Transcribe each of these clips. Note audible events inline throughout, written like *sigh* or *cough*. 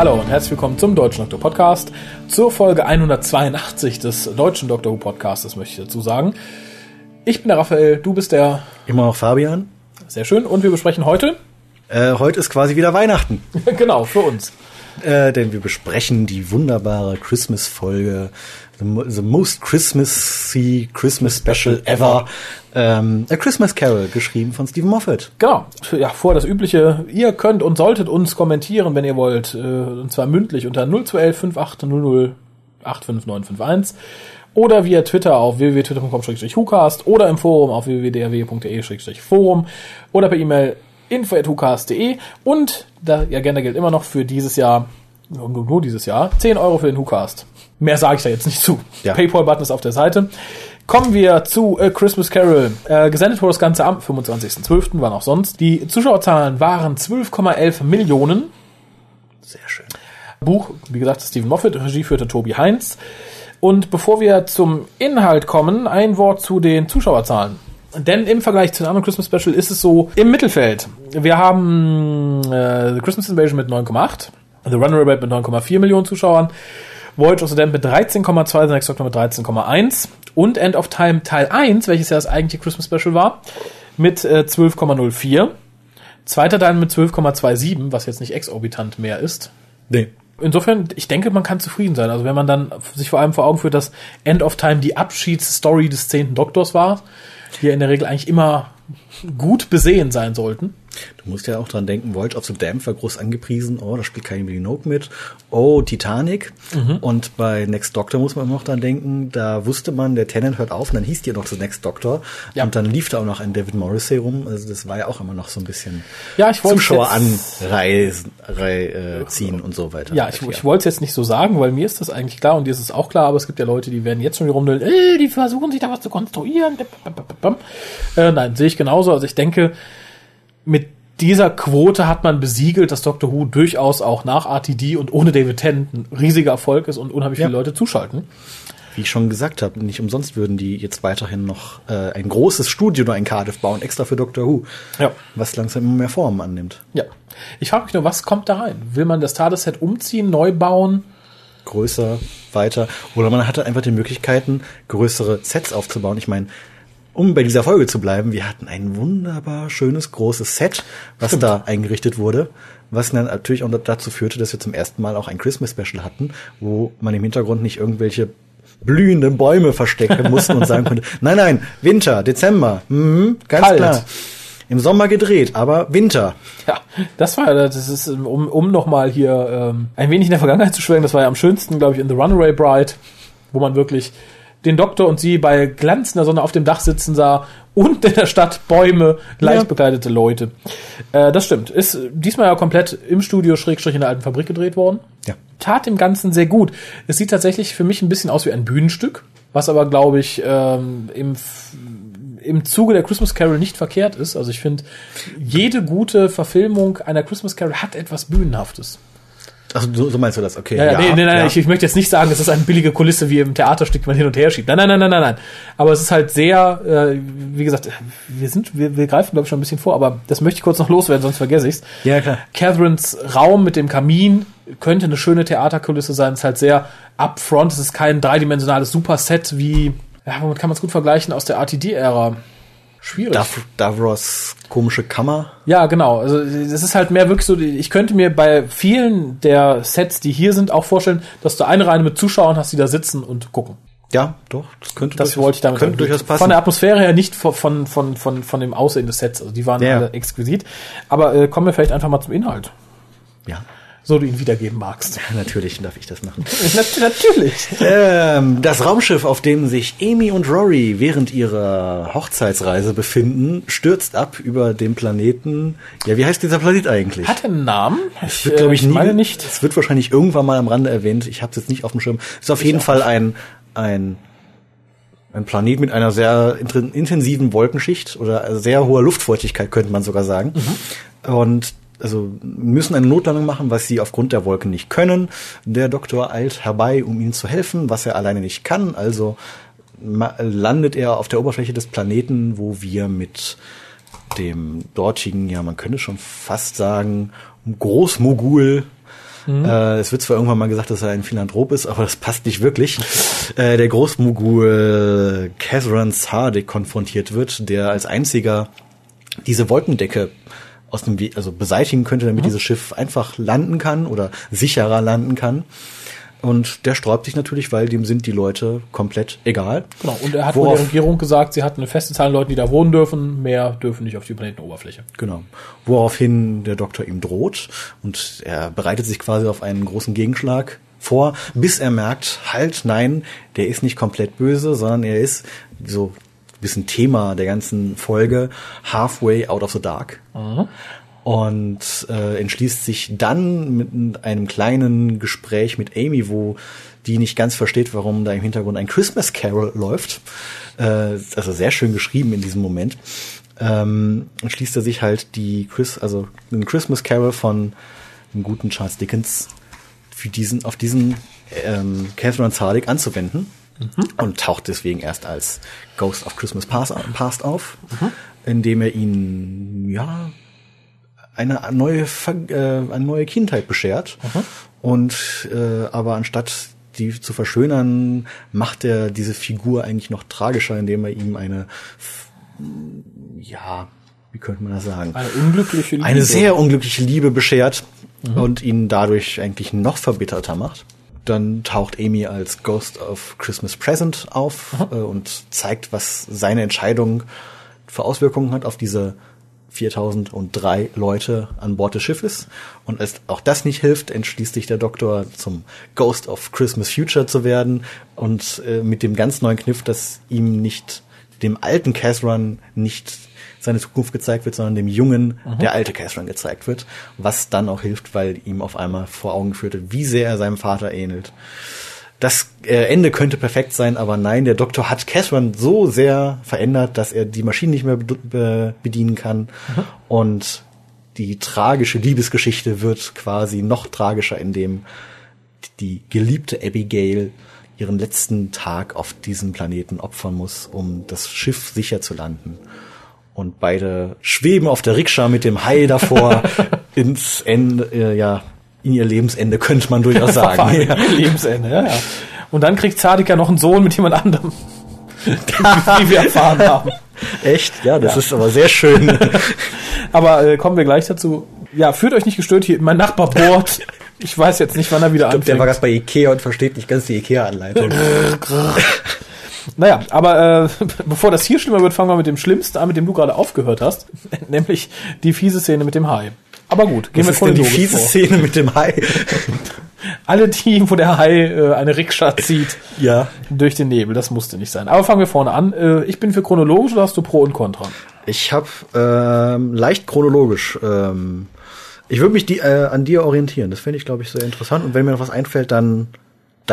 Hallo und herzlich willkommen zum Deutschen Doktor Podcast, zur Folge 182 des Deutschen Doktor Who Podcasts, möchte ich dazu sagen. Ich bin der Raphael, du bist der... Immer noch Fabian. Sehr schön. Und wir besprechen heute... Äh, heute ist quasi wieder Weihnachten. *laughs* genau, für uns. Äh, denn wir besprechen die wunderbare Christmas-Folge the, most Christmassy Christmas Special ever. Ähm, A Christmas Carol, geschrieben von Stephen Moffat. Genau. Ja, vor das übliche. Ihr könnt und solltet uns kommentieren, wenn ihr wollt. Äh, und zwar mündlich unter 0211 5800 85951 oder via Twitter auf www.twitter.com-hucast oder im Forum auf www.drw.de-forum oder per E-Mail info.hucast.de und da ja gerne gilt immer noch für dieses Jahr, nur dieses Jahr, 10 Euro für den Hucast. Mehr sage ich da jetzt nicht zu. Ja. Paypal-Button ist auf der Seite. Kommen wir zu A Christmas Carol. Äh, gesendet wurde das Ganze am 25.12., wann auch sonst. Die Zuschauerzahlen waren 12,11 Millionen. Sehr schön. Buch, wie gesagt, Stephen Moffat, Regie führte Tobi Heinz. Und bevor wir zum Inhalt kommen, ein Wort zu den Zuschauerzahlen. Denn im Vergleich zu den anderen Christmas Special ist es so im Mittelfeld. Wir haben äh, The Christmas Invasion mit 9,8, The Runaway Rabbit mit 9,4 Millionen Zuschauern, Voyage of the Damned mit 13,2, The Next Doctor mit 13,1 und End of Time Teil 1, welches ja das eigentliche Christmas Special war, mit äh, 12,04. Zweiter Teil mit 12,27, was jetzt nicht exorbitant mehr ist. Nee. Insofern, ich denke, man kann zufrieden sein. Also wenn man dann sich vor allem vor Augen führt, dass End of Time die Abschiedsstory des zehnten Doktors war, die ja in der Regel eigentlich immer gut besehen sein sollten. Du musst ja auch dran denken, Voyage of the Damned war groß angepriesen, oh, da spielt Kylie Minogue mit, oh, Titanic. Mhm. Und bei Next Doctor muss man noch dran denken, da wusste man, der Tennant hört auf und dann hieß die noch The Next Doctor. Ja. Und dann lief da auch noch ein David Morrissey rum. Also das war ja auch immer noch so ein bisschen ja, ich Zuschauer anreisen, äh, ziehen und so weiter. Ja, ich, ich wollte es jetzt nicht so sagen, weil mir ist das eigentlich klar und dir ist es auch klar, aber es gibt ja Leute, die werden jetzt schon rumdüllen, äh, die versuchen sich da was zu konstruieren. Äh, nein, sehe ich genauso. Also ich denke, mit dieser Quote hat man besiegelt, dass Doctor Who durchaus auch nach RTD und ohne David Tennant ein riesiger Erfolg ist und unheimlich ja. viele Leute zuschalten. Wie ich schon gesagt habe, nicht umsonst würden die jetzt weiterhin noch äh, ein großes Studio nur in Cardiff bauen, extra für Doctor Who. Ja. Was langsam immer mehr Formen annimmt. Ja. Ich frage mich nur, was kommt da rein? Will man das TARDIS-Set umziehen, neu bauen? Größer, weiter. Oder man hatte einfach die Möglichkeiten, größere Sets aufzubauen. Ich meine, um bei dieser Folge zu bleiben, wir hatten ein wunderbar schönes großes Set, was Stimmt. da eingerichtet wurde, was dann natürlich auch dazu führte, dass wir zum ersten Mal auch ein Christmas Special hatten, wo man im Hintergrund nicht irgendwelche blühenden Bäume verstecken mussten und sagen konnte, *laughs* nein, nein, Winter, Dezember, mhm, ganz Kalt. klar. Im Sommer gedreht, aber Winter. Ja, das war ja, das ist, um, um nochmal hier ähm, ein wenig in der Vergangenheit zu schwelgen, das war ja am schönsten, glaube ich, in The Runaway Bride, wo man wirklich den Doktor und sie bei glanzender Sonne auf dem Dach sitzen sah und in der Stadt Bäume, leicht ja. bekleidete Leute. Äh, das stimmt. Ist diesmal ja komplett im Studio Schrägstrich in der alten Fabrik gedreht worden. Ja. Tat dem Ganzen sehr gut. Es sieht tatsächlich für mich ein bisschen aus wie ein Bühnenstück, was aber, glaube ich, ähm, im im Zuge der Christmas Carol nicht verkehrt ist. Also ich finde, jede gute Verfilmung einer Christmas Carol hat etwas Bühnenhaftes. Also so, so meinst du das, okay. Ja, ja, nee, nee, nein, ja. Ich, ich möchte jetzt nicht sagen, es ist eine billige Kulisse wie im Theaterstück, die man hin und her schiebt. Nein, nein, nein, nein, nein, nein. Aber es ist halt sehr, äh, wie gesagt, wir sind, wir, wir greifen, glaube ich, schon ein bisschen vor, aber das möchte ich kurz noch loswerden, sonst vergesse ich's. Ja, klar. Catherines Raum mit dem Kamin könnte eine schöne Theaterkulisse sein. Es ist halt sehr upfront. Es ist kein dreidimensionales Superset wie, ja, womit kann man es gut vergleichen aus der RTD-Ära? Schwierig. Dav Davros komische Kammer. Ja, genau. Also das ist halt mehr wirklich so, ich könnte mir bei vielen der Sets, die hier sind, auch vorstellen, dass du eine Reihe mit Zuschauern hast, die da sitzen und gucken. Ja, doch, das könnte das wollte ich damit könnte durchaus passen. Von der Atmosphäre her nicht von von von von, von dem Aussehen des Sets, also die waren ja. alle exquisit, aber äh, kommen wir vielleicht einfach mal zum Inhalt. Ja so du ihn wiedergeben magst. Ja, natürlich darf ich das machen. *laughs* natürlich. Ähm, das Raumschiff, auf dem sich Amy und Rory während ihrer Hochzeitsreise befinden, stürzt ab über den Planeten. Ja, wie heißt dieser Planet eigentlich? Hat er einen Namen? Ich, wird, glaube ich, äh, ich nie, nicht. Es wird wahrscheinlich irgendwann mal am Rande erwähnt. Ich habe es jetzt nicht auf dem Schirm. Es ist auf ich jeden Fall ein ein ein Planet mit einer sehr intensiven Wolkenschicht oder sehr hoher Luftfeuchtigkeit, könnte man sogar sagen. Mhm. Und also müssen eine Notlandung machen, was sie aufgrund der Wolken nicht können. Der Doktor eilt herbei, um ihnen zu helfen, was er alleine nicht kann. Also landet er auf der Oberfläche des Planeten, wo wir mit dem dortigen, ja, man könnte schon fast sagen, Großmogul Mhm. Äh, es wird zwar irgendwann mal gesagt, dass er ein Philanthrop ist, aber das passt nicht wirklich. *laughs* Äh, der Großmogul Kazran Sardik konfrontiert wird, der als einziger diese Wolkendecke aus dem We also beseitigen könnte, damit mhm. dieses Schiff einfach landen kann oder sicherer landen kann. Und der sträubt sich natürlich, weil dem sind die Leute komplett egal. Genau. Und er hat wohl der Regierung gesagt, sie hat eine feste Zahl an Leuten, die da wohnen dürfen. Mehr dürfen nicht auf die Planetenoberfläche. Genau. Woraufhin der Doktor ihm droht und er bereitet sich quasi auf einen großen Gegenschlag vor, bis er merkt, halt, nein, der ist nicht komplett böse, sondern er ist so ein bisschen Thema der ganzen Folge, halfway out of the dark. Mhm und äh, entschließt sich dann mit einem kleinen Gespräch mit Amy, wo die nicht ganz versteht, warum da im Hintergrund ein Christmas Carol läuft. Äh, also sehr schön geschrieben in diesem Moment. Ähm, entschließt er sich halt die Chris, also einen Christmas Carol von dem guten Charles Dickens für diesen, auf diesen ähm, Catherine Zardik anzuwenden mhm. und taucht deswegen erst als Ghost of Christmas Past auf, mhm. indem er ihn ja eine neue, äh, eine neue Kindheit beschert. Mhm. Und äh, aber anstatt die zu verschönern, macht er diese Figur eigentlich noch tragischer, indem er ihm eine, ja, wie könnte man das sagen? Eine unglückliche Liebe. Eine sehr unglückliche Liebe beschert mhm. und ihn dadurch eigentlich noch verbitterter macht. Dann taucht Amy als Ghost of Christmas Present auf äh, und zeigt, was seine Entscheidung für Auswirkungen hat auf diese 4003 Leute an Bord des Schiffes. Und als auch das nicht hilft, entschließt sich der Doktor zum Ghost of Christmas Future zu werden und äh, mit dem ganz neuen Kniff, dass ihm nicht dem alten Casrun nicht seine Zukunft gezeigt wird, sondern dem Jungen mhm. der alte Casrun gezeigt wird, was dann auch hilft, weil ihm auf einmal vor Augen führte, wie sehr er seinem Vater ähnelt das äh, Ende könnte perfekt sein, aber nein, der Doktor hat Catherine so sehr verändert, dass er die Maschine nicht mehr be bedienen kann. Mhm. Und die tragische Liebesgeschichte wird quasi noch tragischer, indem die geliebte Abigail ihren letzten Tag auf diesem Planeten opfern muss, um das Schiff sicher zu landen. Und beide schweben auf der Rikscha mit dem Hai davor *laughs* ins Ende, äh, ja, in ihr Lebensende, könnte man durchaus *laughs* sagen. ja. Lebensende, ja, ja. Und dann kriegt Zadika noch einen Sohn mit jemand anderem. *laughs* wie wir erfahren haben. Echt? Ja, das ja. ist aber sehr schön. aber äh, kommen wir gleich dazu. Ja, führt euch nicht gestört hier. Mein Nachbar bohrt. Ich weiß jetzt nicht, wann er wieder ich glaub, anfängt. Der war gerade bei Ikea und versteht nicht ganz die Ikea-Anleitung. Naja, aber äh, *laughs* bevor das hier schlimmer wird, fangen wir mit dem Schlimmsten an, mit dem du gerade aufgehört hast. *laughs* Nämlich die fiese Szene mit dem Hai. Aber gut, gehen wir ist denn die fiese vor. Szene mit dem Hai? *laughs* Alle die, wo der Hai äh, eine Rikscha zieht ja. durch den Nebel, das musste nicht sein. Aber fangen wir vorne an. Äh, ich bin für chronologisch oder hast du Pro und Contra? Ich habe ähm, leicht chronologisch. Ähm, ich würde mich die, äh, an dir orientieren. Das finde ich, glaube ich, sehr interessant. Und wenn mir noch was einfällt, dann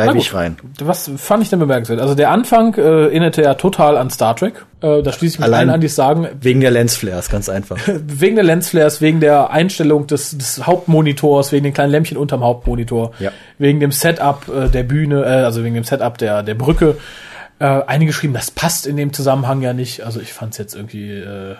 dive ich rein. Was fand ich denn bemerkenswert? Also der Anfang äh, erinnerte ja total an Star Trek. Äh, da schließe ich mich Allein an, die sagen. Wegen der Lensflares, ganz einfach. *laughs* wegen der Lensflares, wegen der Einstellung des, des Hauptmonitors, wegen den kleinen Lämpchen unterm Hauptmonitor, ja. wegen dem Setup äh, der Bühne, äh, also wegen dem Setup der, der Brücke. Äh, einige geschrieben, das passt in dem Zusammenhang ja nicht. Also ich fand es jetzt irgendwie, äh,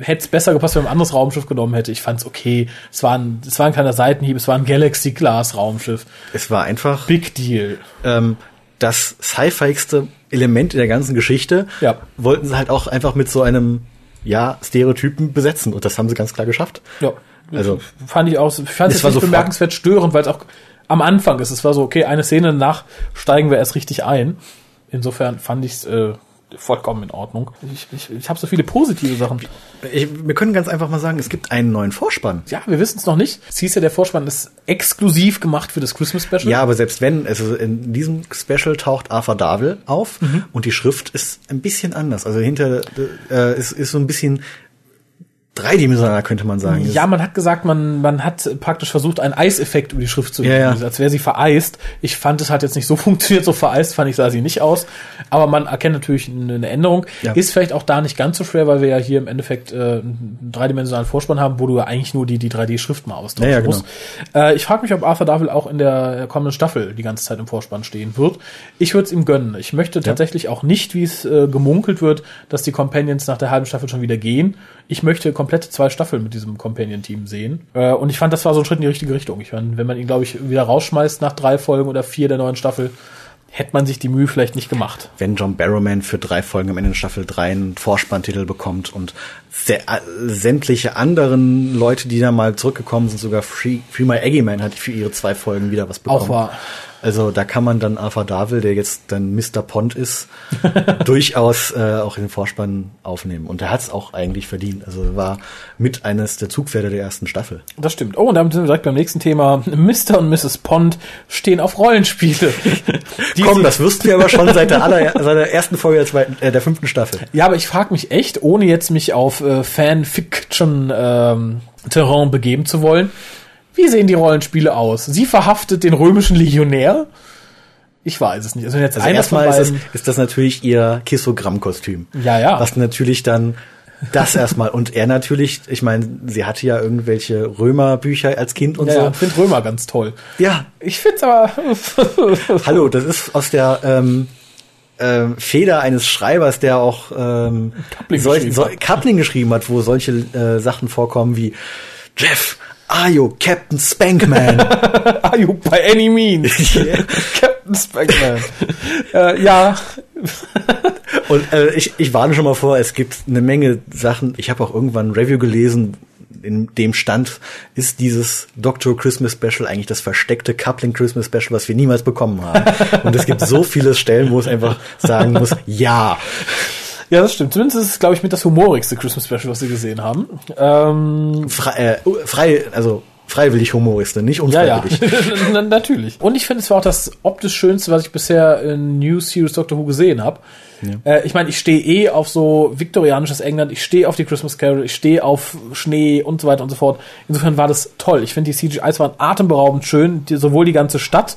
hätte es besser gepasst, wenn man ein anderes Raumschiff genommen hätte. Ich fand es okay. Es war, ein, es war ein kleiner Seitenhieb, es war ein Galaxy Class Raumschiff. Es war einfach Big Deal. Ähm, das sci-fiigste Element in der ganzen Geschichte. Ja. Wollten sie halt auch einfach mit so einem ja Stereotypen besetzen und das haben sie ganz klar geschafft. Ja. Also fand ich auch, ich fand es so bemerkenswert störend, weil es auch am Anfang ist. Es war so, okay, eine Szene nach steigen wir erst richtig ein. Insofern fand ich es äh, vollkommen in Ordnung. Ich, ich, ich habe so viele positive Sachen. Ich, wir können ganz einfach mal sagen, es gibt einen neuen Vorspann. Ja, wir wissen es noch nicht. Es hieß ja, der Vorspann ist exklusiv gemacht für das Christmas Special. Ja, aber selbst wenn, also in diesem Special taucht Arthur Darvill auf mhm. und die Schrift ist ein bisschen anders. Also hinter äh, ist, ist so ein bisschen dreidimensional, könnte man sagen. Ja, man hat gesagt, man, man hat praktisch versucht, einen Eiseffekt über die Schrift zu ja, ja. als wäre sie vereist. Ich fand, es hat jetzt nicht so *laughs* funktioniert, so vereist fand ich, sah sie nicht aus. Aber man erkennt natürlich eine Änderung. Ja. Ist vielleicht auch da nicht ganz so schwer, weil wir ja hier im Endeffekt äh, einen dreidimensionalen Vorspann haben, wo du ja eigentlich nur die, die 3D-Schrift mal austauschen ja, ja, musst. Genau. Äh, ich frage mich, ob Arthur Darvill auch in der kommenden Staffel die ganze Zeit im Vorspann stehen wird. Ich würde es ihm gönnen. Ich möchte tatsächlich auch nicht, wie es äh, gemunkelt wird, dass die Companions nach der halben Staffel schon wieder gehen. Ich möchte komplette zwei Staffeln mit diesem Companion-Team sehen. Äh, und ich fand, das war so ein Schritt in die richtige Richtung. Ich meine, wenn man ihn, glaube ich, wieder rausschmeißt nach drei Folgen oder vier der neuen Staffel, hätte man sich die Mühe vielleicht nicht gemacht. Wenn John Barrowman für drei Folgen am Ende Staffel 3 einen Vorspanntitel bekommt und äh, sämtliche anderen Leute, die da mal zurückgekommen sind, sogar Free, Free My Man hat für ihre zwei Folgen wieder was bekommen. Auch war. Also da kann man dann Alpha Davil, der jetzt dann Mr. Pond ist, *laughs* durchaus äh, auch in den Vorspann aufnehmen. Und er hat es auch eigentlich verdient. Also war mit eines der Zugpferde der ersten Staffel. Das stimmt. Oh, und damit sind wir direkt beim nächsten Thema. Mr. und Mrs. Pond stehen auf Rollenspiele. *laughs* Komm, das wüssten wir aber schon seit der, aller, *laughs* seit der ersten Folge der, zweiten, äh, der fünften Staffel. Ja, aber ich frage mich echt, ohne jetzt mich auf äh, Fanfiction ähm, Terrain begeben zu wollen, wie sehen die Rollenspiele aus? Sie verhaftet den römischen Legionär? Ich weiß es nicht. Also, jetzt also erstmal ist, ist, das natürlich ihr Kissogramm-Kostüm. Ja, ja. Was natürlich dann das erstmal. Und er natürlich, ich meine, sie hatte ja irgendwelche Römerbücher als Kind und ja, so. Ja, ich finde Römer ganz toll. Ja. Ich find's aber. *laughs* Hallo, das ist aus der ähm, ähm, Feder eines Schreibers, der auch ähm, Coupling, solch, geschrieben so, Coupling geschrieben hat, wo solche äh, Sachen vorkommen wie Jeff, Are you Captain Spankman? *laughs* Are you by any means? *laughs* Yeah. Captain Spankman. äh, ja. *laughs* Und äh, ich, ich warne schon mal vor, es gibt eine Menge Sachen. Ich habe auch irgendwann ein Review gelesen, in dem Stand ist dieses Doctor Christmas Special eigentlich das versteckte Coupling Christmas Special, was wir niemals bekommen haben. Und es gibt so viele Stellen, wo es einfach sagen muss, ja. Ja, das stimmt. Zumindest ist es, glaube ich, mit das humorigste Christmas Special, was wir gesehen haben. Ähm, frei, äh, frei, also freiwillig humoriste, nicht unfreiwillig. Ja, ja. *laughs* natürlich. Und ich finde, es war auch das optisch Schönste, was ich bisher in New Series Doctor Who gesehen habe. Ja. Äh, ich meine, ich stehe eh auf so viktorianisches England, ich stehe auf die Christmas Carol, ich stehe auf Schnee und so weiter und so fort. Insofern war das toll. Ich finde, die CGIs waren atemberaubend schön, die, sowohl die ganze Stadt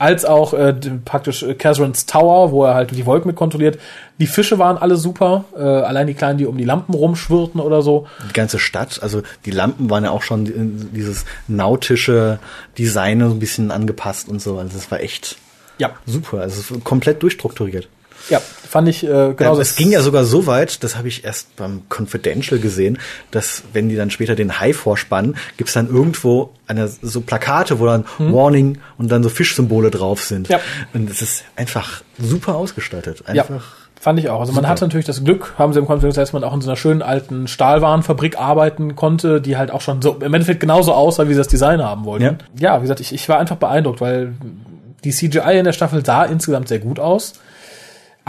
als auch äh, praktisch äh, Catherine's Tower, wo er halt die Wolken mit kontrolliert. Die Fische waren alle super, äh, allein die kleinen, die um die Lampen rumschwirrten oder so. Die ganze Stadt, also die Lampen waren ja auch schon dieses nautische Design so ein bisschen angepasst und so. Also das war echt ja. super. Also komplett durchstrukturiert. Ja, fand ich äh, genau. Ja, es ging ja sogar so weit, das habe ich erst beim Confidential gesehen, dass wenn die dann später den Hai vorspannen, gibt's dann irgendwo eine so Plakate, wo dann hm. Warning und dann so Fischsymbole drauf sind. Ja. Und es ist einfach super ausgestattet. Einfach ja. Fand ich auch. Also man hatte natürlich das Glück, haben sie im Konflikt, dass man auch in so einer schönen alten Stahlwarenfabrik arbeiten konnte, die halt auch schon so im Endeffekt genauso aussah, wie sie das Design haben wollten. Ja, ja wie gesagt, ich, ich war einfach beeindruckt, weil die CGI in der Staffel sah insgesamt sehr gut aus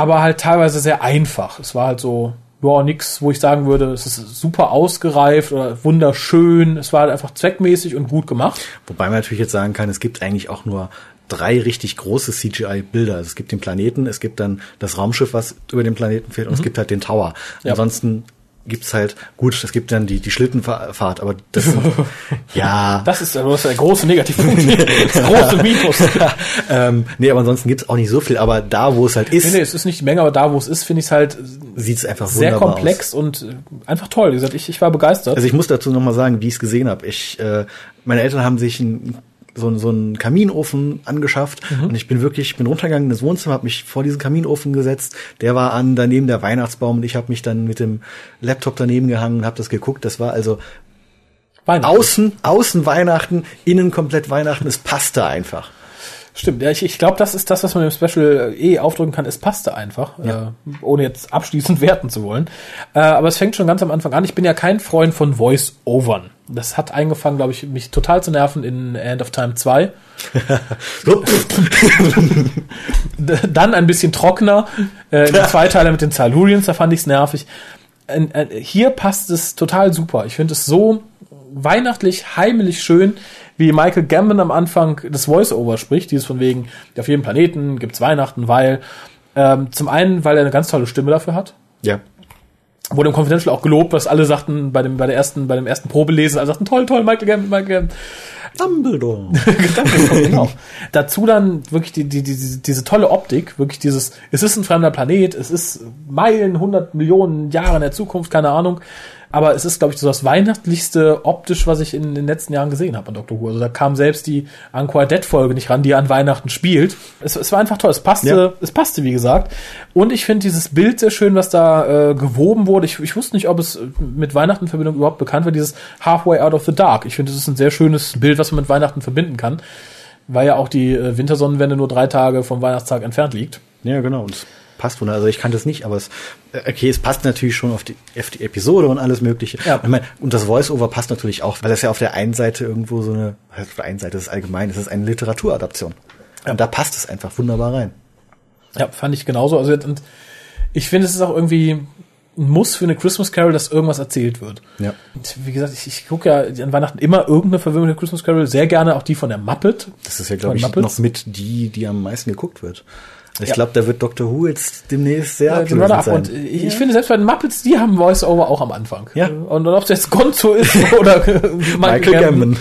aber halt teilweise sehr einfach. Es war halt so, ja, nix, wo ich sagen würde, es ist super ausgereift oder wunderschön. Es war halt einfach zweckmäßig und gut gemacht. Wobei man natürlich jetzt sagen kann, es gibt eigentlich auch nur drei richtig große CGI-Bilder. Also es gibt den Planeten, es gibt dann das Raumschiff, was über den Planeten fährt, und mhm. es gibt halt den Tower. Ja. Ansonsten gibt's halt, gut, es gibt dann die, die Schlittenfahrt, aber das, *laughs* ja. Das ist, das ist der große Negativpunkt. *laughs* das große Minus. *laughs* ähm, nee, aber ansonsten gibt's auch nicht so viel, aber da, wo es halt ist. Nee, nee, es ist nicht die Menge, aber da, wo es ist, finde ich es halt, sieht's einfach sehr komplex aus. und äh, einfach toll. Wie gesagt, ich, ich war begeistert. Also ich muss dazu nochmal sagen, wie ich es gesehen habe. Ich, äh, meine Eltern haben sich ein so, so einen Kaminofen angeschafft mhm. und ich bin wirklich, ich bin runtergegangen ins Wohnzimmer, habe mich vor diesen Kaminofen gesetzt. Der war an daneben der Weihnachtsbaum und ich habe mich dann mit dem Laptop daneben gehangen und habe das geguckt. Das war also außen, außen Weihnachten, innen komplett Weihnachten. Es passte einfach. Stimmt, ja, ich, ich glaube, das ist das, was man im Special äh, eh aufdrücken kann. Es passte einfach, ja. äh, ohne jetzt abschließend *laughs* werten zu wollen. Äh, aber es fängt schon ganz am Anfang an. Ich bin ja kein Freund von Voice-Overn. Das hat eingefangen, glaube ich, mich total zu nerven in End of Time 2. *laughs* *laughs* Dann ein bisschen trockener. Äh, in den Zweiteiler mit den Zalurians, da fand ich es nervig. Hier passt es total super. Ich finde es so weihnachtlich, heimelig schön wie Michael Gambon am Anfang das Voice-Over spricht, dieses von wegen, auf jedem Planeten gibt's Weihnachten, weil ähm, zum einen, weil er eine ganz tolle Stimme dafür hat. Ja. Wurde im Confidential auch gelobt, was alle sagten bei dem, bei der ersten, bei dem ersten Probelesen, alle sagten, toll, toll, Michael Gambon, Michael Gambon. Dumbledore. *laughs* genau. Dazu dann wirklich die, die, die, diese tolle Optik, wirklich dieses, es ist ein fremder Planet, es ist Meilen, hundert Millionen Jahre in der Zukunft, keine Ahnung. Aber es ist, glaube ich, so das weihnachtlichste optisch, was ich in den letzten Jahren gesehen habe an Doctor Who. Also da kam selbst die Unquiet Dead Folge nicht ran, die an Weihnachten spielt. Es, es war einfach toll. Es passte, ja. es passte, wie gesagt. Und ich finde dieses Bild sehr schön, was da äh, gewoben wurde. Ich, ich wusste nicht, ob es mit Weihnachten Verbindung überhaupt bekannt war, dieses Halfway Out of the Dark. Ich finde, es ist ein sehr schönes Bild, was man mit Weihnachten verbinden kann. Weil ja auch die äh, Wintersonnenwende nur drei Tage vom Weihnachtstag entfernt liegt. Ja, genau. Und passt wunderbar. Also ich kann das nicht, aber es, äh, okay, es passt natürlich schon auf die, auf die Episode und alles Mögliche. Ja. Und, mein, und das Voice-Over passt natürlich auch, weil das ja auf der einen Seite irgendwo so eine, auf der einen Seite ist allgemein, es ist eine Literaturadaption. Ja. Und da passt es einfach wunderbar rein. Ja, fand ich genauso. Also und ich finde, es ist auch irgendwie ein Muss für eine Christmas Carol, dass irgendwas erzählt wird. Ja. Und wie gesagt, ich, ich gucke ja an Weihnachten immer irgendeine Verwirrung der Christmas Carol, sehr gerne auch die von der Muppet. Das ist ja, glaube ich, Muppets. noch mit die, die am meisten geguckt wird. Ich ja. glaube, da wird Doctor Who jetzt demnächst sehr ja, sein. Und ich, ich, finde, selbst bei den Muppets, die haben Voice-Over auch am Anfang. Ja. Und ob es jetzt Gonzo ist *laughs* oder *laughs* Michael Gambon.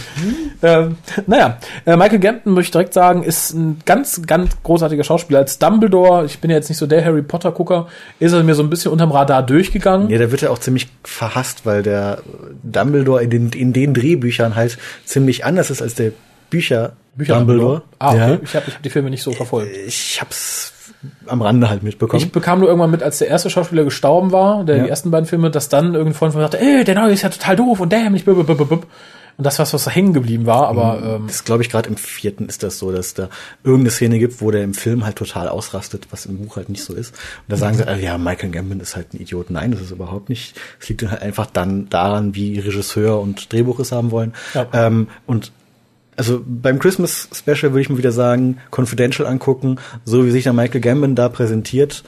Äh, naja, äh, Michael Gambon, möchte ich direkt sagen, ist ein ganz, ganz großartiger Schauspieler. Als Dumbledore, ich bin ja jetzt nicht so der Harry Potter-Gucker, ist er mir so ein bisschen unterm Radar durchgegangen. Ja, der wird ja auch ziemlich verhasst, weil der Dumbledore in den, in den Drehbüchern halt ziemlich anders ist als der Bücher Bücher Dumbledore. Ah, okay. Ja. Ich habe ich hab die Filme nicht so verfolgt. Ich hab's am Rande halt mitbekommen. Ich bekam nur irgendwann mit, als der erste Schauspieler gestorben war, der ja. die ersten beiden Filme, dass dann irgendein Freund von mir sagte, ey, der neue ist ja total doof und dämlich, und das was was da hängen geblieben war, aber mhm. ähm, das glaube ich gerade im vierten ist das so, dass da irgendeine Szene gibt, wo der im Film halt total ausrastet, was im Buch halt nicht so ist. Und da sagen sie, äh, ja, Michael Gambon ist halt ein Idiot. Nein, das ist überhaupt nicht. Es liegt halt einfach dann daran, wie Regisseur und Drehbuch es haben wollen. Ja. Ähm, und also beim Christmas Special würde ich mal wieder sagen, Confidential angucken, so wie sich der Michael Gambon da präsentiert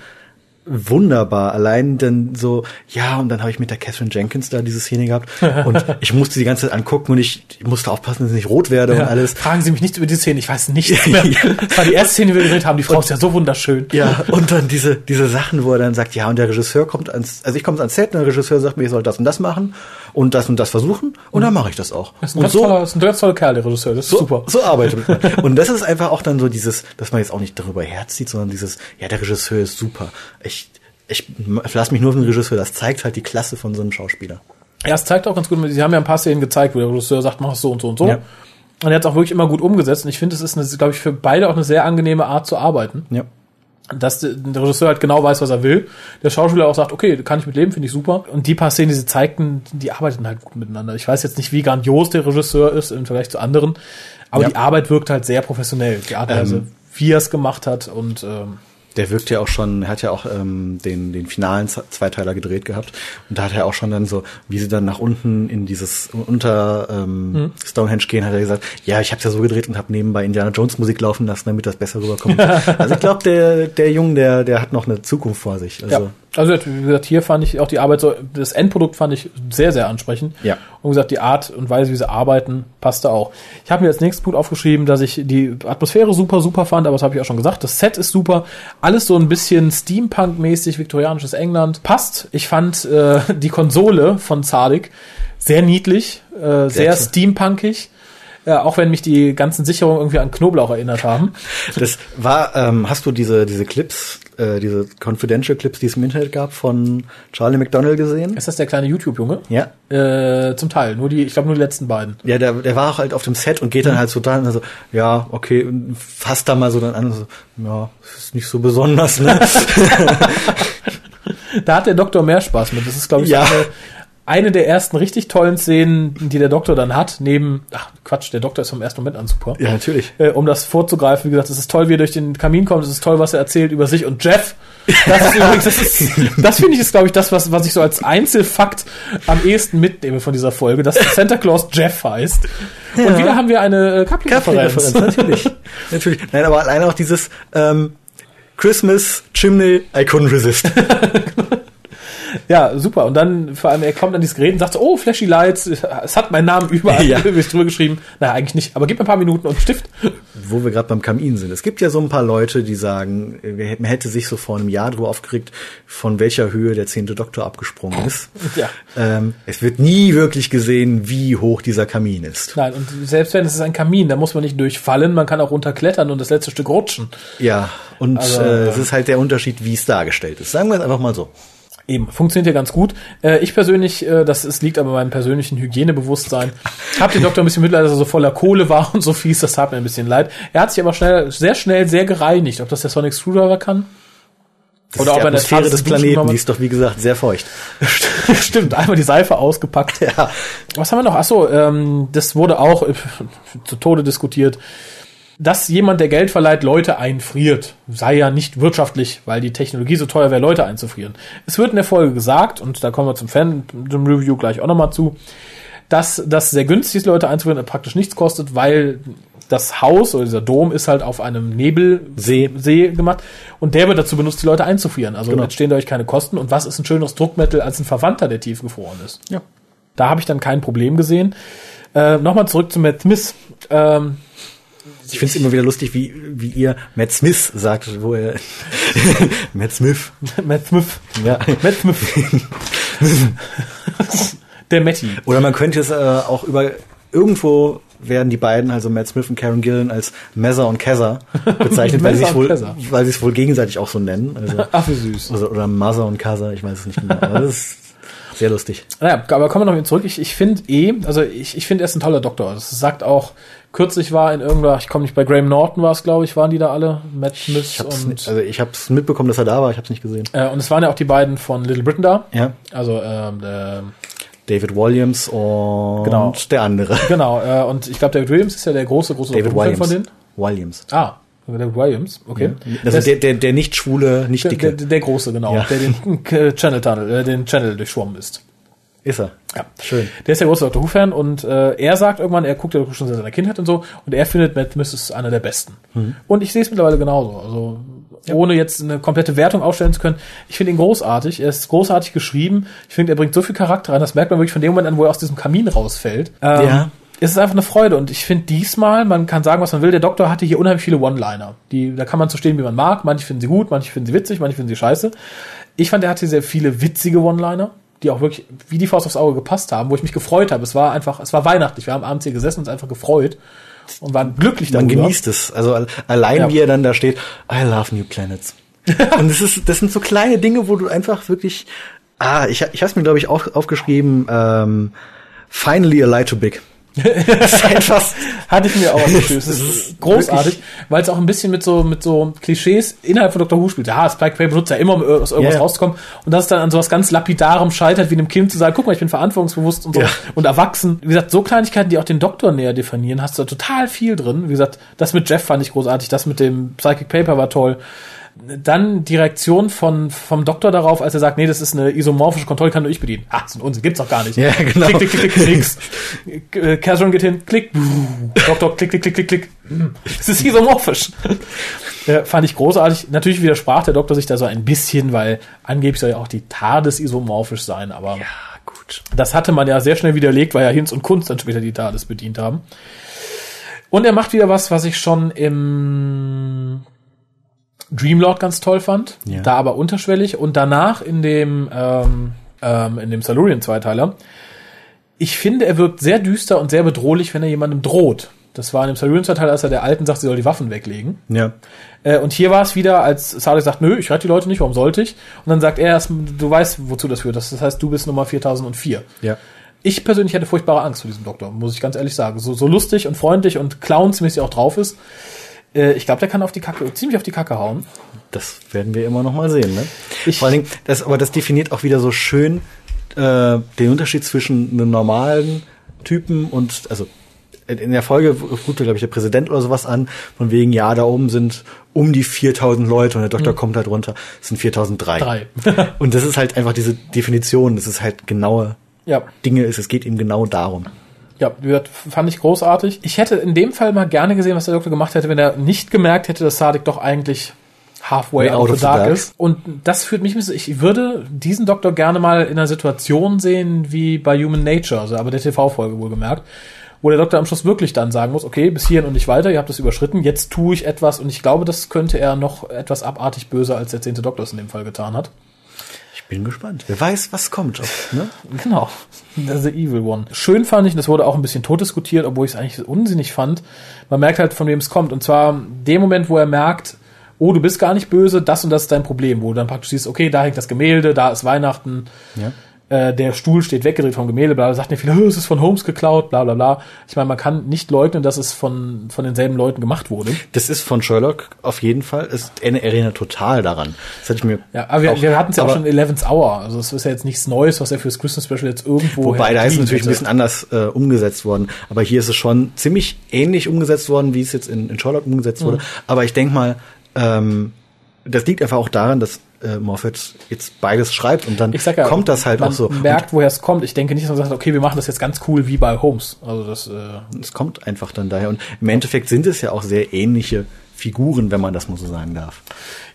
wunderbar. Allein dann so, ja, und dann habe ich mit der Catherine Jenkins da diese Szene gehabt und *laughs* ich musste die ganze Zeit angucken und ich, ich musste aufpassen, dass ich nicht rot werde ja. und alles. Fragen Sie mich nicht über die Szene, ich weiß nichts *laughs* mehr. das war die erste Szene, die wir gedreht haben, die Frau und, ist ja so wunderschön. Ja, und dann diese, diese Sachen, wo er dann sagt, ja, und der Regisseur kommt ans, also ich komme ans Set und der Regisseur sagt mir, ich soll das und das machen und das und das versuchen und mhm. dann mache ich das auch. Das ist ein, ganz, so, toller, das ist ein ganz toller Kerl, der Regisseur, das ist so, super. So arbeitet man. Und das ist einfach auch dann so dieses, dass man jetzt auch nicht darüber herzieht, sondern dieses, ja, der Regisseur ist super. Ich, ich verlasse mich nur auf den Regisseur. Das zeigt halt die Klasse von so einem Schauspieler. Ja, es zeigt auch ganz gut. Sie haben ja ein paar Szenen gezeigt, wo der Regisseur sagt, mach es so und so und so. Ja. Und er hat es auch wirklich immer gut umgesetzt. Und ich finde, es ist, glaube ich, für beide auch eine sehr angenehme Art zu arbeiten. Ja. Dass der Regisseur halt genau weiß, was er will. Der Schauspieler auch sagt, okay, kann ich mit leben, finde ich super. Und die paar Szenen, die sie zeigten, die arbeiten halt gut miteinander. Ich weiß jetzt nicht, wie grandios der Regisseur ist im Vergleich zu anderen. Aber ja. die Arbeit wirkt halt sehr professionell. Die Art, ähm, wie er es gemacht hat und ähm, der wirkt ja auch schon, er hat ja auch ähm, den, den finalen Zweiteiler gedreht gehabt. Und da hat er auch schon dann so, wie sie dann nach unten in dieses unter ähm, mhm. Stonehenge gehen, hat er gesagt, ja, ich habe ja so gedreht und habe nebenbei Indiana Jones Musik laufen lassen, damit das besser rüberkommt. *laughs* also ich glaube, der, der Junge, der, der hat noch eine Zukunft vor sich. Also, ja. Also wie gesagt, hier fand ich auch die Arbeit so, das Endprodukt fand ich sehr, sehr ansprechend. Ja. Und gesagt, die Art und Weise, wie sie arbeiten, passte auch. Ich habe mir als nächsten Punkt aufgeschrieben, dass ich die Atmosphäre super, super fand, aber das habe ich auch schon gesagt. Das Set ist super. Alles so ein bisschen Steampunk-mäßig, viktorianisches England. Passt. Ich fand äh, die Konsole von Zadig sehr niedlich, äh, sehr, sehr steampunkig. Ja, auch wenn mich die ganzen Sicherungen irgendwie an Knoblauch erinnert haben. Das war, ähm, hast du diese, diese Clips, äh, diese Confidential Clips, die es im Internet gab, von Charlie McDonald gesehen? Ist das der kleine YouTube-Junge? Ja. Äh, zum Teil, nur die, ich glaube nur die letzten beiden. Ja, der, der war auch halt auf dem Set und geht dann mhm. halt so da und so, ja, okay, fasst da mal so dann an und so, ja, ist nicht so besonders, ne? *laughs* da hat der Doktor mehr Spaß mit. Das ist, glaube ich, ja. eine, eine der ersten richtig tollen Szenen, die der Doktor dann hat, neben, ach Quatsch, der Doktor ist vom ersten Moment an super. Ja, natürlich. Äh, um das vorzugreifen, wie gesagt, es ist toll, wie er durch den Kamin kommt, es ist toll, was er erzählt über sich und Jeff. Das ist übrigens, das ist, das finde ich ist, glaube ich, das, was, was ich so als Einzelfakt am ehesten mitnehme von dieser Folge, dass Santa Claus Jeff heißt. Ja. Und wieder haben wir eine äh, Kaffee-Referenz. natürlich. *laughs* natürlich. Nein, aber allein auch dieses, ähm, Christmas, Chimney, I couldn't resist. *laughs* Ja, super. Und dann vor allem, er kommt an dieses Gerät und sagt so, oh, Flashy Lights, es hat meinen Namen überall *laughs* ja. drüber geschrieben. Naja, eigentlich nicht, aber gib mir ein paar Minuten und Stift. Wo wir gerade beim Kamin sind. Es gibt ja so ein paar Leute, die sagen, man hätte sich so vor einem Jahr drüber aufgeregt, von welcher Höhe der zehnte Doktor abgesprungen ist. *laughs* Ja. Ähm, es wird nie wirklich gesehen, wie hoch dieser Kamin ist. Nein, und selbst wenn es ist ein Kamin, da muss man nicht durchfallen, man kann auch runterklettern und das letzte Stück rutschen. Ja, und also, äh, es ist halt der Unterschied, wie es dargestellt ist. Sagen wir es einfach mal so. Eben, funktioniert ja ganz gut. Äh, ich persönlich, äh, das ist, liegt aber meinem persönlichen Hygienebewusstsein, hab den Doktor ein bisschen Mitleid, dass er so voller Kohle war und so fies, das tat mir ein bisschen leid. Er hat sich aber schnell, sehr schnell sehr gereinigt. Ob das der Sonic Screwdriver kann? Das Oder ist die Atmosphäre des Planeten, die ist doch wie gesagt sehr feucht. *laughs* Stimmt, einmal die Seife ausgepackt. Ja. Was haben wir noch? Achso, ähm, das wurde auch äh, zu Tode diskutiert dass jemand, der Geld verleiht, Leute einfriert, sei ja nicht wirtschaftlich, weil die Technologie so teuer wäre, Leute einzufrieren. Es wird in der Folge gesagt, und da kommen wir zum Fan-Review gleich auch nochmal zu, dass das sehr günstig ist, Leute einzufrieren, praktisch nichts kostet, weil das Haus oder dieser Dom ist halt auf einem Nebelsee See gemacht und der wird dazu benutzt, die Leute einzufrieren. Also genau. entstehen euch keine Kosten. Und was ist ein schöneres Druckmittel als ein Verwandter, der tiefgefroren ist? Ja. Da habe ich dann kein Problem gesehen. Äh, Nochmal zurück zu Matt Smith. Ähm, ich finde es immer wieder lustig, wie, wie ihr Matt Smith sagt, wo er *laughs* Matt Smith. Matt Smith. Ja. Matt Smith. *laughs* Der Matty. Oder man könnte es äh, auch über irgendwo werden die beiden, also Matt Smith und Karen Gillen, als Messer und Kesser bezeichnet, *laughs* weil sie es wohl, weil sie es wohl gegenseitig auch so nennen. Also, Ach, wie süß. Also, oder Mother und Kasa, ich weiß es nicht genau. Sehr lustig. Naja, aber kommen wir noch wieder zurück. Ich, ich finde eh, also ich, ich finde er ist ein toller Doktor. Das sagt auch, kürzlich war in irgendeiner, ich komme nicht bei Graham Norton war es, glaube ich, waren die da alle, Matt Smith und nicht, also ich habe es mitbekommen, dass er da war, ich habe es nicht gesehen. Äh, und es waren ja auch die beiden von Little Britain da. Ja. Also ähm, äh, David Williams und genau. der andere. Genau. Äh, und ich glaube, David Williams ist ja der große, große David Williams. von denen. Williams. Ah. David Williams, okay. Ja. Also der, der, der nicht schwule, nicht dicke. Der, der große, genau, ja. der den *laughs* Channel Tunnel, äh, den Channel durchschwommen ist. Ist er. Ja. Schön. Der ist der große Dr. Who-Fan und äh, er sagt irgendwann, er guckt ja schon seit seiner Kindheit und so und er findet Matt Smith ist einer der besten. Mhm. Und ich sehe es mittlerweile genauso. Also ja. ohne jetzt eine komplette Wertung aufstellen zu können. Ich finde ihn großartig. Er ist großartig geschrieben. Ich finde, er bringt so viel Charakter rein. Das merkt man wirklich von dem Moment an, wo er aus diesem Kamin rausfällt. Ähm, ja. Es ist einfach eine Freude und ich finde diesmal, man kann sagen, was man will, der Doktor hatte hier unheimlich viele One-Liner. Die, da kann man so stehen, wie man mag. Manche finden sie gut, manche finden sie witzig, manche finden sie scheiße. Ich fand, er hatte sehr viele witzige One-Liner die auch wirklich wie die Faust aufs Auge gepasst haben, wo ich mich gefreut habe. Es war einfach, es war weihnachtlich. Wir haben abends hier gesessen und uns einfach gefreut und waren glücklich darüber. Man genießt es. Also allein ja. wie er dann da steht, I love new planets. *laughs* und das ist, das sind so kleine Dinge, wo du einfach wirklich, ah, ich, ich habe mir glaube ich auch aufgeschrieben, ähm, finally a lie too big ist einfach, hatte ich mir auch aufgeschrieben. Das ist großartig, weil es auch ein bisschen mit so, mit so Klischees innerhalb von Dr. Who spielt. Ja, Spike Pay benutzt ja immer, um aus irgendwas yeah. rauszukommen. Und das dann an sowas ganz Lapidarem scheitert, wie einem Kind zu sagen, guck mal, ich bin verantwortungsbewusst und so. Ja. Und erwachsen. Wie gesagt, so Kleinigkeiten, die auch den Doktor näher definieren, hast du da total viel drin. Wie gesagt, das mit Jeff fand ich großartig, das mit dem Psychic Paper war toll dann die Reaktion von, vom Doktor darauf, als er sagt, nee, das ist eine isomorphische Kontrolle, kann nur ich bedienen. Ah, das ist ein Unsinn, gibt's doch gar nicht. Ja, genau. Klick, klick, klick, klick, nix. *laughs* Äh, Catherine geht hin, klick, Doktor, klick, klick, klick, klick, klick. Es ist isomorphisch. äh, fand ich großartig. Natürlich widersprach der Doktor sich da so ein bisschen, weil angeblich soll ja auch die TARDIS isomorphisch sein, aber ja, gut. das hatte man ja sehr schnell widerlegt, weil ja Hinz und Kunst dann später die TARDIS bedient haben. Und er macht wieder was, was ich schon im Dreamlord ganz toll fand, ja. da aber unterschwellig und danach in dem ähm, ähm, in dem Salurian Zweiteiler. Ich finde, er wirkt sehr düster und sehr bedrohlich, wenn er jemandem droht. Das war in dem Salurian Zweiteiler, als er der Alten sagt, sie soll die Waffen weglegen. Ja. Äh, und hier war es wieder, als Salih sagt, nö, ich rette die Leute nicht, warum sollte ich? Und dann sagt er, du weißt, wozu das führt. Das heißt, du bist Nummer 4004. Ja. Ich persönlich hätte furchtbare Angst vor diesem Doktor, muss ich ganz ehrlich sagen. So, so lustig und freundlich und clownsmäßig auch drauf ist. Äh, ich glaube, der kann auf die Kacke, ziemlich auf die Kacke hauen. Das werden wir immer noch mal sehen, ne? Ich, Vor allen Dingen, das, aber das definiert auch wieder so schön äh, den Unterschied zwischen einem normalen Typen und, also in der Folge ruft, glaube ich, der Präsident oder sowas an, von wegen, ja, da oben sind um die 4000 Leute und der Doktor mhm. kommt halt runter, es sind 4003. Drei. *laughs* und das ist halt einfach diese Definition, das ist halt genaue ja. Dinge, es geht ihm genau darum. Ja, fand ich großartig. Ich hätte in dem Fall mal gerne gesehen, was der Doktor gemacht hätte, wenn er nicht gemerkt hätte, dass Sadik doch eigentlich halfway out, of the dark, dark ist. Und das führt mich, ich würde diesen Doktor gerne mal in einer Situation sehen wie bei Human Nature, also aber der TV-Folge wohlgemerkt, wo der Doktor am Schluss wirklich dann sagen muss, okay, bis hierhin und nicht weiter, ihr habt das überschritten, jetzt tue ich etwas und ich glaube, das könnte er noch etwas abartig böser als der zehnte Doktor es in dem Fall getan hat. Bin gespannt. Wer weiß, was kommt. Ne? Genau. The Evil One. Schön fand ich, das wurde auch ein bisschen tot diskutiert, obwohl ich es eigentlich unsinnig fand. Man merkt halt, von wem es kommt. Und zwar dem Moment, wo er merkt, oh, du bist gar nicht böse, das und das ist dein Problem, wo du dann praktisch siehst, okay, da hängt das Gemälde, da ist Weihnachten, Ja. Äh, der Stuhl steht weggedreht vom Gemälde, bla, bla, sagt nicht viele, "Oh, es ist von Holmes geklaut, bla bla bla. Ich meine, man kann nicht leugnen, dass es von, von denselben Leuten gemacht wurde. Das ist von Sherlock auf jeden Fall. Es erinnert total daran. Das hatte ich mir. Ja, aber wir, wir hatten es ja auch schon in Eleven's Hour. Also es ist ja jetzt nichts Neues, was er fürs Christmas Special jetzt irgendwo Wobei, da ist natürlich ein hätte. bisschen anders äh, umgesetzt worden. Aber hier ist es schon ziemlich ähnlich umgesetzt worden, wie es jetzt in, in Sherlock umgesetzt Mhm. wurde. Aber ich denke mal, ähm, das liegt einfach auch daran, dass äh, Moffat jetzt beides schreibt und dann ja, kommt das halt man auch so. merkt, woher es kommt. Ich denke nicht, dass man sagt, okay, wir machen das jetzt ganz cool wie bei Holmes. Also das, äh, es kommt einfach dann daher. Und im Endeffekt sind es ja auch sehr ähnliche Figuren, wenn man das mal so sagen darf.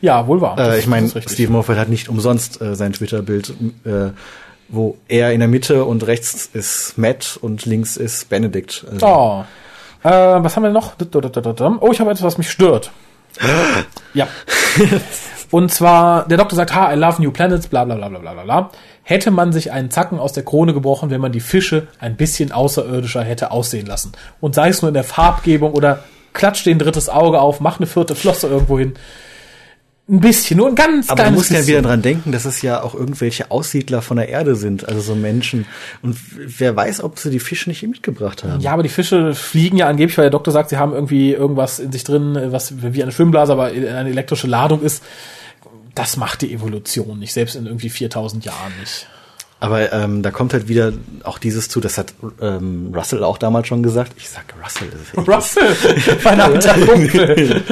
ja, wohl wahr. Äh, ich meine. Steve Moffat hat nicht umsonst äh, sein Twitter-Bild, äh, wo er in der Mitte und rechts ist Matt und links ist Benedict. Also, Oh. Äh, was haben wir noch? Oh, ich habe etwas, was mich stört. Ja. Und zwar, der Doktor sagt, ha, I love new planets, bla bla bla bla bla bla. Hätte man sich einen Zacken aus der Krone gebrochen, wenn man die Fische ein bisschen außerirdischer hätte aussehen lassen. Und sei es nur in der Farbgebung oder klatscht den drittes Auge auf, mach eine vierte Flosse irgendwo hin. Ein bisschen, nur ein ganz Aber kleines musst ja wieder dran denken, dass es ja auch irgendwelche Aussiedler von der Erde sind, also so Menschen. Und wer weiß, ob sie die Fische nicht mitgebracht haben. Ja, aber die Fische fliegen ja angeblich, weil der Doktor sagt, sie haben irgendwie irgendwas in sich drin, was wie eine Schwimmblase, aber eine elektrische Ladung ist. Das macht die Evolution nicht, selbst in irgendwie 4000 Jahren nicht. Aber ähm, da kommt halt wieder auch dieses zu, das hat ähm, Russell auch damals schon gesagt. Ich sag Russell. Russell, *laughs* mein alter *laughs* Kumpel.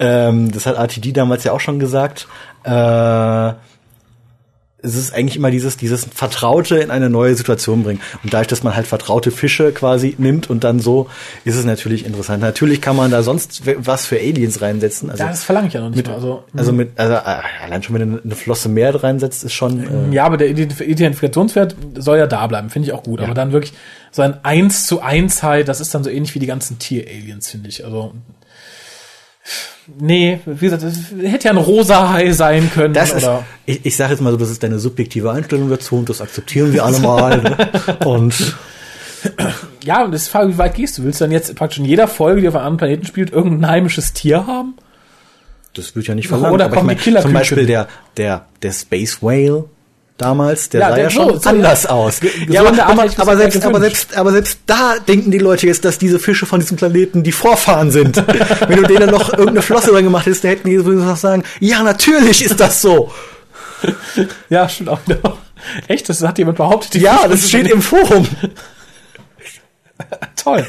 ähm, das hat RTD damals ja auch schon gesagt. Äh, es ist eigentlich immer dieses, dieses Vertraute in eine neue Situation bringen. Und dadurch, dass man halt vertraute Fische quasi nimmt und dann so, ist es natürlich interessant. Natürlich kann man da sonst was für Aliens reinsetzen. Also, Ja, das verlange ich ja noch nicht mit. Also, also mit, also äh, allein schon, wenn du eine Flosse mehr reinsetzt, ist schon, äh, ja, aber der Identif- Identifikationswert soll ja da bleiben, finde ich auch gut. Aber dann wirklich so ein 1 zu 1 halt, das ist dann so ähnlich wie die ganzen Tier-Aliens, finde ich. Also, nee, wie gesagt, es hätte ja ein rosa Hai sein können. Das ist, oder ich, ich sage jetzt mal so, das ist deine subjektive Einstellung dazu und das akzeptieren wir alle mal. ne? *laughs* Und Ja, und das ist die Frage, wie weit gehst du? Willst du dann jetzt praktisch in jeder Folge, die auf einem anderen Planeten spielt, irgendein heimisches Tier haben? das wird ja nicht Oder verlangt. aber kommen die ich Killer- zum Beispiel der, der, der Space Whale damals, der Ja, sah der- ja schon so- anders aus. ge- Ja, aber, aber, aber, selbst, aber, selbst, aber selbst da denken die Leute jetzt, dass diese Fische von diesem Planeten die Vorfahren sind. *laughs* Wenn du denen noch irgendeine Flosse dran gemacht hättest, dann hätten die noch sagen, ja, natürlich ist das so. *laughs* Ja, stimmt auch wieder. Echt? Das hat jemand behauptet? Die Ja, Fische das steht im Forum. *laughs* Toll.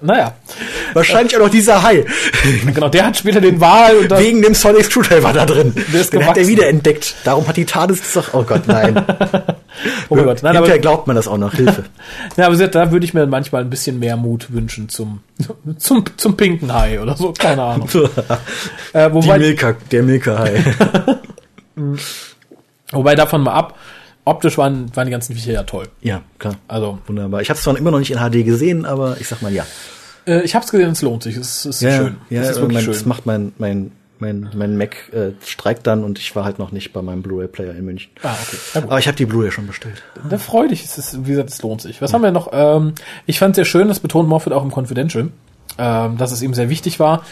Naja, Wahrscheinlich auch noch dieser Hai. *laughs* genau, der hat später den Wal und dann, Wegen dem Sonic Screwdriver da drin. Der ist Den hat er gewachsen. wieder entdeckt. Darum hat die TARDIS doch, oh Gott, nein. *laughs* oh mein Gott, nein, aber, Hinterher glaubt man das auch noch. Hilfe. *laughs* ja, aber da würde ich mir manchmal ein bisschen mehr Mut wünschen zum, zum, zum pinken Hai oder so, keine Ahnung. Äh, Die wobei, Milka, der Milka-Hai. wobei davon mal ab, optisch waren, waren die ganzen Viecher ja toll. ja, klar. Also, Wunderbar. Ich habe es zwar immer noch nicht in HD gesehen, aber ich sag mal ja. äh, ich hab's gesehen, es lohnt sich, es ist schön. Ja, es ist wirklich mein, schön. das macht mein, mein, mein, mein Mac äh, streikt dann und ich war halt noch nicht bei meinem Blu-ray-Player in München. ah, okay. Ja. Aber ich habe die Blu-ray schon bestellt. Da freu dich, es ist, wie gesagt, es lohnt sich. Was haben wir noch? Ähm, ich fand sehr schön, das betont Moffat auch im Confidential, ähm, dass es ihm sehr wichtig war,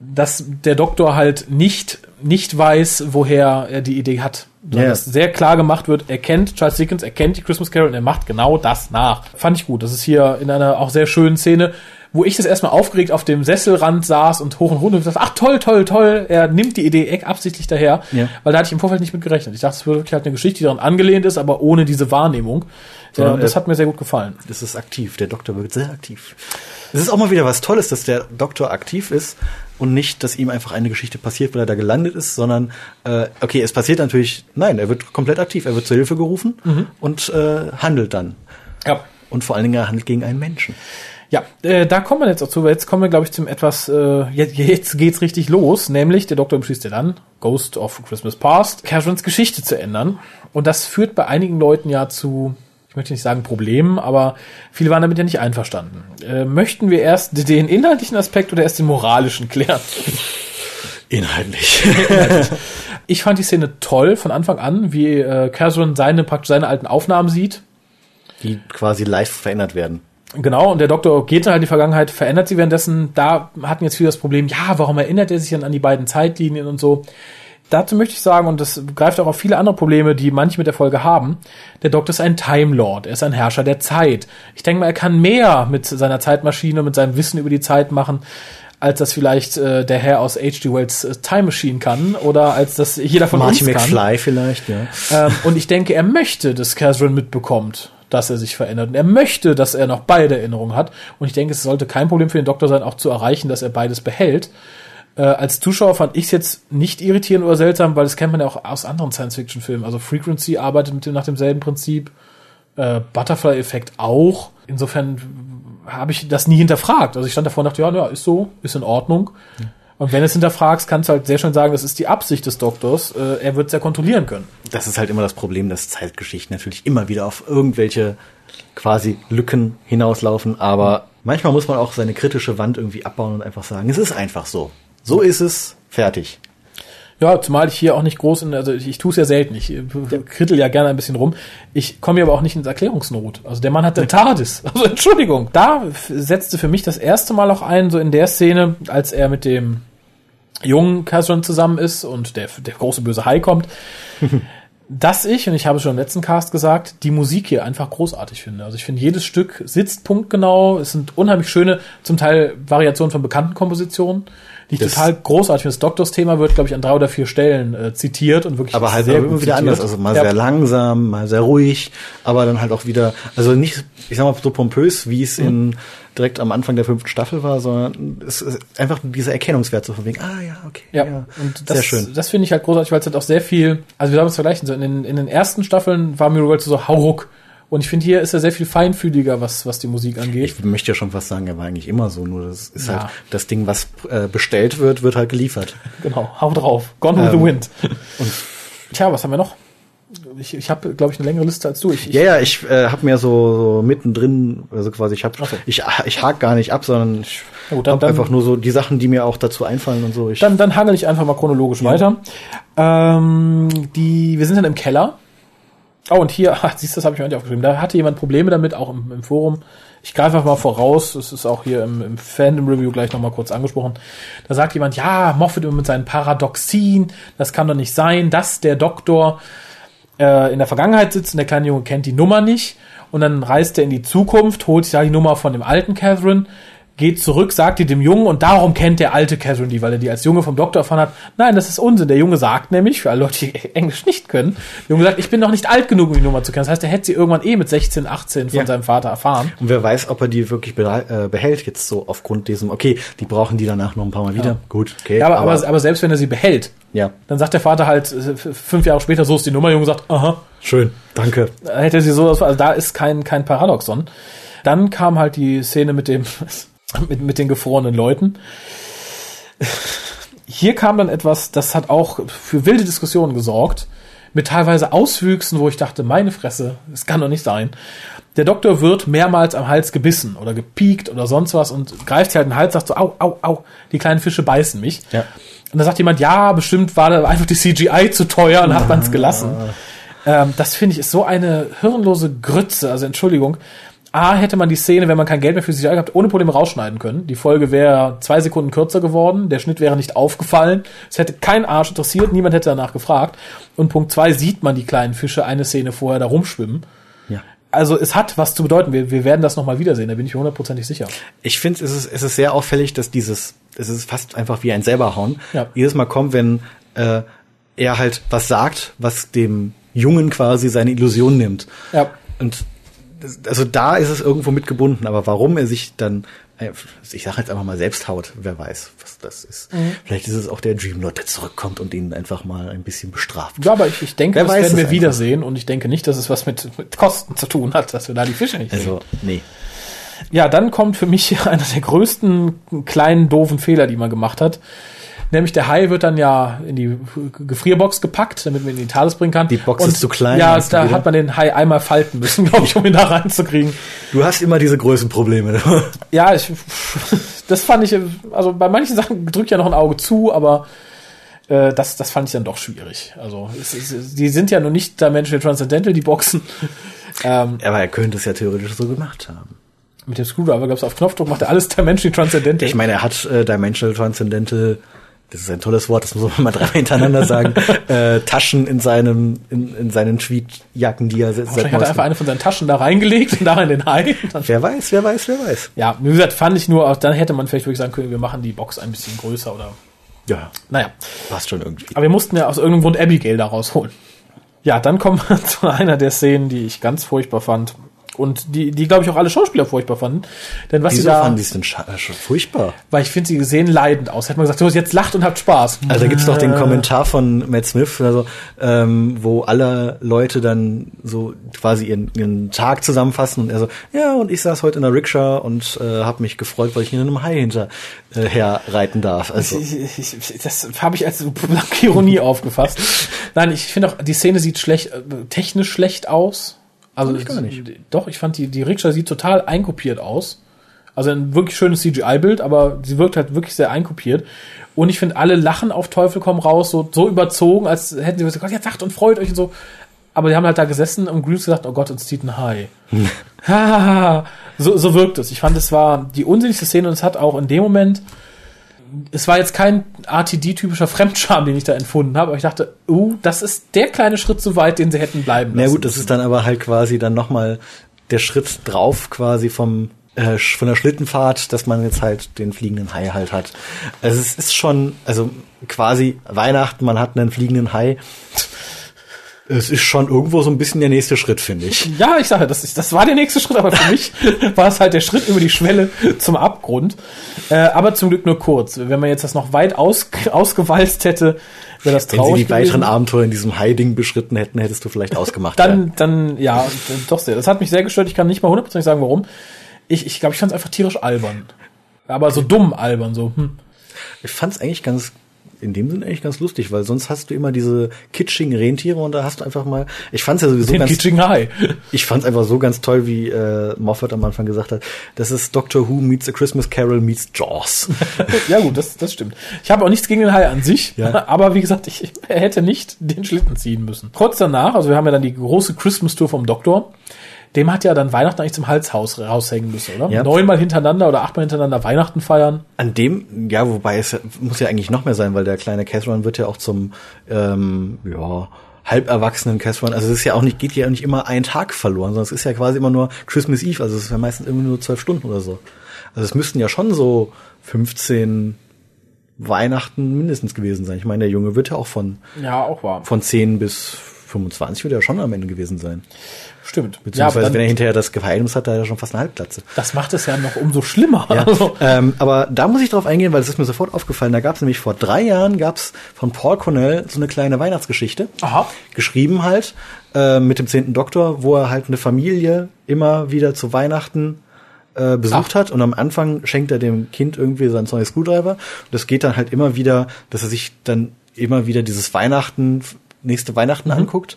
dass der Doktor halt nicht, nicht weiß, woher er die Idee hat. Sondern Ja. dass sehr klar gemacht wird, er kennt Charles Dickens, er kennt die Christmas Carol und er macht genau das nach. Fand ich gut. Das ist hier in einer auch sehr schönen Szene, wo ich das erstmal aufgeregt auf dem Sesselrand saß und hoch und runter und gesagt, ach toll, toll, toll, er nimmt die Idee absichtlich daher, Ja. weil da hatte ich im Vorfeld nicht mit gerechnet. Ich dachte, es wird wirklich halt eine Geschichte, die daran angelehnt ist, aber ohne diese Wahrnehmung. Ja, Sondern das er- hat mir sehr gut gefallen. Das ist aktiv. Der Doktor wirkt sehr aktiv. Es ist auch mal wieder was Tolles, dass der Doktor aktiv ist und nicht, dass ihm einfach eine Geschichte passiert, weil er da gelandet ist, sondern äh, okay, es passiert natürlich, nein, er wird komplett aktiv. Er wird zur Hilfe gerufen und äh, handelt dann. Ja. Und vor allen Dingen, er handelt gegen einen Menschen. Ja, äh, da kommen wir jetzt auch zu. weil Jetzt kommen wir, glaube ich, zum etwas, äh, jetzt, jetzt geht's richtig los, nämlich der Doktor beschließt ja dann, Ghost of Christmas Past, Casherans Geschichte zu ändern. Und das führt bei einigen Leuten ja zu, ich möchte nicht sagen Problemen, aber viele waren damit ja nicht einverstanden. Äh, möchten wir erst *laughs* den inhaltlichen Aspekt oder erst den moralischen klären? Inhaltlich. *laughs* Ich fand die Szene toll von Anfang an, wie äh, Casheran seine, praktisch seine alten Aufnahmen sieht. Die quasi live verändert werden. Genau, und der Doktor geht dann halt in die Vergangenheit, verändert sie währenddessen. Da hatten jetzt viele das Problem, ja, warum erinnert er sich dann an die beiden Zeitlinien und so. Dazu möchte ich sagen, und das greift auch auf viele andere Probleme, die manche mit der Folge haben, der Doktor ist ein Time Lord, er ist ein Herrscher der Zeit. Ich denke mal, er kann mehr mit seiner Zeitmaschine, mit seinem Wissen über die Zeit machen, als das vielleicht äh, der Herr aus H.G. Wells äh, Time Machine kann oder als das jeder von Marty uns kann. McFly vielleicht, ja. Ähm, und ich denke, er möchte, dass Catherine mitbekommt, dass er sich verändert. Und er möchte, dass er noch beide Erinnerungen hat. Und ich denke, es sollte kein Problem für den Doktor sein, auch zu erreichen, dass er beides behält. Äh, als Zuschauer fand ich es jetzt nicht irritierend oder seltsam, weil das kennt man ja auch aus anderen Science-Fiction-Filmen. Also Frequency arbeitet mit dem, nach demselben Prinzip. Äh, Butterfly-Effekt auch. Insofern habe ich das nie hinterfragt. Also ich stand davor und dachte, ja, ja, ist so, ist in Ordnung. Ja. Und wenn du es hinterfragst, kannst du halt sehr schön sagen, das ist die Absicht des Doktors. Äh, er wird es ja kontrollieren können. Das ist halt immer das Problem, dass Zeitgeschichten natürlich immer wieder auf irgendwelche quasi Lücken hinauslaufen. Aber manchmal muss man auch seine kritische Wand irgendwie abbauen und einfach sagen, es ist einfach so. So ist es, fertig. Ja, zumal ich hier auch nicht groß in, also ich, ich tue es ja selten, ich äh, krittel ja gerne ein bisschen rum. Ich komme hier aber auch nicht ins Erklärungsnot. Also der Mann hat den TARDIS. *laughs* Also Entschuldigung. Da setzte für mich das erste Mal auch ein, so in der Szene, als er mit dem jungen Catherine zusammen ist und der, der große böse Hai kommt. *laughs* dass ich, und ich habe es schon im letzten Cast gesagt, die Musik hier einfach großartig finde. Also ich finde, jedes Stück sitzt punktgenau. Es sind unheimlich schöne, zum Teil Variationen von bekannten Kompositionen das total großartig. Das Doktors-Thema wird, glaube ich, an drei oder vier Stellen äh, zitiert und wirklich aber halt sehr immer wieder anders. Also mal ja. sehr langsam, mal sehr ruhig, aber dann halt auch wieder, also nicht, ich sag mal so pompös, wie es mhm. in direkt am Anfang der fünften Staffel war, sondern es ist einfach dieser Erkennungswert so von wegen, ah ja, okay. Ja, ja. und das, sehr schön. Das finde ich halt großartig, weil es halt auch sehr viel, also wir haben es vergleichen, so in den, in den ersten Staffeln war Miracle so hauruck und ich finde, hier ist er sehr viel feinfühliger, was, was die Musik angeht. Ich möchte ja schon fast sagen, er war eigentlich immer so, nur das ist ja. halt das Ding, was äh, bestellt wird, wird halt geliefert. Genau, hau drauf. Gone with ähm, the wind. *laughs* Und Tja, was haben wir noch? Ich, ich habe, glaube ich, eine längere Liste als du. Ich, ich ja, ja, ich äh, habe mir so, so mittendrin, also quasi, ich habe, okay. ich, ich hake gar nicht ab, sondern ich ja, habe einfach nur so die Sachen, die mir auch dazu einfallen und so. Ich, dann, dann hangel ich einfach mal chronologisch ja. weiter. Ähm, die, wir sind dann im Keller Oh, und hier, ach, *laughs* siehst du, das habe ich mir nicht aufgeschrieben. Da hatte jemand Probleme damit, auch im, im Forum. Ich greife einfach mal voraus, das ist auch hier im, im Fandom-Review gleich nochmal kurz angesprochen. Da sagt jemand, ja, Moffat mit seinen Paradoxien, das kann doch nicht sein, dass der Doktor äh, in der Vergangenheit sitzt und der kleine Junge kennt die Nummer nicht. Und dann reist er in die Zukunft, holt sich da die Nummer von dem alten Catherine, geht zurück, sagt die dem Jungen und darum kennt der alte Catherine die, weil er die als Junge vom Doktor erfahren hat. Nein, das ist Unsinn. Der Junge sagt nämlich, für alle Leute, die *laughs* Englisch nicht können, der Junge sagt, ich bin noch nicht alt genug, um die Nummer zu kennen. Das heißt, er hätte sie irgendwann eh mit 16, 18 von ja. seinem Vater erfahren. Und wer weiß, ob er die wirklich äh, behält jetzt so aufgrund diesem, okay, die brauchen die danach noch ein paar Mal wieder. Ja. Gut, okay. Ja, aber, aber, aber selbst wenn er sie behält, ja. dann sagt der Vater halt äh, fünf Jahre später, so ist die Nummer, der Junge sagt, aha. Schön, danke. Hätte sie so, also da ist kein, kein Paradoxon. Dann kam halt die Szene mit dem, mit, mit den gefrorenen Leuten. Hier kam dann etwas, das hat auch für wilde Diskussionen gesorgt, mit teilweise Auswüchsen, wo ich dachte, meine Fresse, das kann doch nicht sein. Der Doktor wird mehrmals am Hals gebissen oder gepiekt oder sonst was und greift sich halt den Hals, sagt so, au, au, au, die kleinen Fische beißen mich. Ja. Und dann sagt jemand, ja, bestimmt war da einfach die CGI zu teuer und hat man es gelassen. Ähm, das finde ich ist so eine hirnlose Grütze, also Entschuldigung. A, hätte man die Szene, wenn man kein Geld mehr für CGI gehabt, ohne Probleme rausschneiden können. Die Folge wäre zwei Sekunden kürzer geworden, der Schnitt wäre nicht aufgefallen. Es hätte kein Arsch interessiert, niemand hätte danach gefragt. Und Punkt zwei sieht man die kleinen Fische eine Szene vorher da rumschwimmen. Ja. Also es hat was zu bedeuten. Wir, wir werden das nochmal wiedersehen, da bin ich mir hundertprozentig sicher. Ich finde, es ist, es ist sehr auffällig, dass dieses, es ist fast einfach wie ein selberhauen. Ja. Jedes Mal kommt, wenn äh, er halt was sagt, was dem Jungen quasi seine Illusion nimmt. Ja. Und also da ist es irgendwo mitgebunden, aber warum er sich dann, äh, ich sage jetzt einfach mal selbst haut, wer weiß, was das ist. Mhm. Vielleicht ist es auch der Dreamlord, der zurückkommt und ihn einfach mal ein bisschen bestraft. Ja, aber ich, ich denke, wer das werden wir einfach. wiedersehen und ich denke nicht, dass es was mit, mit Kosten zu tun hat, dass wir da die Fische nicht sehen. Also, nee. Ja, dann kommt für mich *laughs* einer der größten kleinen doofen Fehler, die man gemacht hat. Nämlich der Hai wird dann ja in die Gefrierbox gepackt, damit man ihn in die Thales bringen kann. Die Box und ist zu klein. Ja, da wieder. hat man den Hai einmal falten müssen, *laughs* glaube ich, um ihn da reinzukriegen. Du hast immer diese Größenprobleme. *laughs* ja, ich, das fand ich, also bei manchen Sachen drückt ja noch ein Auge zu, aber äh, das, das fand ich dann doch schwierig. Also es, es, die sind ja nur nicht der Transcendental, die Boxen. *laughs* Ähm, aber er könnte es ja theoretisch so gemacht haben. Mit dem Screwdriver gab es auf Knopfdruck, macht er alles Dimensional Transcendental. Ich meine, er hat äh, Dimensional Transcendental das ist ein tolles Wort, das muss man *laughs* mal dreimal hintereinander sagen, *laughs* äh, Taschen in seinem, in, in seinen Tweetjacken, die er setzt. Wahrscheinlich hat er einfach eine von seinen Taschen da reingelegt und da in den Hai. *laughs* Wer weiß, wer weiß, wer weiß. Ja, wie gesagt, fand ich nur, dann hätte man vielleicht wirklich sagen können, wir machen die Box ein bisschen größer oder. Ja. Naja. Passt schon irgendwie. Aber wir mussten ja aus irgendeinem Grund Abigail da rausholen. Ja, dann kommen wir zu einer der Szenen, die ich ganz furchtbar fand und die, die glaube ich auch alle Schauspieler furchtbar fanden. Denn was Wieso sie da, fanden die es denn äh, schon furchtbar? Weil ich finde, sie sehen leidend aus. Hätte man gesagt, so jetzt lacht und habt Spaß. Also da gibt's doch den Kommentar von Matt Smith, also, ähm, wo alle Leute dann so quasi ihren, ihren Tag zusammenfassen und er so, ja, und ich saß heute in der Rikscha und äh, habe mich gefreut, weil ich in einem Hai hinter äh, herreiten darf. Also. Ich, ich, das habe ich als Ironie aufgefasst. Nein, ich finde auch, die Szene sieht schlecht, äh, technisch schlecht aus. Also ich gar nicht. Doch, ich fand die, die Rikscha sieht total einkopiert aus. Also ein wirklich schönes CGI-Bild, aber sie wirkt halt wirklich sehr einkopiert. Und ich finde, alle lachen auf Teufel komm raus, so, so überzogen, als hätten sie gesagt, jetzt sagt und freut euch und so. Aber die haben halt da gesessen und Greaves gesagt, oh Gott, uns zieht ein *laughs* Hai. so, so wirkt es. Ich fand, es war die unsinnigste Szene und es hat auch in dem Moment es war jetzt kein RTD-typischer *laughs* Fremdscham, den ich da empfunden habe, aber ich dachte, uh, das ist der kleine Schritt zu weit, den sie hätten bleiben lassen. Na gut, das ist dann aber halt quasi dann nochmal der Schritt drauf quasi vom äh, von der Schlittenfahrt, dass man jetzt halt den fliegenden Hai halt hat. Also es ist schon, also quasi Weihnachten, man hat einen fliegenden Hai es ist schon irgendwo so ein bisschen der nächste Schritt, finde ich. Ja, ich sage, das, ist, das war der nächste Schritt, aber für mich *laughs* war es halt der Schritt über die Schwelle zum Abgrund. Äh, aber zum Glück nur kurz. Wenn man jetzt das noch weit aus, ausgewalzt hätte, wäre das traurig. Wenn sie die gewesen. weiteren Abenteuer in diesem Heiding beschritten hätten, hättest du vielleicht ausgemacht. dann, ja. dann, ja, doch sehr. Das hat mich sehr gestört. Ich kann nicht mal hundertprozentig sagen, warum. Ich, ich glaube, ich fand es einfach tierisch albern. Aber so dumm albern, so. Hm. Ich fand es eigentlich ganz in dem Sinne eigentlich ganz lustig, weil sonst hast du immer diese kitschigen Rentiere und da hast du einfach mal, ich fand's ja sowieso Den ganz, kitschigen Hai. ich fand's einfach so ganz toll, wie äh, Moffat am Anfang gesagt hat, das ist Doctor Who meets A Christmas Carol meets Jaws. *laughs* ja gut, das, das stimmt. Ich habe auch nichts gegen den Hai an sich, ja. *laughs* aber wie gesagt, ich hätte nicht den Schlitten ziehen müssen. Kurz danach, also wir haben ja dann die große Christmas Tour vom Doktor, dem hat ja dann Weihnachten eigentlich zum Halshaus raushängen müssen, oder? Ja. Neunmal hintereinander oder achtmal hintereinander Weihnachten feiern. An dem, ja, wobei es muss ja eigentlich noch mehr sein, weil der kleine Catherine wird ja auch zum, ähm, ja, halberwachsenen Catherine. Also es ist ja auch nicht, geht ja auch nicht immer ein Tag verloren, sondern es ist ja quasi immer nur Christmas Eve, also es ist ja meistens irgendwie nur zwölf Stunden oder so. Also es müssten ja schon so 15 Weihnachten mindestens gewesen sein. Ich meine, der Junge wird ja auch von, ja, auch wahr. von 10 bis 25 wird er schon am Ende gewesen sein. Stimmt. Beziehungsweise, ja, dann, wenn er hinterher das Geheimnis hat, da hat er schon fast eine Halbplatze. Das macht es ja noch umso schlimmer. Ja, also. ähm, aber da muss ich drauf eingehen, weil es ist mir sofort aufgefallen. Da gab es nämlich vor drei Jahren gab es von Paul Cornell so eine kleine Weihnachtsgeschichte. Aha. Geschrieben halt äh, mit dem zehnten Doktor, wo er halt eine Familie immer wieder zu Weihnachten äh, besucht Ach. hat und am Anfang schenkt er dem Kind irgendwie sein neues Screwdriver. Und das geht dann halt immer wieder, dass er sich dann immer wieder dieses Weihnachten, nächste Weihnachten mhm. anguckt.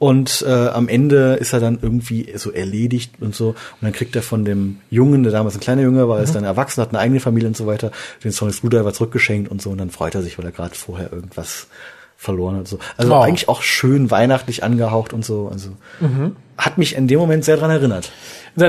Und äh, am Ende ist er dann irgendwie so erledigt und so. Und dann kriegt er von dem Jungen, der damals ein kleiner Junge war, mhm. ist dann erwachsen, hat eine eigene Familie und so weiter, den Sonic Screwdriver zurückgeschenkt und so. Und dann freut er sich, weil er gerade vorher irgendwas verloren hat. So. Also wow. eigentlich auch schön weihnachtlich angehaucht und so. Also mhm. hat mich in dem Moment sehr dran erinnert.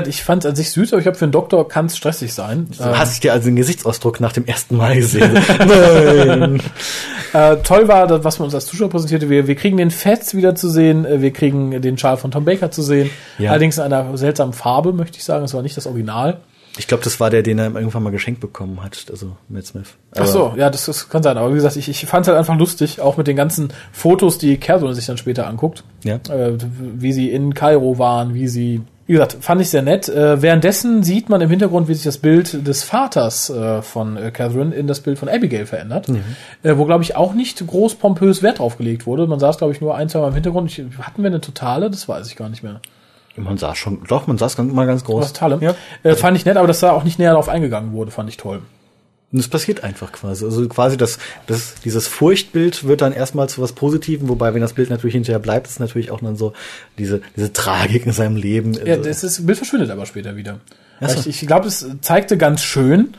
Ich fand es an sich süß, aber ich glaube, für einen Doktor kann es stressig sein. Du ähm, hast dir also den Gesichtsausdruck nach dem ersten Mal gesehen. *laughs* Nein. *laughs* äh, toll war, was man uns als Zuschauer präsentierte. Wir, wir kriegen den Fats wieder zu sehen, äh, wir kriegen den Charles von Tom Baker zu sehen. Ja. Allerdings in einer seltsamen Farbe, möchte ich sagen. Es war nicht das Original. Ich glaube, das war der, den er irgendwann mal geschenkt bekommen hat, also Matt Smith. Aber Ach so, ja, das, das kann sein. Aber wie gesagt, ich, ich fand es halt einfach lustig, auch mit den ganzen Fotos, die Kerstin sich dann später anguckt. Ja. Äh, wie sie in Kairo waren, wie sie wie gesagt, fand ich sehr nett. Äh, währenddessen sieht man im Hintergrund, wie sich das Bild des Vaters äh, von äh, Catherine in das Bild von Abigail verändert, mhm. äh, wo, glaube ich, auch nicht groß pompös Wert drauf gelegt wurde. Man saß, glaube ich, nur ein, zwei Mal im Hintergrund. Ich, hatten wir eine totale? Das weiß ich gar nicht mehr. Man sah schon, doch, man saß ganz, mal ganz groß. Was Totale. Ja. Äh, fand ich nett, aber dass da auch nicht näher darauf eingegangen wurde, fand ich toll. Und es passiert einfach quasi. Also quasi das, das, dieses Furchtbild wird dann erstmal zu was Positivem, wobei, wenn das Bild natürlich hinterher bleibt, ist natürlich auch dann so diese, diese Tragik in seinem Leben. Ja, also das ist, Bild verschwindet aber später wieder. So. Ich, ich glaube, es zeigte ganz schön,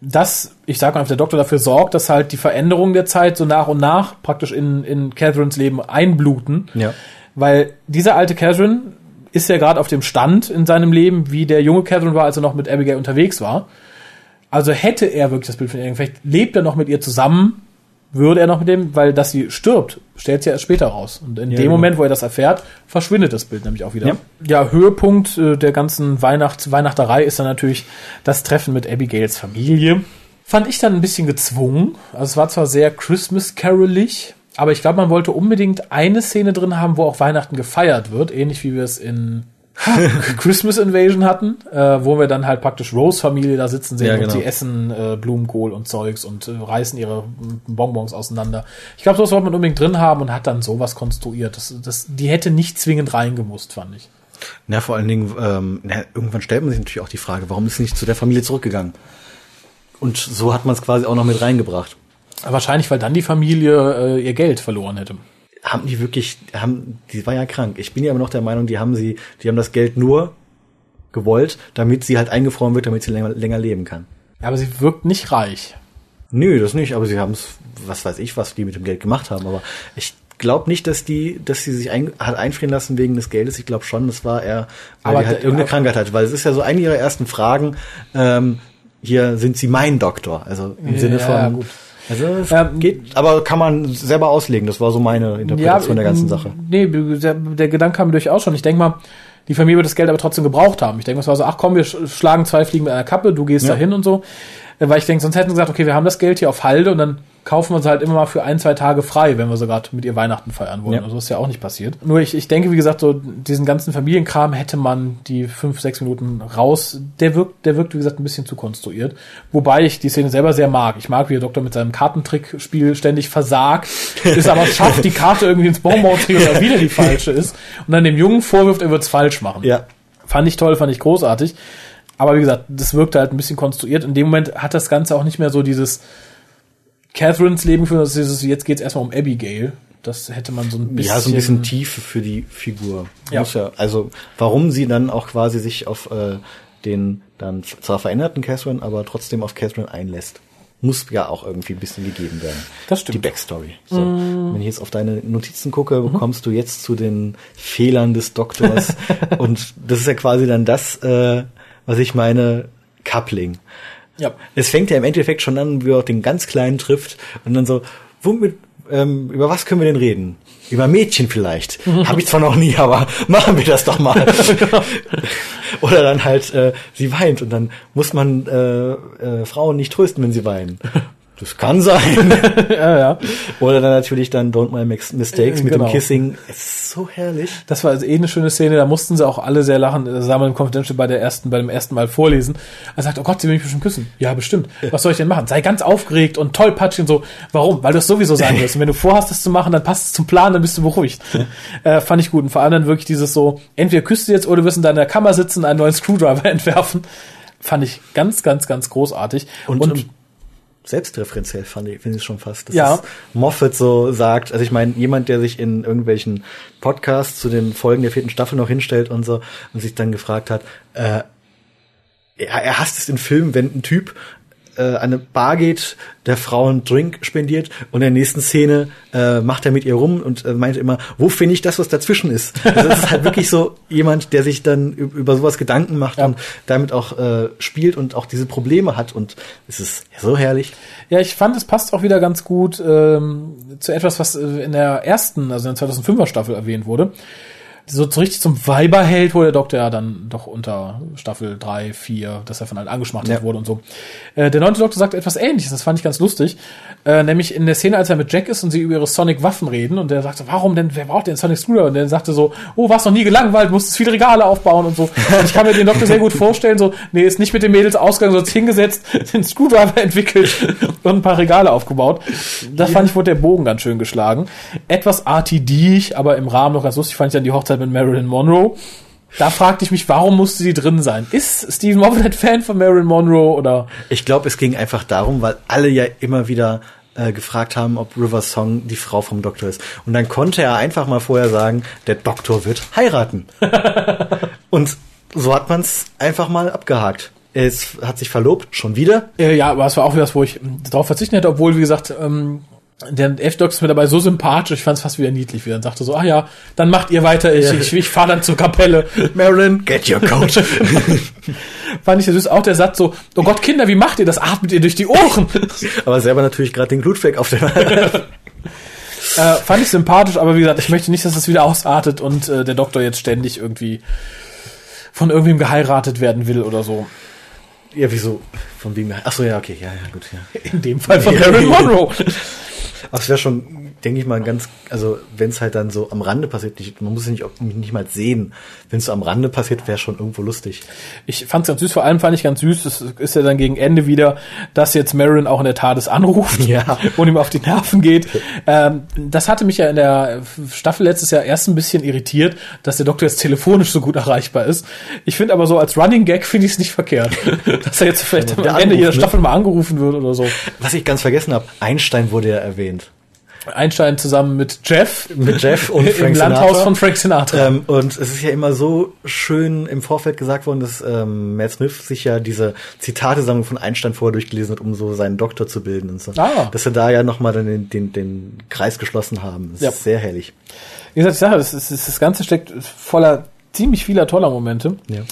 dass, ich sage mal, der Doktor dafür sorgt, dass halt die Veränderungen der Zeit so nach und nach praktisch in, in Catherines Leben einbluten. Ja. Weil diese alte Catherine ist er gerade auf dem Stand in seinem Leben, wie der junge Catherine war, als er noch mit Abigail unterwegs war. Also hätte er wirklich das Bild von ihr, vielleicht lebt er noch mit ihr zusammen, würde er noch mit dem, weil dass sie stirbt, stellt sie erst später raus. Und in ja, dem genau. Moment, wo er das erfährt, verschwindet das Bild nämlich auch wieder. Ja, ja Höhepunkt äh, der ganzen Weihnachts Weihnachterei ist dann natürlich das Treffen mit Abigails Familie. Fand ich dann ein bisschen gezwungen. Also es war zwar sehr Christmas carolig, aber ich glaube, man wollte unbedingt eine Szene drin haben, wo auch Weihnachten gefeiert wird, ähnlich wie wir es in *laughs* Christmas Invasion hatten, äh, wo wir dann halt praktisch Rose-Familie da sitzen sehen ja, genau. und sie essen äh, Blumenkohl und Zeugs und äh, reißen ihre Bonbons auseinander. Ich glaube, sowas wollte man unbedingt drin haben und hat dann sowas konstruiert. Das, das, die hätte nicht zwingend reingemusst, fand ich. Na, vor allen Dingen, ähm, na, irgendwann stellt man sich natürlich auch die Frage, warum ist sie nicht zu der Familie zurückgegangen? Und so hat man es quasi auch noch mit reingebracht. Wahrscheinlich, weil dann die Familie äh, ihr Geld verloren hätte haben die wirklich, haben, die war ja krank. Ich bin ja immer noch der Meinung, die haben sie, die haben das Geld nur gewollt, damit sie halt eingefroren wird, damit sie länger, länger leben kann. Ja, aber sie wirkt nicht reich. Nö, das nicht, aber sie haben es, was weiß ich, was die mit dem Geld gemacht haben, aber ich glaube nicht, dass die, dass sie sich ein, hat einfrieren lassen wegen des Geldes. Ich glaube schon, das war eher, weil aber die halt irgendeine Krankheit hat. Weil es ist ja so eine ihrer ersten Fragen, ähm, hier sind sie mein Doktor. Also im ja, Sinne von, ja, also ähm, geht, aber kann man selber auslegen. Das war so meine Interpretation ja, der ganzen Sache. Nee, der, der Gedanke kam durchaus schon. Ich denke mal, die Familie wird das Geld aber trotzdem gebraucht haben. Ich denke, es war so, ach komm, wir schlagen zwei Fliegen mit einer Kappe, du gehst ja. da hin und so. Äh, weil ich denke, sonst hätten sie gesagt, okay, wir haben das Geld hier auf Halde und dann kaufen wir sie halt immer mal für ein, zwei Tage frei, wenn wir so gerade mit ihr Weihnachten feiern wollen. Ja. Also ist ja auch nicht passiert. Nur ich, ich denke, wie gesagt, so diesen ganzen Familienkram hätte man die fünf, sechs Minuten raus. Der wirkt, der wirkt, wie gesagt, ein bisschen zu konstruiert. Wobei ich die Szene selber sehr mag. Ich mag, wie der Doktor mit seinem Kartentrickspiel ständig versagt, *laughs* ist aber schafft, die Karte irgendwie ins Bonbon zu oder wieder die falsche *laughs* ist und dann dem Jungen vorwirft, er wird es falsch machen. Ja. Fand ich toll, fand ich großartig. Aber wie gesagt, das wirkte halt ein bisschen konstruiert. In dem Moment hat das Ganze auch nicht mehr so dieses Catherines Leben geführt, das ist, jetzt geht's erstmal um Abigail. Das hätte man so ein bisschen. Ja, so ein bisschen Tiefe für die Figur. Ja. ja. Also, warum sie dann auch quasi sich auf äh, den dann zwar veränderten Catherine, aber trotzdem auf Catherine einlässt. Muss ja auch irgendwie ein bisschen gegeben werden. Das stimmt. Die Backstory. So. Mm. Wenn ich jetzt auf deine Notizen gucke, mhm. kommst du jetzt zu den Fehlern des Doktors. *laughs* und das ist ja quasi dann das, äh, was ich meine, Coupling. Ja. Es fängt ja im Endeffekt schon an, wie er auch den ganz Kleinen trifft und dann so, womit, ähm, über was können wir denn reden? Über Mädchen vielleicht. *laughs* Habe ich zwar noch nie, aber machen wir das doch mal. *laughs* Oder dann halt, äh, sie weint und dann muss man äh, äh, Frauen nicht trösten, wenn sie weinen. Das kann sein. *laughs* ja, ja. Oder dann natürlich dann Don't My Mistakes mit genau. dem Kissing. Es ist so herrlich. Das war also eh eine schöne Szene. Da mussten sie auch alle sehr lachen. Das sah man im Confidential bei der ersten, bei dem ersten Mal vorlesen. Er sagt, oh Gott, sie will mich bestimmt küssen. Ja, bestimmt. Was soll ich denn machen? Sei ganz aufgeregt und tollpatschig und so. Warum? Weil du es sowieso sagen *laughs* wirst. Und wenn du vorhast, das zu machen, dann passt es zum Plan, dann bist du beruhigt. äh, fand ich gut. Und vor allem dann wirklich dieses so, entweder küsst du jetzt oder du wirst in deiner Kammer sitzen, einen neuen Screwdriver *laughs* entwerfen. Fand ich ganz, ganz, ganz großartig. Und, und, und selbstreferenziell fand ich, finde ich schon fast. Dass ja. Moffat so sagt, also ich meine, jemand, der sich in irgendwelchen Podcasts zu den Folgen der vierten Staffel noch hinstellt und so und sich dann gefragt hat, äh, er, er hasst es in Filmen, wenn ein Typ äh, eine Bar geht, der Frau einen Drink spendiert und in der nächsten Szene äh, macht er mit ihr rum und äh, meint immer, wo finde ich das, was dazwischen ist? Also das ist halt wirklich so jemand, der sich dann über sowas Gedanken macht ja. und damit auch äh, spielt und auch diese Probleme hat und es ist so herrlich. Ja, ich fand, es passt auch wieder ganz gut ähm, zu etwas, was äh, in der ersten, also in der 2005er Staffel erwähnt wurde so richtig zum Weiberheld wurde der Doktor ja dann doch unter Staffel 3, 4, dass er von allen angeschmachtet ja. wurde und so. Äh, der neunte Doktor sagt etwas ähnliches, das fand ich ganz lustig. Äh, nämlich in der Szene, als er mit Jack ist und sie über ihre Sonic-Waffen reden und der sagte, warum denn, wer braucht denn Sonic Screwdriver? Und der sagte so, oh, warst noch nie gelangweilt, musstest viele Regale aufbauen und so. Und ich kann mir den Doktor sehr gut vorstellen, so, nee, ist nicht mit den Mädels ausgegangen, sondern hingesetzt, *laughs* den Screwdriver entwickelt und ein paar Regale aufgebaut. Das ja. fand ich, wurde der Bogen ganz schön geschlagen. Etwas RTD, aber im Rahmen noch ganz lustig fand ich dann die Hochzeit mit Marilyn Monroe. Da fragte ich mich, warum musste sie drin sein? Ist Stephen Moffat ein Fan von Marilyn Monroe oder? Ich glaube, es ging einfach darum, weil alle ja immer wieder äh, gefragt haben, ob River Song die Frau vom Doktor ist. Und dann konnte er einfach mal vorher sagen, der Doktor wird heiraten. *laughs* Und so hat man es einfach mal abgehakt. Es hat sich verlobt, schon wieder. Äh, ja, aber es war auch wieder was, wo ich darauf verzichten hätte, obwohl, wie gesagt, ähm, der F-Doc ist mir dabei so sympathisch, ich fand es fast wieder niedlich, wie er dann sagte so, ach ja, dann macht ihr weiter, ich, ja. ich, ich fahre dann zur Kapelle. *laughs* Marilyn, get your coat. *laughs* fand ich süß, auch der Satz so, oh Gott, Kinder, wie macht ihr das? Atmet ihr durch die Ohren? *laughs* aber selber natürlich gerade den Glutfleck auf der äh, fand ich sympathisch, aber wie gesagt, ich möchte nicht, dass das wieder ausartet und äh, der Doktor jetzt ständig irgendwie von irgendwem geheiratet werden will oder so. Ja, wieso? Von wem? Achso, ja, okay, ja, ja, gut, ja. In dem Fall von Marilyn Monroe. Aber es wäre schon denke ich mal, ganz, also wenn es halt dann so am Rande passiert, nicht, man muss es nicht, nicht mal sehen. Wenn es so am Rande passiert, wäre schon irgendwo lustig. Ich fand es ganz süß, vor allem fand ich ganz süß, das ist ja dann gegen Ende wieder, dass jetzt Marin auch in der TARDIS anruft ja. *laughs* und ihm auf die Nerven geht. Ähm, das hatte mich ja in der Staffel letztes Jahr erst ein bisschen irritiert, dass der Doktor jetzt telefonisch so gut erreichbar ist. Ich finde aber so als Running Gag finde ich es nicht verkehrt, *laughs* dass er jetzt vielleicht am Ende jeder ne? Staffel mal angerufen wird oder so. Was ich ganz vergessen habe, Einstein wurde ja erwähnt. Einstein zusammen mit Jeff. Mit Jeff und *laughs* Frank Im Sinatra. Landhaus von Frank Sinatra. Ähm, und es ist ja immer so schön im Vorfeld gesagt worden, dass ähm, Matt Smith sich ja diese Zitatesammlung von Einstein vorher durchgelesen hat, um so seinen Doktor zu bilden und so. Ah. Dass wir da ja nochmal den, den, den Kreis geschlossen haben. Das ja. ist sehr herrlich. Wie gesagt, ich sage, das, ist, das Ganze steckt voller ziemlich vieler toller Momente. Ja.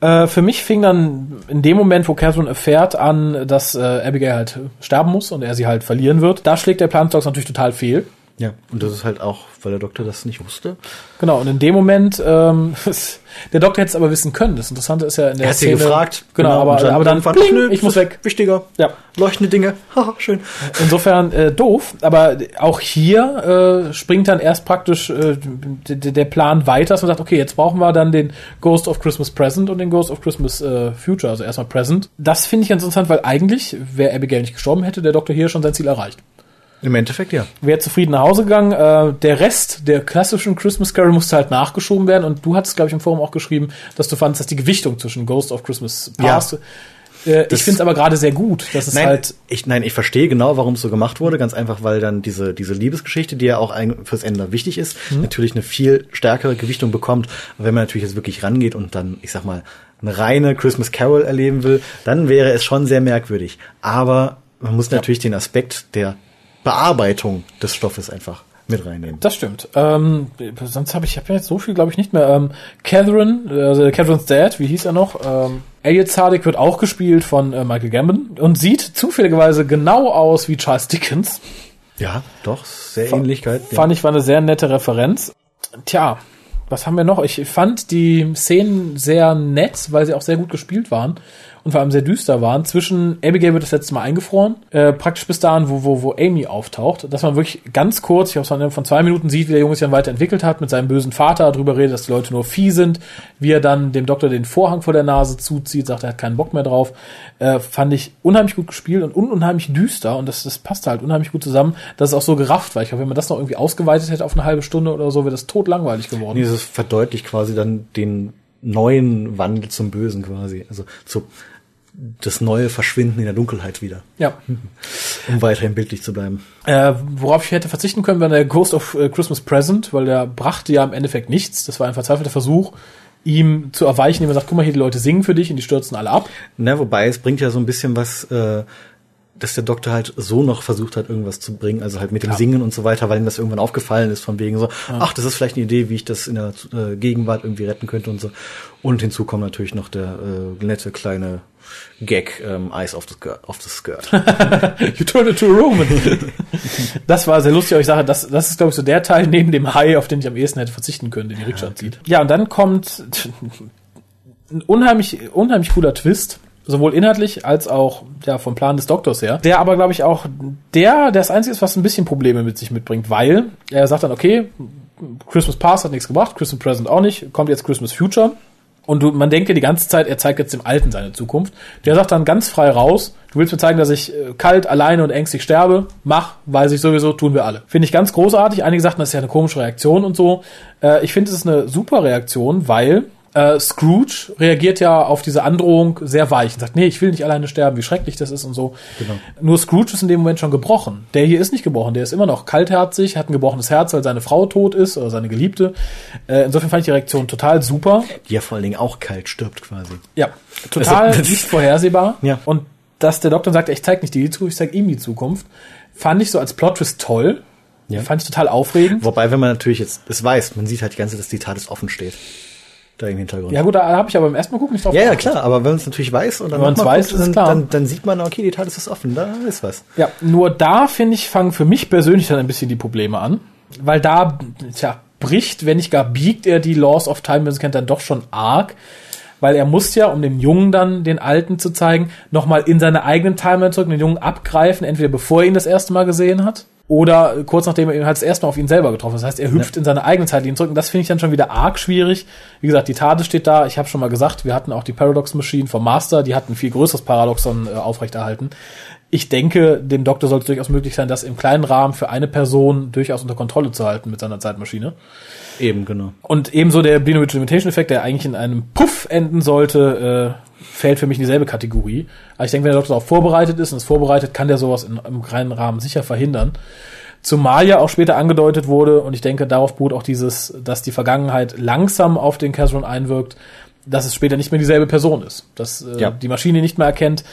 Äh, für mich fing dann in dem Moment, wo Catherine erfährt, an, dass äh, Abigail halt sterben muss und er sie halt verlieren wird. Da schlägt der Plan natürlich total fehl. Ja, und das ist halt auch, weil der Doktor das nicht wusste. Genau, und in dem Moment, ähm, *laughs* der Doktor hätte es aber wissen können. Das Interessante ist ja in der er hat Szene. Sie gefragt. Genau, genau aber, dann, aber dann, bling, nö, ich muss weg. Wichtiger. Ja. Leuchtende Dinge. *laughs* Haha, schön. Insofern äh, doof, aber auch hier äh, springt dann erst praktisch äh, der Plan weiter, dass man sagt, okay, jetzt brauchen wir dann den Ghost of Christmas Present und den Ghost of Christmas äh, Future, also erstmal Present. Das finde ich ganz interessant, weil eigentlich, wäre Abigail nicht gestorben, hätte der Doktor hier schon sein Ziel erreicht. Im Endeffekt ja. Wäre zufrieden nach Hause gegangen. Äh, der Rest der klassischen Christmas Carol musste halt nachgeschoben werden. Und du hattest, glaube ich, im Forum auch geschrieben, dass du fandest, dass die Gewichtung zwischen Ghost of Christmas Past. Ja. Äh, ich finde es aber gerade sehr gut, dass es nein, halt. Ich, nein, ich verstehe genau, warum es so gemacht wurde. Ganz einfach, weil dann diese, diese Liebesgeschichte, die ja auch ein, fürs Ende wichtig ist, mhm. natürlich eine viel stärkere Gewichtung bekommt. Wenn man natürlich jetzt wirklich rangeht und dann, ich sag mal, eine reine Christmas Carol erleben will, dann wäre es schon sehr merkwürdig. Aber man muss natürlich ja. den Aspekt der Bearbeitung des Stoffes einfach mit reinnehmen. Das stimmt. Ähm, sonst habe ich, ich habe jetzt so viel, glaube ich, nicht mehr. Ähm, Catherine, also Catherine's Dad, wie hieß er noch? Ähm, Elliot Sadik wird auch gespielt von äh, Michael Gambon und sieht zufälligerweise genau aus wie Charles Dickens. Ja, doch, sehr Ähnlichkeit. Fand ja. ich war eine sehr nette Referenz. Tja, was haben wir noch? Ich fand die Szenen sehr nett, weil sie auch sehr gut gespielt waren und vor allem sehr düster waren. Zwischen Abigail wird das letzte Mal eingefroren, äh, praktisch bis dahin, wo, wo, wo Amy auftaucht, dass man wirklich ganz kurz, ich glaube, von zwei Minuten sieht, wie der Junge sich dann weiterentwickelt hat, mit seinem bösen Vater darüber redet, dass die Leute nur Vieh sind, wie er dann dem Doktor den Vorhang vor der Nase zuzieht, sagt, er hat keinen Bock mehr drauf. Äh, fand ich unheimlich gut gespielt und un unheimlich düster und das, das passt halt unheimlich gut zusammen, dass es auch so gerafft war. Ich glaube, wenn man das noch irgendwie ausgeweitet hätte auf eine halbe Stunde oder so, wäre das tot langweilig geworden. Dieses verdeutlicht quasi dann den neuen Wandel zum Bösen quasi. Also zu das neue Verschwinden in der Dunkelheit wieder. Ja. *laughs* Um weiterhin bildlich zu bleiben. Äh, worauf ich hätte verzichten können, wäre der Ghost of äh, Christmas Present, weil der brachte ja im Endeffekt nichts. Das war ein verzweifelter Versuch, ihm zu erweichen, indem er sagt, guck mal hier, die Leute singen für dich und die stürzen alle ab. Na, wobei es bringt ja so ein bisschen was, äh, dass der Doktor halt so noch versucht hat, irgendwas zu bringen, also halt mit dem ja. Singen und so weiter, weil ihm das irgendwann aufgefallen ist, von wegen so, ja. ach, das ist vielleicht eine Idee, wie ich das in der äh, Gegenwart irgendwie retten könnte und so. Und hinzu kommt natürlich noch der äh, nette kleine Gag ähm, Eyes of the, of the Skirt. *laughs* you turned into a Roman. *laughs* das war sehr lustig, ich sage, das, das ist, glaube ich, so der Teil neben dem Hai, auf den ich am ehesten hätte verzichten können, den die Rikscha zieht. Ja, und dann kommt ein unheimlich, unheimlich cooler Twist sowohl inhaltlich als auch ja vom Plan des Doktors her. Der aber glaube ich auch der der das einzige ist, was ein bisschen Probleme mit sich mitbringt, weil er sagt dann okay, Christmas Past hat nichts gebracht, Christmas Present auch nicht, kommt jetzt Christmas Future und du, man denkt ja die ganze Zeit, er zeigt jetzt dem Alten seine Zukunft. Der sagt dann ganz frei raus, du willst mir zeigen, dass ich äh, kalt, alleine und ängstlich sterbe. Mach, weiß ich sowieso, tun wir alle. Finde ich ganz großartig. Einige sagten, das ist ja eine komische Reaktion und so. Äh, ich finde, es ist eine super Reaktion, weil äh, Scrooge reagiert ja auf diese Androhung sehr weich und sagt, nee, ich will nicht alleine sterben, wie schrecklich das ist und so. Genau. Nur Scrooge ist in dem Moment schon gebrochen. Der hier ist nicht gebrochen, der ist immer noch kaltherzig, hat ein gebrochenes Herz, weil seine Frau tot ist oder seine Geliebte. Äh, insofern fand ich die Reaktion total super. Die ja vor allen Dingen auch kalt stirbt quasi. Ja, total also, nicht vorhersehbar. Ja. Und dass der Doktor sagt, ich zeig nicht die Zukunft, ich zeig ihm die Zukunft Fand ich so als Plot-Twist toll. Ja. Fand ich total aufregend. Wobei, wenn man natürlich jetzt es weiß, man sieht halt die ganze Zeit, dass die TARDIS offen steht. Da im Hintergrund. Ja gut, da habe ich aber beim ersten Mal gucken nicht drauf Ja, ja, klar, aber wenn man es natürlich weiß und dann, wenn weiß, guckt, dann, dann, dann, sieht man, okay, die TARDIS ist offen, da ist was. Ja, nur da, finde ich, fangen für mich persönlich dann ein bisschen die Probleme an. Weil da, tja, bricht, wenn nicht gar biegt er die Laws of Time, wenn es kennt, dann doch schon arg weil er muss ja, um dem Jungen dann den Alten zu zeigen, nochmal in seine eigenen Timeline zurück, den Jungen abgreifen, entweder bevor er ihn das erste Mal gesehen hat oder kurz nachdem er ihn halt das erste Mal auf ihn selber getroffen hat. Das heißt, er hüpft ja. in seine eigene Zeitlinie zurück und das finde ich dann schon wieder arg schwierig. Wie gesagt, die Tade steht da. Ich habe schon mal gesagt, wir hatten auch die Paradox Machine vom Master, die hat ein viel größeres Paradoxon äh, aufrechterhalten. Ich denke, dem Doktor sollte es durchaus möglich sein, das im kleinen Rahmen für eine Person durchaus unter Kontrolle zu halten mit seiner Zeitmaschine. Eben, genau. Und ebenso der Binomial Limitation Effekt, der eigentlich in einem Puff enden sollte, äh, fällt für mich in dieselbe Kategorie. Aber ich denke, wenn der Doktor darauf vorbereitet ist und es vorbereitet, kann der sowas in, im kleinen Rahmen sicher verhindern. Zumal ja auch später angedeutet wurde, und ich denke, darauf beruht auch dieses, dass die Vergangenheit langsam auf den Casron einwirkt, dass es später nicht mehr dieselbe Person ist. Dass äh, ja. die Maschine nicht mehr erkennt.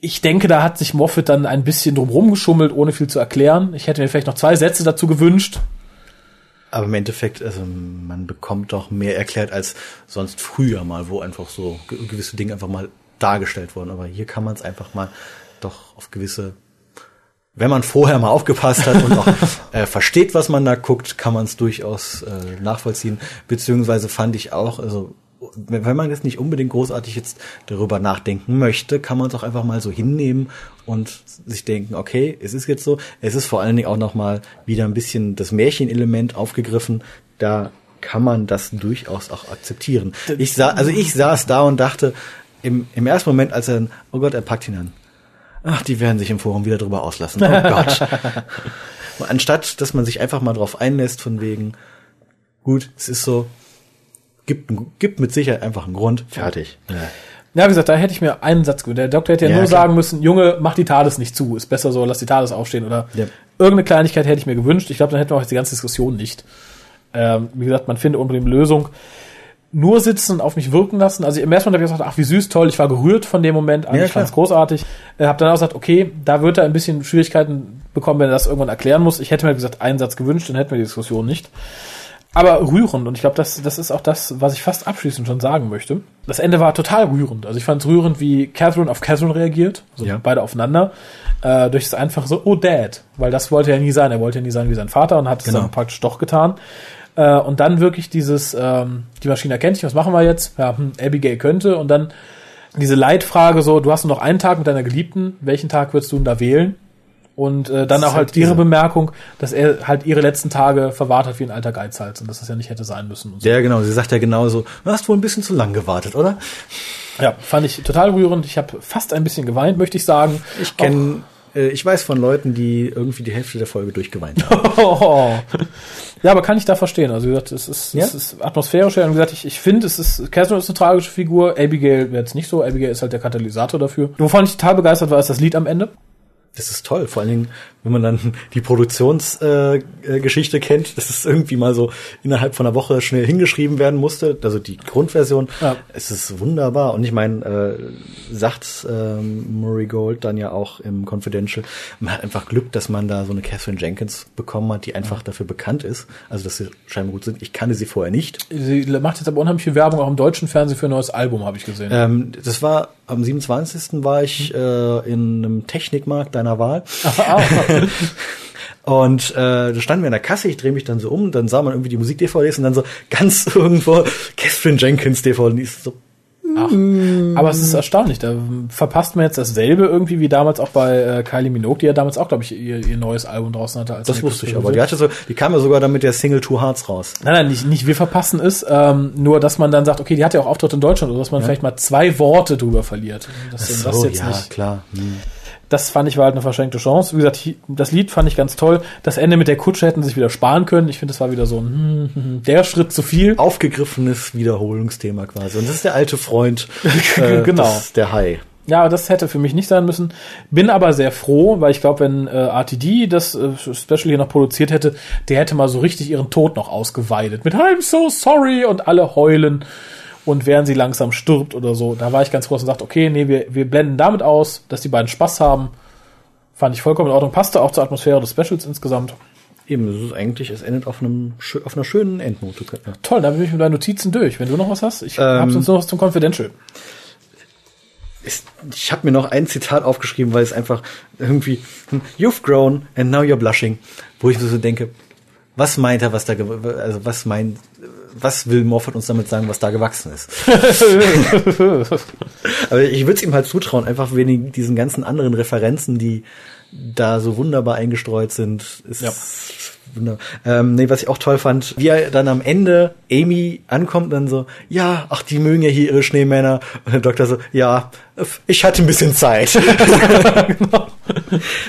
Ich denke, da hat sich Moffat dann ein bisschen drum geschummelt, ohne viel zu erklären. Ich hätte mir vielleicht noch zwei Sätze dazu gewünscht, aber im Endeffekt, also man bekommt doch mehr erklärt als sonst früher mal, wo einfach so gewisse Dinge einfach mal dargestellt wurden. Aber hier kann man es einfach mal doch auf gewisse, wenn man vorher mal aufgepasst hat und auch *laughs* äh, versteht, was man da guckt, kann man es durchaus äh, nachvollziehen. Beziehungsweise fand ich auch, also wenn man jetzt nicht unbedingt großartig jetzt darüber nachdenken möchte, kann man es auch einfach mal so hinnehmen und sich denken, okay, es ist jetzt so. Es ist vor allen Dingen auch nochmal wieder ein bisschen das Märchenelement aufgegriffen. Da kann man das durchaus auch akzeptieren. Ich sah, also ich saß da und dachte, im, im ersten Moment, als er, oh Gott, er packt ihn an. Ach, die werden sich im Forum wieder drüber auslassen. Oh Gott. *laughs* Anstatt, dass man sich einfach mal drauf einlässt, von wegen, gut, es ist so, gibt, gibt mit Sicherheit einfach einen Grund. Fertig. Ja. Ja, wie gesagt, da hätte ich mir einen Satz gewünscht. Der Doktor hätte ja, ja nur klar. sagen müssen, Junge, mach die TARDIS nicht zu. Ist besser so, lass die TARDIS aufstehen. Oder ja. irgendeine Kleinigkeit hätte ich mir gewünscht. Ich glaube, dann hätten wir auch jetzt die ganze Diskussion nicht. Ähm, wie gesagt, man findet unbedingt eine Lösung. Nur sitzen und auf mich wirken lassen. Also im ersten Moment habe ich gesagt, ach, wie süß, toll. Ich war gerührt von dem Moment. Ja, ich fand es großartig. Äh, habe dann auch gesagt, okay, da wird er ein bisschen Schwierigkeiten bekommen, wenn er das irgendwann erklären muss. Ich hätte mir, gesagt, einen Satz gewünscht, dann hätten wir die Diskussion nicht aber rührend. Und ich glaube, das, das ist auch das, was ich fast abschließend schon sagen möchte. Das Ende war total rührend. Also ich fand es rührend, wie Catherine auf Catherine reagiert, also ja. beide aufeinander, äh, durch das einfach so, oh Dad, weil das wollte er nie sein. Er wollte ja nie sein wie sein Vater und hat genau. es dann praktisch doch getan. Äh, und dann wirklich dieses, ähm, die Maschine erkennt dich, was machen wir jetzt? Ja, hm, Abigail könnte. Und dann diese Leitfrage so, du hast nur noch einen Tag mit deiner Geliebten, welchen Tag würdest du denn da wählen? Und äh, dann auch halt ihre Bemerkung, dass er halt ihre letzten Tage verwahrt hat wie ein alter Geizhals und dass das ja nicht hätte sein müssen. So. Ja, genau. Sie sagt ja genauso, du hast wohl ein bisschen zu lang gewartet, oder? Ja, fand ich total rührend. Ich habe fast ein bisschen geweint, möchte ich sagen. Ich kenne äh, ich weiß von Leuten, die irgendwie die Hälfte der Folge durchgeweint haben. *laughs* ja, aber kann ich da verstehen. Also wie gesagt, es ist, ja? es ist atmosphärisch. Und wie gesagt, ich, ich finde, es ist, Catherine ist eine tragische Figur. Abigail wäre jetzt nicht so. Abigail ist halt der Katalysator dafür. Wovon ich total begeistert war, ist das Lied am Ende. Das ist toll, vor allen Dingen, wenn man dann die Produktionsgeschichte äh, kennt, dass es irgendwie mal so innerhalb von einer Woche schnell hingeschrieben werden musste, also die Grundversion. Ja. Es ist wunderbar. Und ich meine, äh, sagt ähm, Murray Gold dann ja auch im Confidential, man hat einfach Glück, dass man da so eine Catherine Jenkins bekommen hat, die einfach ja. dafür bekannt ist, also dass sie scheinbar gut sind. Ich kannte sie vorher nicht. Sie macht jetzt aber unheimlich viel Werbung auch im deutschen Fernsehen für ein neues Album, habe ich gesehen. Ähm, das war am 27. war ich äh, in einem Technikmarkt deiner Wahl. *laughs* *laughs* Und äh, da standen wir in der Kasse, ich drehe mich dann so um, dann sah man irgendwie die Musik-DVDs und dann so ganz *laughs* irgendwo Catherine Jenkins DVDs. So, Ach, aber es ist erstaunlich. Da verpasst man jetzt dasselbe irgendwie wie damals auch bei äh, Kylie Minogue, die ja damals auch, glaube ich, ihr, ihr neues Album draußen hatte. Als das wusste ich aber. Die, hatte so, die kam ja sogar dann mit der Single Two Hearts raus. Nein, nein, nicht, nicht wir verpassen es, ähm, nur dass man dann sagt, okay, die hat ja auch Auftritt in Deutschland, oder dass man ja. vielleicht mal zwei Worte drüber verliert. Dass so, das jetzt ja, nicht, klar. Hm das fand ich war halt eine verschenkte Chance. Wie gesagt, das Lied fand ich ganz toll. Das Ende mit der Kutsche hätten sie sich wieder sparen können. Ich finde, das war wieder so ein hm, hm, hm, der Schritt zu viel. Aufgegriffenes Wiederholungsthema quasi. Und das ist der alte Freund, *laughs* äh, genau. der Hai. Ja, das hätte für mich nicht sein müssen. Bin aber sehr froh, weil ich glaube, wenn äh, RTD das äh, Special hier noch produziert hätte, der hätte mal so richtig ihren Tod noch ausgeweidet. Mit I'm so sorry und alle heulen und während sie langsam stirbt oder so. Da war ich ganz groß und sagte, okay, nee, wir, wir blenden damit aus, dass die beiden Spaß haben. Fand ich vollkommen in Ordnung. Passte auch zur Atmosphäre des Specials insgesamt. Eben, es ist eigentlich, es endet auf einem auf einer schönen Endnote. Toll, dann bin ich mit deinen Notizen durch. Wenn du noch was hast, ich ähm, habe sonst noch was zum Confidential. Ist, ich habe mir noch ein Zitat aufgeschrieben, weil es einfach irgendwie You've grown and now you're blushing, wo ich so denke, was meint er, was da, also was meint, was will Morford uns damit sagen, was da gewachsen ist? *laughs* Aber ich würde es ihm halt zutrauen, einfach wegen diesen ganzen anderen Referenzen, die da so wunderbar eingestreut sind. Ist ja. Wunderbar. Ähm, nee, was ich auch toll fand, wie er dann am Ende Amy ankommt und dann so, ja, ach, die mögen ja hier ihre Schneemänner. Und der Doktor so, ja, ich hatte ein bisschen Zeit. genau. *laughs*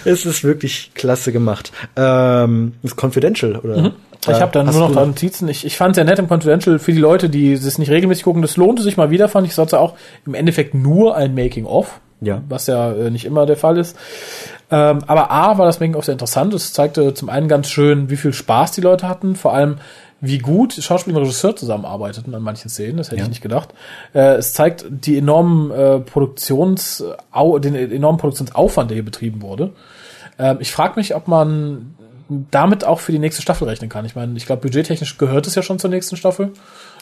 Es ist wirklich klasse gemacht. Ähm, ist Confidential, oder? Mhm. Ich habe dann nur noch da Notizen. Ich, ich fand es ja nett im Confidential für die Leute, die es nicht regelmäßig gucken. Das lohnte sich mal wieder, fand ich. Es auch im Endeffekt nur ein Making-of. Ja. Was ja äh, nicht immer der Fall ist. Ähm, aber A war das Making-of sehr interessant. Es zeigte zum einen ganz schön, wie viel Spaß die Leute hatten. Vor allem, wie gut Schauspieler und Regisseur zusammenarbeiteten an manchen Szenen, das hätte ja. ich nicht gedacht. Äh, es zeigt die enormen äh, Produktions, den enormen Produktionsaufwand, der hier betrieben wurde. Ähm, ich frage mich, ob man damit auch für die nächste Staffel rechnen kann. Ich meine, ich glaube, budgettechnisch gehört es ja schon zur nächsten Staffel.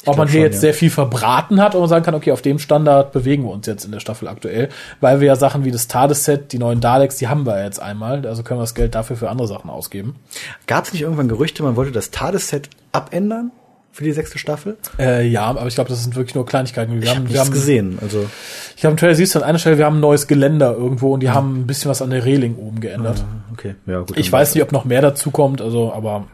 Ich Ob man hier schon, jetzt ja. sehr viel verbraten hat und man sagen kann, okay, auf dem Standard bewegen wir uns jetzt in der Staffel aktuell, weil wir ja Sachen wie das TARDIS-Set, die neuen Daleks, die haben wir jetzt einmal, also können wir das Geld dafür für andere Sachen ausgeben. Gab es nicht irgendwann Gerüchte, man wollte das TARDIS-Set abändern? Für die sechste Staffel? Äh, ja, aber ich glaube, das sind wirklich nur Kleinigkeiten. Wir ich haben, hab wir haben gesehen. Also ich habe im Trailer siehst du an einer Stelle, wir haben ein neues Geländer irgendwo und die ja. haben ein bisschen was an der Reling oben geändert. Ah, okay, ja gut. Ich weiß nicht, ob noch mehr dazu kommt, also aber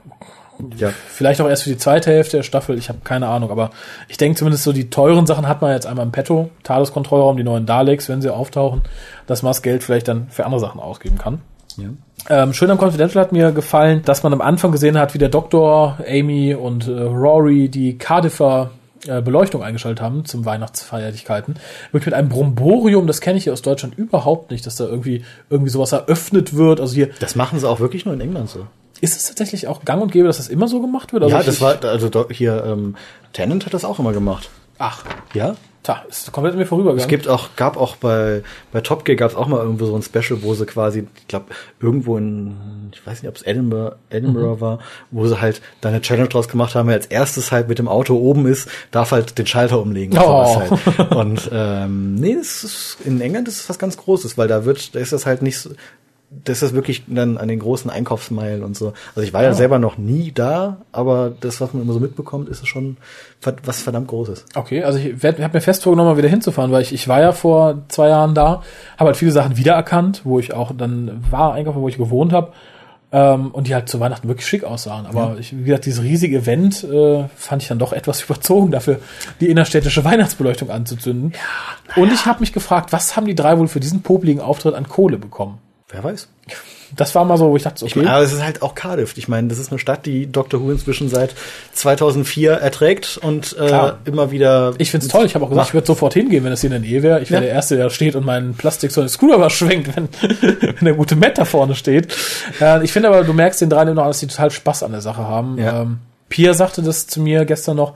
ja. vielleicht auch erst für die zweite Hälfte der Staffel. Ich habe keine Ahnung, aber ich denke zumindest so die teuren Sachen hat man jetzt einmal im Petto. TARDIS-Kontrollraum, die neuen Daleks, wenn sie auftauchen, dass man das Geld vielleicht dann für andere Sachen ausgeben kann. Ja. Ähm, schön am Confidential hat mir gefallen, dass man am Anfang gesehen hat, wie der Doktor, Amy und äh, Rory die Cardiffer äh, Beleuchtung eingeschaltet haben zum Weihnachtsfeierlichkeiten. Wirklich mit einem Bromborium, das kenne ich hier aus Deutschland überhaupt nicht, dass da irgendwie irgendwie sowas eröffnet wird. Also hier. Das machen sie auch wirklich nur in England so. Ist es tatsächlich auch gang und gäbe, dass das immer so gemacht wird? Also ja, das war, also hier, ähm, Tennant hat das auch immer gemacht. Ach. Ja? Tja, ist komplett mir vorübergegangen. Es gibt auch, gab auch bei, bei Top Gear gab es auch mal irgendwo so ein Special, wo sie quasi, ich glaube, irgendwo in, ich weiß nicht, ob es Edinburgh, Edinburgh mhm. war, wo sie halt da eine Challenge draus gemacht haben, wer als erstes halt mit dem Auto oben ist, darf halt den Schalter umlegen. Und, oh. halt. und ähm, nee, das ist, in England ist es was ganz Großes, weil da wird, da ist das halt nicht so, das ist wirklich dann an den großen Einkaufsmeilen und so. Also ich war ja, ja selber noch nie da, aber das, was man immer so mitbekommt, ist schon was verdammt Großes. Okay, also ich habe mir fest vorgenommen, mal wieder hinzufahren, weil ich, ich war ja vor zwei Jahren da, habe halt viele Sachen wiedererkannt, wo ich auch dann war, einkaufen, wo ich gewohnt habe. Ähm, und die halt zu Weihnachten wirklich schick aussahen. Aber ja. ich, wie gesagt, dieses riesige Event äh, fand ich dann doch etwas *laughs* überzogen dafür, die innerstädtische Weihnachtsbeleuchtung anzuzünden. Ja, und ich habe mich gefragt, was haben die drei wohl für diesen popligen Auftritt an Kohle bekommen? Wer weiß. Das war mal so, wo ich dachte, okay. Ich mein, aber es ist halt auch Cardiff. Ich meine, das ist eine Stadt, die Doctor Who inzwischen seit 2004 erträgt und äh, immer wieder. Ich find's toll. Ich habe auch gesagt, ich würde sofort hingehen, wenn es hier in der Nähe wäre. Ich wäre ja. der Erste, der steht und meinen Plastik so eine Screwdriver schwenkt, wenn, *laughs* wenn der gute Matt da vorne steht. Äh, ich finde aber, du merkst den dreien immer noch, dass die total Spaß an der Sache haben. Ja. Ähm, Pia sagte das zu mir gestern noch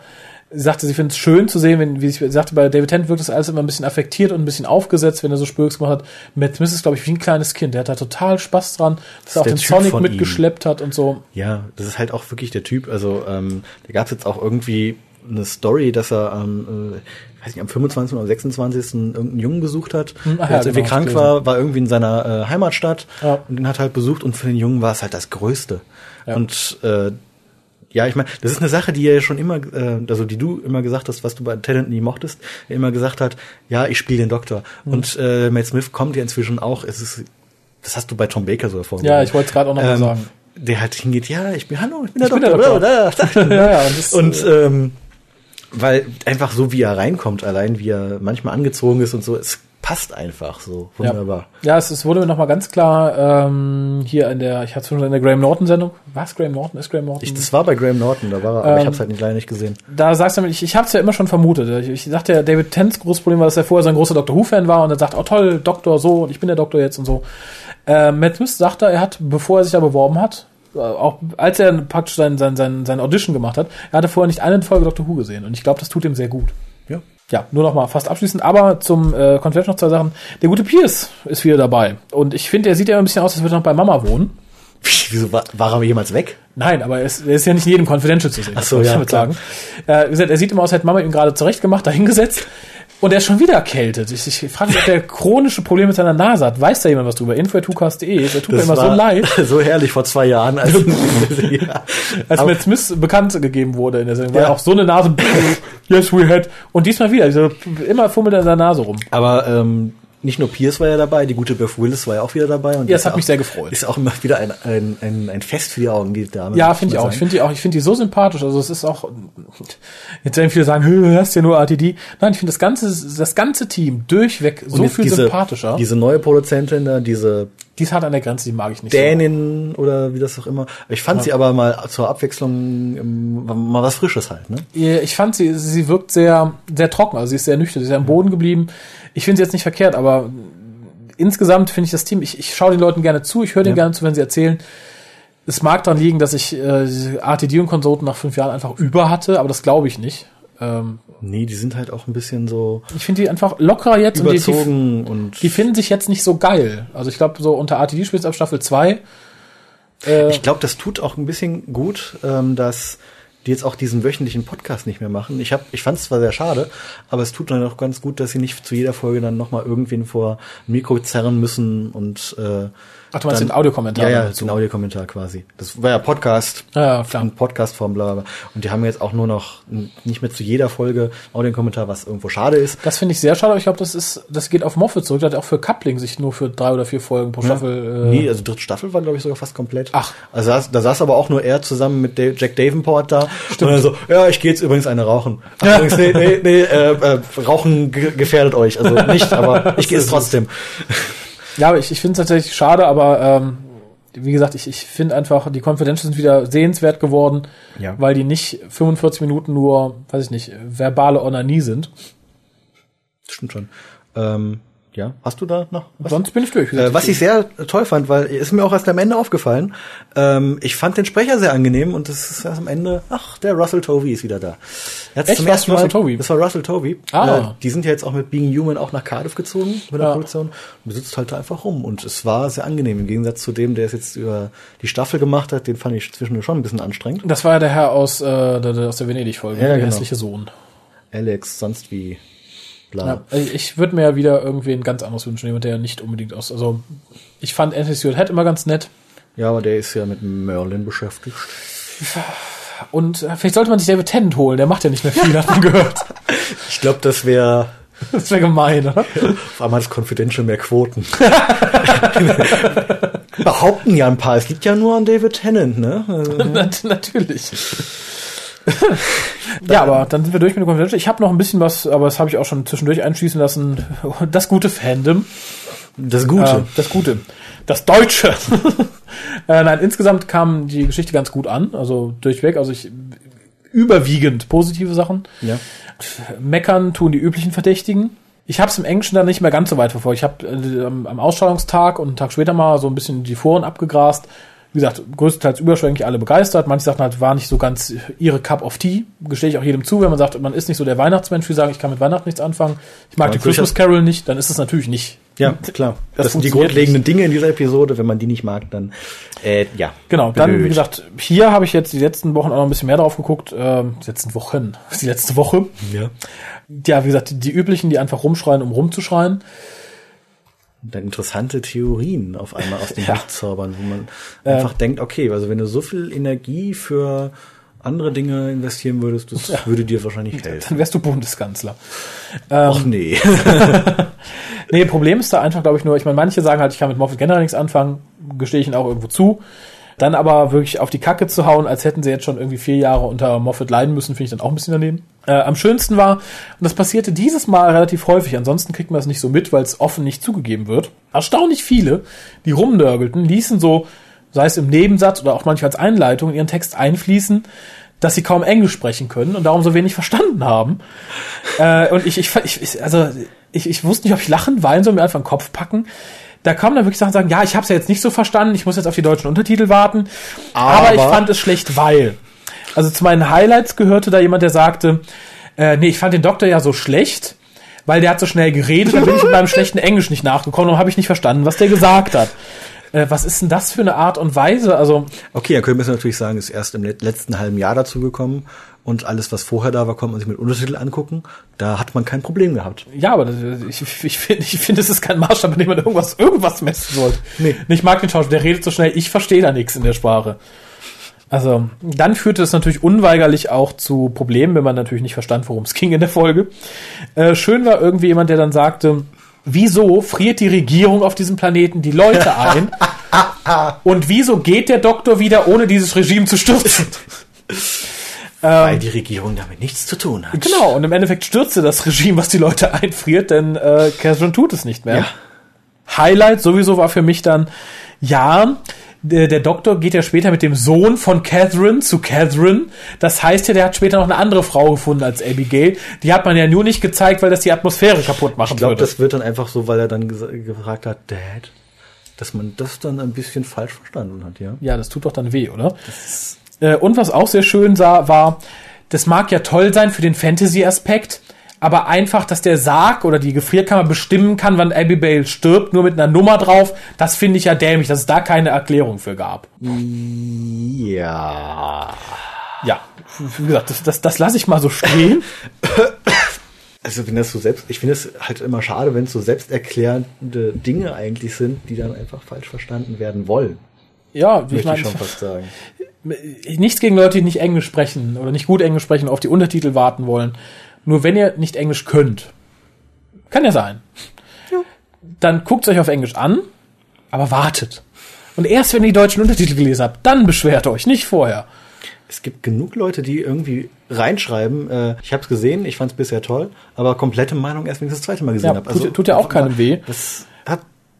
sagte, sie findet es schön zu sehen, wenn, wie sie sagte, bei David Tennant wirkt das alles immer ein bisschen affektiert und ein bisschen aufgesetzt, wenn er so Spürks gemacht hat. Matt Smith ist, glaube ich, wie ein kleines Kind. Der hat da total Spaß dran, dass das er auch den typ Sonic mitgeschleppt hat und so. Ja, das ist halt auch wirklich der Typ. Also, ähm, da gab es jetzt auch irgendwie eine Story, dass er ähm, äh, weiß nicht, am 25. oder 26. irgendeinen Jungen besucht hat, hm, Ach der ja, genau, irgendwie krank war, war irgendwie in seiner äh, Heimatstadt ja. und den hat halt besucht und für den Jungen war es halt das Größte. Ja. Und äh, ja, ich meine, das ist eine Sache, die er ja schon immer, äh, also die du immer gesagt hast, was du bei Talent nie mochtest, er immer gesagt hat, ja, ich spiele den Doktor. Mhm. Und äh, Matt Smith kommt ja inzwischen auch, es ist, das hast du bei Tom Baker so hervorgehoben. Ja, ich wollte es gerade auch noch ähm, mal sagen. Der halt hingeht, ja, ich bin, hallo, ich bin der ich Doktor. Bin der Doktor. *laughs* ja, ja, und, das, und ähm, weil einfach so wie er reinkommt, allein wie er manchmal angezogen ist und so, es passt einfach so wunderbar. Ja, ja es, es wurde mir nochmal ganz klar ähm, hier in der, ich hatte es schon in der Graham Norton Sendung. Was Graham Norton? Ist Graham Norton? Ich, das war bei Graham Norton, da war er, aber ähm, ich habe es halt nicht, leider nicht gesehen. Da sagst du mir, ich, ich habe es ja immer schon vermutet. Ich, ich dachte ja, David Tents großes Problem war, dass er vorher so ein großer Doctor Who-Fan war und er sagt, oh toll, Doktor so und ich bin der Doktor jetzt und so. Äh, Matt Smith sagte, er hat, bevor er sich da beworben hat, äh, auch als er praktisch sein, sein, sein, sein Audition gemacht hat, er hatte vorher nicht eine Folge Doctor Who gesehen und ich glaube, das tut ihm sehr gut. Ja. nur noch mal fast abschließend, aber zum äh, Convention noch zwei Sachen. Der gute Pierce ist wieder dabei. Und ich finde, er sieht ja ein bisschen aus, als würde er noch bei Mama wohnen. Wieso war, war er jemals weg? Nein, aber er ist, er ist ja nicht in jedem Confidential zu sehen. Ach so, ja, ich sagen. Äh, wie gesagt, er sieht immer aus, als hätte Mama ihn gerade zurechtgemacht, dahingesetzt. Und er ist schon wieder erkältet. Ich, ich frage mich, ob der chronische Probleme mit seiner Nase hat. Weiß da jemand was drüber? Info.tukas.de. Der tut mir immer so leid. *laughs* So herrlich vor zwei Jahren, als, ja. *laughs* *laughs* als Matt Smith bekannt gegeben wurde in der Sendung. Ja. auch so eine Nase, yes we had. Und diesmal wieder. Also, immer fummelt er in seiner Nase rum. Aber ähm, nicht nur Pierce war ja dabei, die gute Beth Willis war ja auch wieder dabei. Und ja, das hat auch, mich sehr gefreut. Ist auch immer wieder ein, ein, ein, ein Fest für die Augen, die Dame. Ja, finde ich auch. Ich finde die auch, ich finde die so sympathisch. Also es ist auch, jetzt werden viele sagen, du hast ja nur RTD. Nein, ich finde das ganze, das ganze Team durchweg so viel diese, sympathischer. Diese neue Produzentin da, diese die ist hart an der Grenze, die mag ich nicht. Dänin so. oder wie das auch immer. Ich fand ja. sie aber mal zur Abwechslung ähm, mal was Frisches halt. Ne? Ich fand sie, sie wirkt sehr, sehr trocken. Also sie ist sehr nüchtern, sie ist sehr am Boden geblieben. Ich finde sie jetzt nicht verkehrt, aber insgesamt finde ich das Team, ich, ich schaue den Leuten gerne zu, ich höre denen ja. gerne zu, wenn sie erzählen. Es mag daran liegen, dass ich äh, RTD und Konsorten nach fünf Jahren einfach über hatte, aber das glaube ich nicht. Ähm, nee, die sind halt auch ein bisschen so. Ich finde die einfach lockerer jetzt überzogen und, die, und die finden sich jetzt nicht so geil. Also ich glaube, so unter RTD spielt ab Staffel 2. Äh, ich glaube, das tut auch ein bisschen gut, ähm, dass die jetzt auch diesen wöchentlichen Podcast nicht mehr machen. Ich hab, ich fand es zwar sehr schade, aber es tut dann auch ganz gut, dass sie nicht zu jeder Folge dann nochmal irgendwen vor Mikro zerren müssen und äh, Ach, du meinst dann, den Audiokommentar? Ja, ja, den Audiokommentar quasi. Das war ja Podcast. Ja, ja klar. Podcast-Form, bla, bla. Und die haben jetzt auch nur noch nicht mehr zu jeder Folge Audiokommentar, was irgendwo schade ist. Das finde ich sehr schade, aber ich glaube, das ist, das geht auf Moffat zurück. Der hat auch für Coupling sich nur für drei oder vier Folgen pro Staffel. Ja. Äh nee, also dritte Staffel war, glaube ich, sogar fast komplett. Ach. Also da, da saß aber auch nur er zusammen mit Jack Davenport da. Stimmt. Und so, ja, ich gehe jetzt übrigens eine rauchen. Ach, *laughs* ja. übrigens, nee, nee, nee, äh, äh, Rauchen gefährdet euch. Also nicht, aber *laughs* ich gehe es trotzdem. Ja, aber ich, ich finde es tatsächlich schade, aber ähm, wie gesagt, ich, ich finde einfach, die Confidentials sind wieder sehenswert geworden, ja. weil die nicht 45 Minuten nur, weiß ich nicht, verbale Onanie sind. Stimmt schon. Ähm, ja, hast du da noch was? Sonst bin ich durch. Äh, was ich sehr toll fand, weil ist mir auch erst am Ende aufgefallen. Ähm, ich fand den Sprecher sehr angenehm und das ist erst am Ende. Ach, der Russell Tovey ist wieder da. Echt, zum ersten Mal, Russell Tovey? Das war Russell Tovey. Ah. Äh, die sind ja jetzt auch mit Being Human auch nach Cardiff gezogen mit der ja. Produktion und sitzt halt da einfach rum und es war sehr angenehm im Gegensatz zu dem, der es jetzt über die Staffel gemacht hat. Den fand ich zwischendurch schon ein bisschen anstrengend. Das war ja der Herr aus äh, der, aus der Venedig-Folge, ja, der genau. hässliche Sohn. Alex, sonst wie ja, ich würde mir ja wieder irgendwie ein ganz anderes wünschen, jemand, der nicht unbedingt aus. Also, ich fand Anthony Stewart Head immer ganz nett. Ja, aber der ist ja mit Merlin beschäftigt. Und äh, vielleicht sollte man sich David Tennant holen, der macht ja nicht mehr viel, hat man gehört. *laughs* Ich glaube, das wäre. *laughs* Das wäre gemein, oder? Auf einmal ist Confidential mehr Quoten. *laughs* Behaupten ja ein paar, es liegt ja nur an David Tennant, ne? Natürlich. *laughs* ja, aber dann sind wir durch mit der Confidential. Ich habe noch ein bisschen was, aber das habe ich auch schon zwischendurch einschließen lassen. *laughs* Das gute Fandom. Das Gute. Äh, das Gute. Das Deutsche. *laughs* äh, nein, insgesamt kam die Geschichte ganz gut an. Also durchweg. Also ich überwiegend positive Sachen. Ja. Meckern tun die üblichen Verdächtigen. Ich habe es im Englischen dann nicht mehr ganz so weit verfolgt. Ich habe äh, am Ausstrahlungstag und einen Tag später mal so ein bisschen die Foren abgegrast wie gesagt, größtenteils überschwänglich alle begeistert. Manche sagten halt, war nicht so ganz ihre Cup of Tea. Gestehe ich auch jedem zu, wenn man sagt, man ist nicht so der Weihnachtsmensch, wie sagen, ich kann mit Weihnachten nichts anfangen. Ich mag ja, die Christmas Carol nicht, dann ist es natürlich nicht. Ja, klar. Das, das sind die grundlegenden nicht. Dinge in dieser Episode. Wenn man die nicht mag, dann äh, ja. Genau, dann, wie gesagt, hier habe ich jetzt die letzten Wochen auch noch ein bisschen mehr drauf geguckt. Äh, die letzten Wochen, *laughs* die letzte Woche. Ja. Ja, wie gesagt, die, die üblichen, die einfach rumschreien, um rumzuschreien dann interessante Theorien auf einmal aus dem *laughs* ja. Licht zaubern, wo man ähm, einfach denkt, okay, also wenn du so viel Energie für andere Dinge investieren würdest, das ja. würde dir wahrscheinlich helfen. Dann wärst du Bundeskanzler. Ähm, Ach nee. *laughs* nee, Problem ist da einfach, glaube ich, nur, ich meine, manche sagen halt, ich kann mit Moffat generell nichts anfangen, gestehe ich ihnen auch irgendwo zu. Dann aber wirklich auf die Kacke zu hauen, als hätten sie jetzt schon irgendwie vier Jahre unter Moffat leiden müssen, finde ich dann auch ein bisschen daneben. Äh, am schönsten war, und das passierte dieses Mal relativ häufig, ansonsten kriegt man es nicht so mit, weil es offen nicht zugegeben wird. Erstaunlich viele, die rumnörgelten, ließen so, sei es im Nebensatz oder auch manchmal als Einleitung in ihren Text einfließen, dass sie kaum Englisch sprechen können und darum so wenig verstanden haben. äh, und ich, ich, ich, also ich, ich wusste nicht, ob ich lachen, weinen soll, mir einfach den Kopf packen da kamen dann wirklich Sachen sagen, ja, ich habe es ja jetzt nicht so verstanden, ich muss jetzt auf die deutschen Untertitel warten, aber, aber ich fand es schlecht, weil. Also zu meinen Highlights gehörte da jemand, der sagte, Äh, nee, ich fand den Doktor ja so schlecht, weil der hat so schnell geredet, da bin ich mit meinem schlechten Englisch nicht nachgekommen und habe ich nicht verstanden, was der gesagt hat. Äh, was ist denn das für eine Art und Weise? Also okay, dann können wir natürlich sagen, ist erst im letzten halben Jahr dazu gekommen und alles, was vorher da war, konnte man sich mit Untertitel angucken. Da hat man kein Problem gehabt. Ja, aber das, ich, ich finde, ich finde, es ist kein Maßstab, mit dem man irgendwas, irgendwas messen sollte. Nee. Ich mag den Schauspieler, der redet so schnell, ich verstehe da nichts in der Sprache. Also, dann führte es natürlich unweigerlich auch zu Problemen, wenn man natürlich nicht verstand, worum es ging in der Folge. Äh, schön war irgendwie jemand, der dann sagte, wieso friert die Regierung auf diesem Planeten die Leute *laughs* ein? und wieso geht der Doktor wieder, ohne dieses Regime zu stürzen? *laughs* Weil ähm, die Regierung damit nichts zu tun hat. Genau, und im Endeffekt stürzte das Regime, was die Leute *laughs* einfriert, denn äh, Catherine tut es nicht mehr. Ja. Highlight sowieso war für mich dann, ja, der, der Doktor geht ja später mit dem Sohn von Catherine zu Catherine. Das heißt ja, der hat später noch eine andere Frau gefunden als Abigail. Die hat man ja nur nicht gezeigt, weil das die Atmosphäre kaputt machen Ich glaube, das wird dann einfach so, weil er dann gefragt hat, Dad, dass man das dann ein bisschen falsch verstanden hat, ja? Ja, das tut doch dann weh, oder? Äh, und was auch sehr schön sah, war, das mag ja toll sein für den Fantasy-Aspekt, aber einfach, dass der Sarg oder die Gefrierkammer bestimmen kann, wann Abigail stirbt, nur mit einer Nummer drauf, das finde ich ja dämlich, dass es da keine Erklärung für gab. Ja. Ja, wie gesagt, das, das, das lasse ich mal so stehen. *coughs* Also wenn das so selbst, ich finde es halt immer schade, wenn es so selbsterklärende Dinge eigentlich sind, die dann einfach falsch verstanden werden wollen. Ja, wie ich meine, schon fast sagen. *laughs* Nichts gegen Leute, die nicht Englisch sprechen oder nicht gut Englisch sprechen, auf die Untertitel warten wollen. Nur wenn ihr nicht Englisch könnt, kann ja sein, ja. dann guckt es euch auf Englisch an, aber wartet. Und erst wenn ihr die deutschen Untertitel gelesen habt, dann beschwert euch, nicht vorher. Es gibt genug Leute, die irgendwie reinschreiben, äh, ich habe es gesehen, ich fand es bisher toll, aber komplette Meinung erst, wenn ich das zweite Mal gesehen ja, habe. Also, tut, tut ja auch keinem weh. Das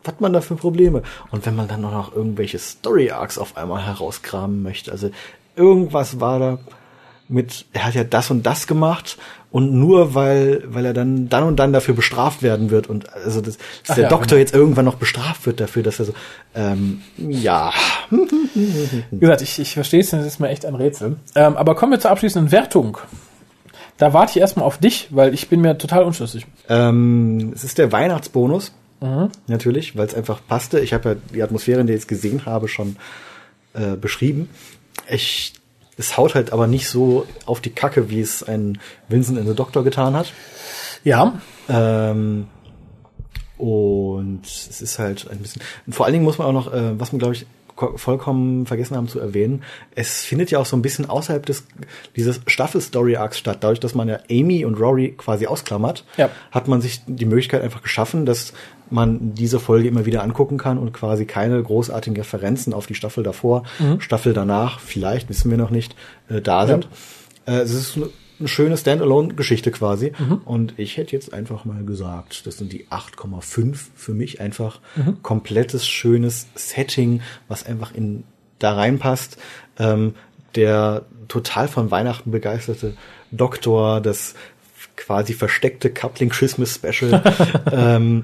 hat, hat man da für Probleme? Und wenn man dann noch irgendwelche Story-Arcs auf einmal herauskramen möchte, also irgendwas war da mit, er hat ja das und das gemacht und nur weil, weil er dann, dann und dann dafür bestraft werden wird und also das, dass Ach der ja, Doktor genau. jetzt irgendwann noch bestraft wird dafür, dass er so, ähm, ja. Wie gesagt, ich, ich verstehe es, das ist mir echt ein Rätsel. Ähm, aber kommen wir zur abschließenden Wertung. Da warte ich erstmal auf dich, weil ich bin mir total unschlüssig. Ähm, es ist der Weihnachtsbonus. Mhm. Natürlich, weil es einfach passte. Ich habe ja die Atmosphäre, in der ich es gesehen habe, schon äh, beschrieben. Ich es haut halt aber nicht so auf die Kacke, wie es ein Vincent in the Doctor getan hat. Ja. Ähm, und es ist halt ein bisschen. Vor allen Dingen muss man auch noch, äh, was man glaube ich vollkommen vergessen haben zu erwähnen, es findet ja auch so ein bisschen außerhalb des dieses Staffel-Story-Arcs statt. Dadurch, dass man ja Amy und Rory quasi ausklammert, ja. hat man sich die Möglichkeit einfach geschaffen, dass man diese Folge immer wieder angucken kann und quasi keine großartigen Referenzen auf die Staffel davor, mhm. Staffel danach, vielleicht, wissen wir noch nicht, äh, da sind. Ja. Äh, es ist eine schöne Standalone-Geschichte quasi. Mhm. Und ich hätte jetzt einfach mal gesagt, das sind die 8,5 für mich einfach mhm. komplettes, schönes Setting, was einfach in da reinpasst. Ähm, der total von Weihnachten begeisterte Doktor, das quasi versteckte Coupling Christmas Special, *laughs* ähm,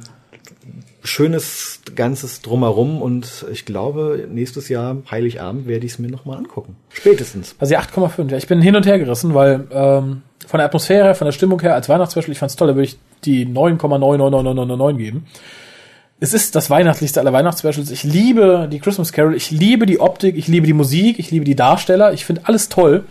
schönes ganzes drumherum und ich glaube, nächstes Jahr, Heiligabend, werde ich es mir nochmal angucken. Spätestens. Also die 8,5. Ja, ich bin hin und her gerissen, weil ähm, von der Atmosphäre, von der Stimmung her, als Weihnachtsspecial, ich fand's toll, da würde ich die 9,99999 geben. Es ist das weihnachtlichste aller Weihnachtsspecials. Ich liebe die Christmas Carol, ich liebe die Optik, ich liebe die Musik, ich liebe die Darsteller, ich finde alles toll.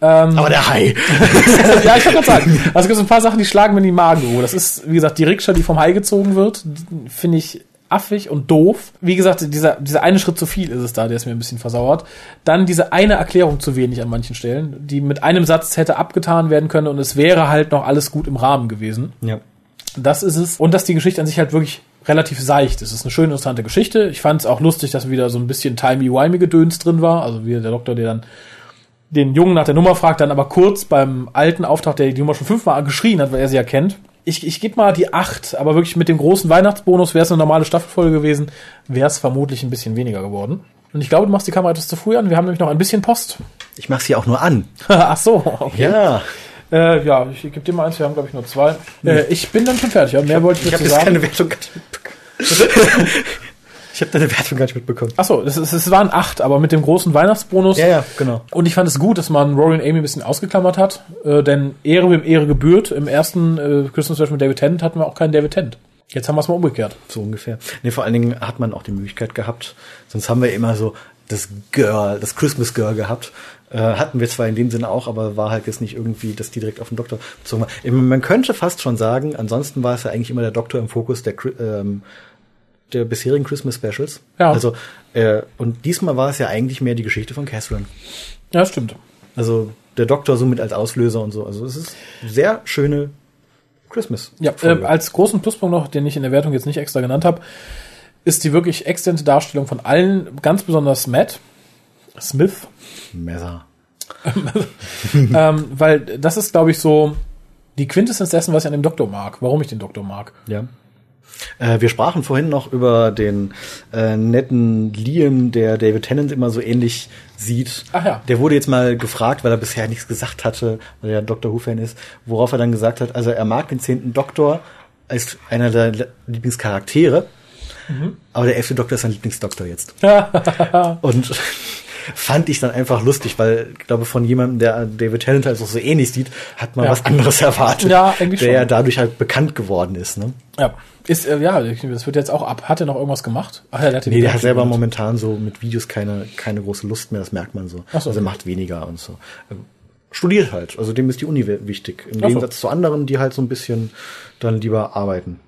Ähm, Aber der Hai. *laughs* ja, ich kann gerade sagen. Also es gibt so ein paar Sachen, die schlagen mir in die Magen. Das ist, wie gesagt, die Rikscha, die vom Hai gezogen wird, finde ich affig und doof. Wie gesagt, dieser, dieser eine Schritt zu viel ist es da, der ist mir ein bisschen versauert. Dann diese eine Erklärung zu wenig an manchen Stellen, die mit einem Satz hätte abgetan werden können und es wäre halt noch alles gut im Rahmen gewesen. Ja. Das ist es. Und dass die Geschichte an sich halt wirklich relativ seicht ist. Es ist eine schöne, interessante Geschichte. Ich fand es auch lustig, dass wieder so ein bisschen timey-wimey-Gedöns drin war. Also wie der Doktor, der dann den Jungen nach der Nummer fragt, dann aber kurz beim alten Auftrag, der die Nummer schon fünfmal geschrien hat, weil er sie ja kennt. Ich, ich gebe mal die acht, aber wirklich mit dem großen Weihnachtsbonus wäre es eine normale Staffelfolge gewesen, wäre es vermutlich ein bisschen weniger geworden. Und ich glaube, du machst die Kamera etwas zu früh an. Wir haben nämlich noch ein bisschen Post. Ich mache sie auch nur an. *laughs* Ach so, okay. Ja. Äh, ja, ich gebe dir mal eins. Wir haben, glaube ich, nur zwei. Äh, ich bin dann schon fertig. Ja? Mehr wollte ich, ich dazu sagen. Ich habe keine Wertung. *laughs* *laughs* Ich habe deine Wertung gar nicht mitbekommen. Achso, es, es, es waren acht, aber mit dem großen Weihnachtsbonus. Ja, ja, genau. Und ich fand es gut, dass man Rory und Amy ein bisschen ausgeklammert hat, äh, denn Ehre wem Ehre gebührt. Im ersten äh, Christmas Special mit David Tennant hatten wir auch keinen David Tennant. Jetzt haben wir es mal umgekehrt. So ungefähr. Nee, vor allen Dingen hat man auch die Möglichkeit gehabt, sonst haben wir immer so das Girl, das Christmas Girl gehabt. Äh, hatten wir zwar in dem Sinne auch, aber war halt jetzt nicht irgendwie, dass die direkt auf den Doktor bezogen war. Man könnte fast schon sagen, ansonsten war es ja eigentlich immer der Doktor im Fokus der, ähm, der bisherigen Christmas Specials. Ja. Also, äh, und diesmal war es ja eigentlich mehr die Geschichte von Catherine. Ja, stimmt. Also der Doktor somit als Auslöser und so. Also es ist sehr schöne Christmas. Ja, äh, als großen Pluspunkt noch, den ich in der Wertung jetzt nicht extra genannt habe, ist die wirklich exzellente Darstellung von allen, ganz besonders Matt Smith. Messer. *laughs* ähm, weil das ist, glaube ich, so die Quintessenz dessen, was ich an dem Doktor mag, warum ich den Doktor mag. Ja. Äh, wir sprachen vorhin noch über den äh, netten Liam, der David Tennant immer so ähnlich sieht. Ach ja. Der wurde jetzt mal gefragt, weil er bisher nichts gesagt hatte, weil er Dr. Who-Fan ist, worauf er dann gesagt hat, also er mag den zehnten Doktor als einer der Lieblingscharaktere, mhm. aber der elfte Doktor ist sein Lieblingsdoktor jetzt. *laughs* Und *laughs* fand ich dann einfach lustig, weil ich glaube, von jemandem, der David Tennant also so ähnlich sieht, hat man ja. was anderes erwartet. Ja, der schon. ja dadurch halt bekannt geworden ist. Ne? Ja. Ist, äh, ja, das wird jetzt auch ab. Hat er noch irgendwas gemacht? Ach, ja, der hat nee, der hat selber gemacht. momentan so mit Videos keine, keine große Lust mehr, das merkt man so. Ach so. Also er macht weniger und so. Ähm, studiert halt, also dem ist die Uni wichtig. Im Ach Gegensatz so. zu anderen, die halt so ein bisschen dann lieber arbeiten.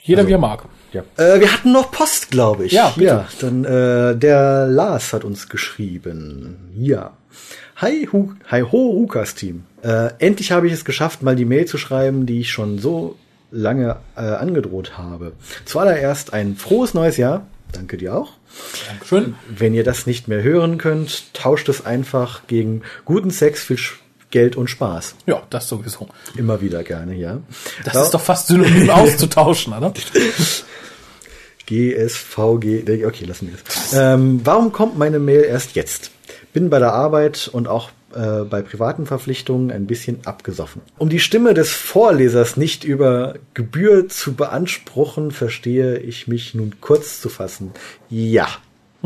Jeder also, wie er mag. Ja. Äh, wir hatten noch Post, glaube ich. Ja, bitte. ja dann äh, der Lars hat uns geschrieben. Ja. Hi, hu, hi ho, Hukas Team. Äh, endlich habe ich es geschafft, mal die Mail zu schreiben, die ich schon so lange äh, angedroht habe. Zuallererst ein frohes neues Jahr. Danke dir auch. Dankeschön. Wenn ihr das nicht mehr hören könnt, tauscht es einfach gegen guten Sex, viel Geld und Spaß. Ja, das sowieso. Immer wieder gerne, ja. Das ja. ist doch fast synonym *laughs* auszutauschen, oder? GSVG, okay, lassen wir es. Ähm, warum kommt meine Mail erst jetzt? Bin bei der Arbeit und auch äh, bei privaten Verpflichtungen ein bisschen abgesoffen. Um die Stimme des Vorlesers nicht über Gebühr zu beanspruchen, verstehe ich mich nun kurz zu fassen. Ja,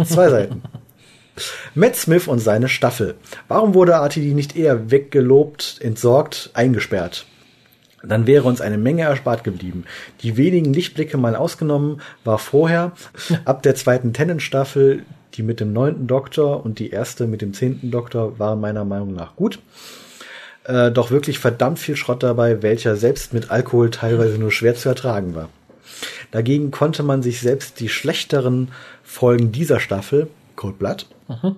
zwei Seiten. *laughs* Matt Smith und seine Staffel. Warum wurde RTD nicht eher weggelobt, entsorgt, eingesperrt? dann wäre uns eine Menge erspart geblieben. Die wenigen Lichtblicke mal ausgenommen, war vorher, ab der zweiten Tennant-Staffel, die mit dem neunten Doktor und die erste mit dem zehnten Doktor waren meiner Meinung nach gut. Äh, doch wirklich verdammt viel Schrott dabei, welcher selbst mit Alkohol teilweise nur schwer zu ertragen war. Dagegen konnte man sich selbst die schlechteren Folgen dieser Staffel, Cold Blood, mhm.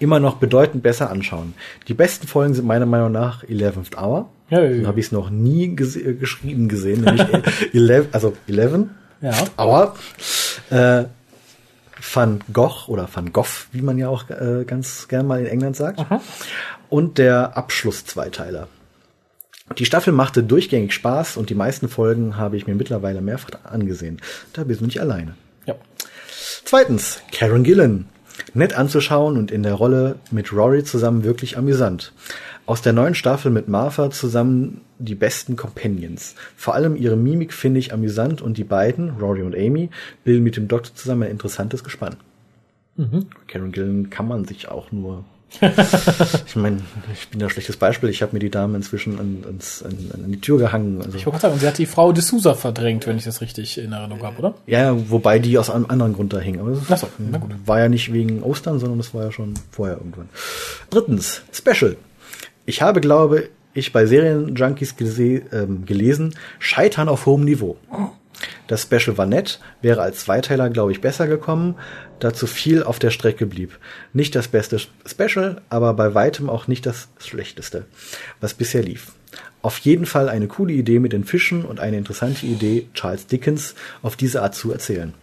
immer noch bedeutend besser anschauen. Die besten Folgen sind meiner Meinung nach Eleventh Hour, ja. Habe ich es noch nie gese äh, geschrieben gesehen, nämlich *laughs* 11, also 11. Ja. Aber äh, Van Gogh oder Van Gogh, wie man ja auch äh, ganz gern mal in England sagt. Aha. Und der Abschluss-Zweiteiler. Die Staffel machte durchgängig Spaß und die meisten Folgen habe ich mir mittlerweile mehrfach angesehen. Da bin ich alleine. Ja. Zweitens, Karen Gillen. Nett anzuschauen und in der Rolle mit Rory zusammen wirklich amüsant. Aus der neuen Staffel mit Martha zusammen die besten Companions. Vor allem ihre Mimik finde ich amüsant und die beiden, Rory und Amy, bilden mit dem Doktor zusammen ein interessantes Gespann. Mhm. Karen Gillen kann man sich auch nur *laughs* ich meine, ich bin ein schlechtes Beispiel. Ich habe mir die Dame inzwischen an, ans, an, an die Tür gehangen. Also. Ich wollte sagen, sie hat die Frau de Sousa verdrängt, wenn ich das richtig in Erinnerung habe, oder? Ja, wobei die aus einem anderen Grund da hing. Aber Ach so, na gut. war ja nicht wegen Ostern, sondern das war ja schon vorher irgendwann. Drittens, Special. Ich habe, glaube ich, bei Serienjunkies gese ähm, gelesen, Scheitern auf hohem Niveau. Das Special war nett, wäre als Zweiteiler, glaube ich, besser gekommen, da zu viel auf der Strecke blieb. Nicht das beste Special, aber bei weitem auch nicht das schlechteste, was bisher lief. Auf jeden Fall eine coole Idee mit den Fischen und eine interessante Idee, Charles Dickens auf diese Art zu erzählen.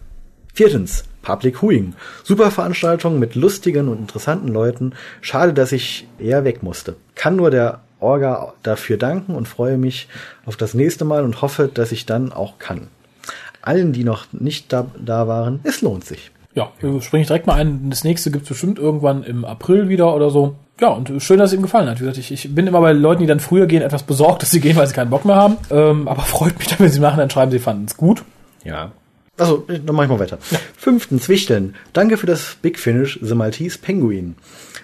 Viertens, Public Huing. Super Veranstaltung mit lustigen und interessanten Leuten. Schade, dass ich eher weg musste. Kann nur der Orga dafür danken und freue mich auf das nächste Mal und hoffe, dass ich dann auch kann. Allen, die noch nicht da, da waren, es lohnt sich. Ja, springe ich direkt mal ein. Das nächste gibt es bestimmt irgendwann im April wieder oder so. Ja, und schön, dass es ihm gefallen hat. Wie gesagt, ich, ich bin immer bei Leuten, die dann früher gehen, etwas besorgt, dass sie gehen, weil sie keinen Bock mehr haben. Ähm, aber *laughs* freut mich dann, wenn sie machen, dann schreiben, sie fanden es gut. Ja. Also, dann mach ich mal weiter. Ja. Fünftens, Wichteln. Danke für das Big Finish, The Maltese Penguin.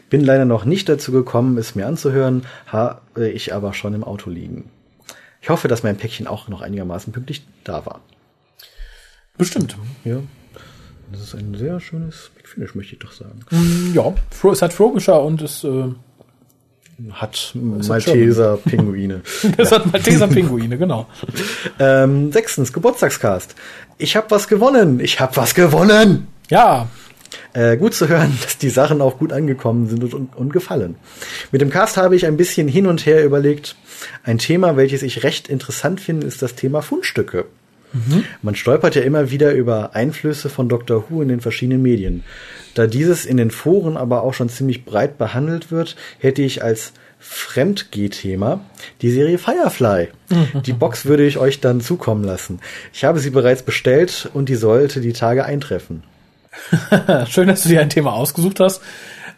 Bin leider noch nicht dazu gekommen, es mir anzuhören, habe ich aber schon im Auto liegen. Ich hoffe, dass mein Päckchen auch noch einigermaßen pünktlich da war. Bestimmt. Ja. Das ist ein sehr schönes Big Finish, möchte ich doch sagen. Mm, ja, es hat Frobisher und es äh, hat Malteser Pinguine. *laughs* das hat Malteser Pinguine, genau. *laughs* ähm, sechstens, Geburtstagscast. Ich habe was gewonnen. Ich habe was gewonnen. Ja. Äh, gut zu hören, *laughs* dass die Sachen auch gut angekommen sind und, und, und gefallen. Mit dem Cast habe ich ein bisschen hin und her überlegt. Ein Thema, welches ich recht interessant finde, ist das Thema Fundstücke. Mhm. Man stolpert ja immer wieder über Einflüsse von Dr. Who in den verschiedenen Medien. Da dieses in den Foren aber auch schon ziemlich breit behandelt wird, hätte ich als Fremdgeh-Thema die Serie Firefly. Die *laughs* Box würde ich euch dann zukommen lassen. Ich habe sie bereits bestellt und die sollte die Tage eintreffen. Schön, dass du dir ein Thema ausgesucht hast.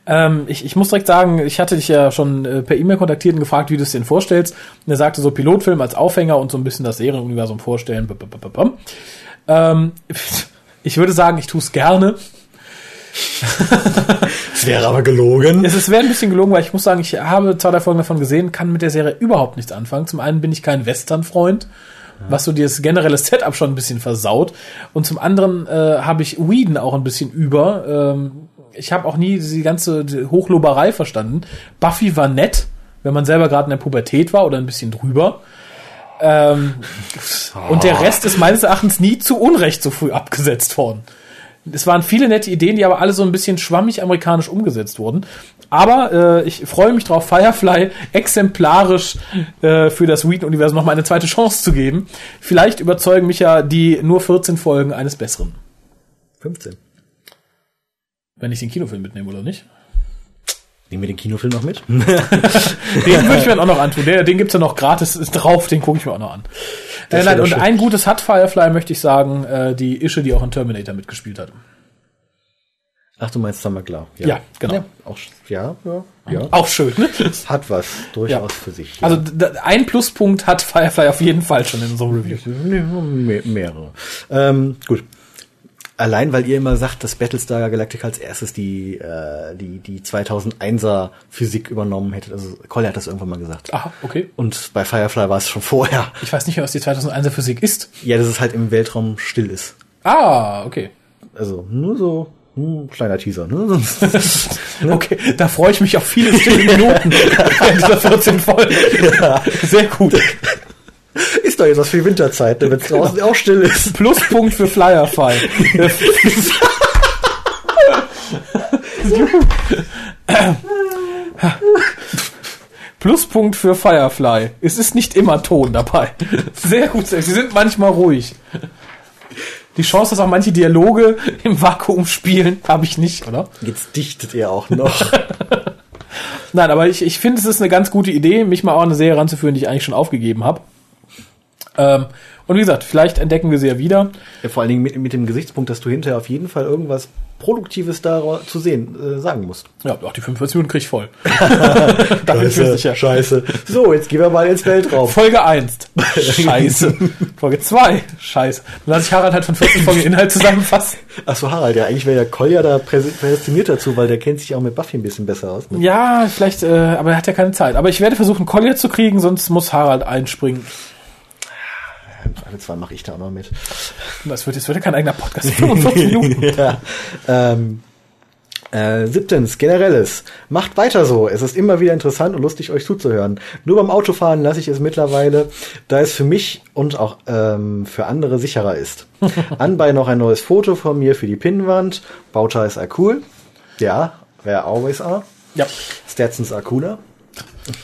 Ähm, ich, ich muss direkt sagen, ich hatte dich ja schon äh, per E-Mail kontaktiert und gefragt, wie du es dir vorstellst. Und er sagte so Pilotfilm als Aufhänger und so ein bisschen das Serienuniversum vorstellen. Ähm, *laughs* ich würde sagen, ich tue es gerne. Es wäre aber gelogen. Es, es wäre ein bisschen gelogen, weil ich muss sagen, ich habe zwei, drei Folgen davon gesehen, kann mit der Serie überhaupt nichts anfangen. Zum einen bin ich kein Western-Freund, was so das generelle Setup schon ein bisschen versaut. Und zum anderen äh, habe ich Whedon auch ein bisschen über. Ähm, ich habe auch nie die ganze Hochloberei verstanden. Buffy war nett, wenn man selber gerade in der Pubertät war oder ein bisschen drüber. Ähm, oh. *laughs* Und der Rest ist meines Erachtens nie zu Unrecht so früh abgesetzt worden. Es waren viele nette Ideen, die aber alle so ein bisschen schwammig amerikanisch umgesetzt wurden. Aber äh, ich freue mich drauf, Firefly exemplarisch äh, für das Whedon-Universum nochmal eine zweite Chance zu geben. Vielleicht überzeugen mich ja die nur 14 Folgen eines Besseren. 15. Wenn ich den Kinofilm mitnehme, oder nicht? Nehmen wir den Kinofilm noch mit? *laughs* den würde ich mir auch noch antun. Der, den gibt's ja noch gratis drauf, den gucke ich mir auch noch an. Äh, nein, und schön. ein gutes hat Firefly, möchte ich sagen, äh, die Ische, die auch in Terminator mitgespielt hat. Ach, du meinst Summer Glau. Ja, ja genau. Ja, auch, ja, ja, ja. Auch schön, ne? *laughs* Hat was, durchaus ja. für sich. Ja. Also ein Pluspunkt hat Firefly auf jeden Fall schon in so einem Review. Mehrere. Ähm, gut, Allein, weil ihr immer sagt, dass Battlestar Galactica als erstes die, äh, die, die 2001er Physik übernommen hätte. Also Collier hat das irgendwann mal gesagt. Aha, okay. Und bei Firefly war es schon vorher. Ich weiß nicht mehr, was die 2001er Physik ist. Ja, dass es halt im Weltraum still ist. Ah, okay. Also nur so hm, kleiner Teaser, ne? *laughs* ne? okay, da freue ich mich auf viele *laughs* Minuten in dieser 14 Folgen. Sehr gut. Ist doch jetzt was für die Winterzeit, damit es draußen auch still ist. Pluspunkt für Flyerfall. *laughs* Pluspunkt für Firefly. Es ist nicht immer Ton dabei. Sehr gut. Sie sind manchmal ruhig. Die Chance, dass auch manche Dialoge im Vakuum spielen, habe ich nicht, oder? Jetzt dichtet ihr auch noch. *laughs* Nein, aber ich, ich finde, es ist eine ganz gute Idee, mich mal auch eine Serie ranzuführen, die ich eigentlich schon aufgegeben habe. Ähm, und wie gesagt, vielleicht entdecken wir sie ja wieder. Ja, vor allen Dingen mit, mit dem Gesichtspunkt, dass du hinterher auf jeden Fall irgendwas Produktives da zu sehen äh, sagen musst. Ja, auch die 45 Minuten krieg ich voll. *laughs* scheiße, sicher. scheiße. So, jetzt gehen wir mal ins Weltraum. Folge 1. *laughs* Scheiße. Folge 2. Scheiße. Dann lasse ich Harald halt von 14 Folgen Inhalt zusammenfassen. *laughs* Achso, Harald, ja, eigentlich wäre ja Kolja da prädestiniert dazu, weil der kennt sich auch mit Buffy ein bisschen besser aus. Ne? Ja, vielleicht, äh, aber er hat ja keine Zeit. Aber ich werde versuchen, Kolja zu kriegen, sonst muss Harald einspringen alle zwei mache ich da auch noch mit. *laughs* Das wird, das wird ja kein eigener Podcast. *laughs* 45 Minuten. *laughs* ja. Ähm, äh, siebtens, generelles. Macht weiter so. Es ist immer wieder interessant und lustig, euch zuzuhören. Nur beim Autofahren lasse ich es mittlerweile, da es für mich und auch ähm, für andere sicherer ist. Anbei noch ein neues Foto von mir für die Pinnwand. Bauta ist cool. Ja, wer always are. Ja. Stetsons are cooler. *laughs*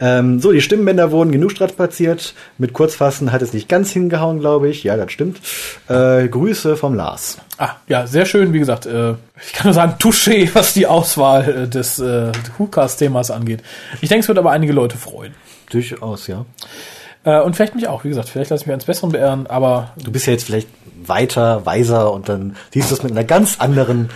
Ähm, so, die Stimmbänder wurden genug strapaziert. Mit Kurzfassen hat es nicht ganz hingehauen, glaube ich. Ja, das stimmt. Äh, Grüße vom Lars. Ah, ja, sehr schön. Wie gesagt, äh, ich kann nur sagen, touché, was die Auswahl äh, des äh, WhoCast-Themas angeht. Ich denke, es wird aber einige Leute freuen. Durchaus, ja. Äh, und vielleicht mich auch, wie gesagt, vielleicht lasse ich mich eines Besseren beehren, aber. Du bist ja jetzt vielleicht weiter, weiser und dann siehst du es mit einer ganz anderen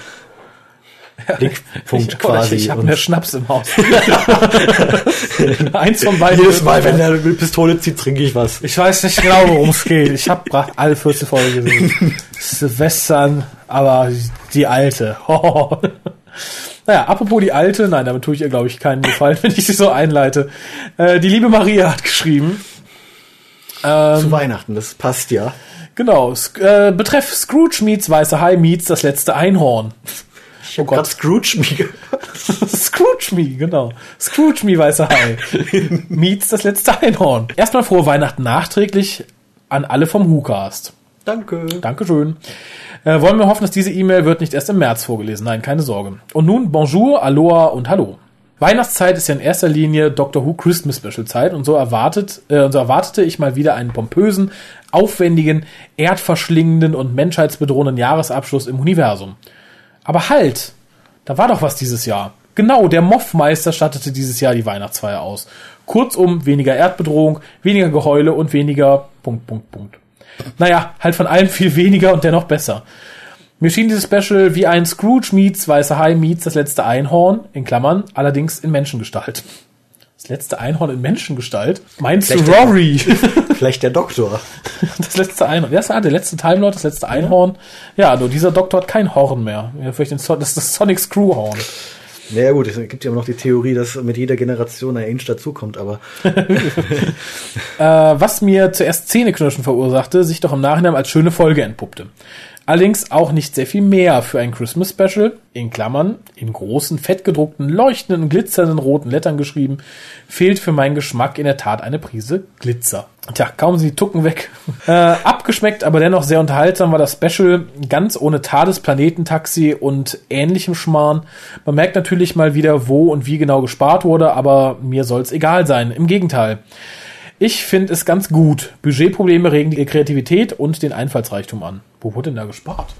Blickpunkt ich, quasi. Ich, habe mehr Schnaps im Haus. *laughs* Eins von beiden. jedes Mal, wenn er eine Pistole zieht, trinke ich was. Ich weiß nicht genau, worum es geht. Ich habe alle 14 Folgen gesehen. *laughs* Silvestern, aber die alte. *laughs* Naja, apropos die alte, nein, damit tue ich ihr, glaube ich, keinen Gefallen, wenn ich sie so einleite. Äh, die liebe Maria hat geschrieben. Ähm, Zu Weihnachten, das passt ja. Genau, äh, betreff Scrooge meets Weiße Hai meets das letzte Einhorn. Ich hab grad Scrooge me. *laughs* Scrooge me, genau. Scrooge me, Weiße Hai. *laughs* meets das letzte Einhorn. Erstmal frohe Weihnachten nachträglich an alle vom WhoCast. Danke. Dankeschön. Äh, wollen wir hoffen, dass diese E-Mail wird nicht erst im März vorgelesen. Nein, keine Sorge. Und nun Bonjour, Aloha und Hallo. Weihnachtszeit ist ja in erster Linie Doctor Who Christmas Special Zeit und so erwartet, äh, so erwartete ich mal wieder einen pompösen, aufwendigen, erdverschlingenden und menschheitsbedrohenden Jahresabschluss im Universum. Aber halt! Da war doch was dieses Jahr. Genau, der Moffmeister stattete dieses Jahr die Weihnachtsfeier aus. Kurzum, weniger Erdbedrohung, weniger Geheule und weniger Punkt, Punkt, Punkt. Naja, halt von allem viel weniger und dennoch besser. Mir schien dieses Special wie ein Scrooge meets Weiße Hai meets das letzte Einhorn, in Klammern, allerdings in Menschengestalt. Das letzte Einhorn in Menschengestalt? Meinst du Vielleicht der- Rory? *laughs* Vielleicht der Doktor. *laughs* Das letzte Einhorn. Ja, der letzte Time Lord, das letzte Einhorn. Ja, nur dieser Doktor hat kein Horn mehr. Ja, vielleicht den das ist das Sonic Screwhorn. Naja gut, es gibt ja immer noch die Theorie, dass mit jeder Generation ein Inch dazukommt, aber *laughs* Äh, was mir zuerst Zähneknirschen verursachte, sich doch im Nachhinein als schöne Folge entpuppte. Allerdings auch nicht sehr viel mehr für ein Christmas Special, in Klammern, in großen, fettgedruckten, leuchtenden, glitzernden roten Lettern geschrieben, fehlt für meinen Geschmack in der Tat eine Prise Glitzer. Tja, kaum sind die Tucken weg. *laughs* Äh, abgeschmeckt, aber dennoch sehr unterhaltsam war das Special, ganz ohne Tades Planetentaxi und ähnlichem Schmarrn. Man merkt natürlich mal wieder, wo und wie genau gespart wurde, aber mir soll's egal sein. Im Gegenteil. Ich finde es ganz gut. Budgetprobleme regen die Kreativität und den Einfallsreichtum an. Wo wurde denn da gespart?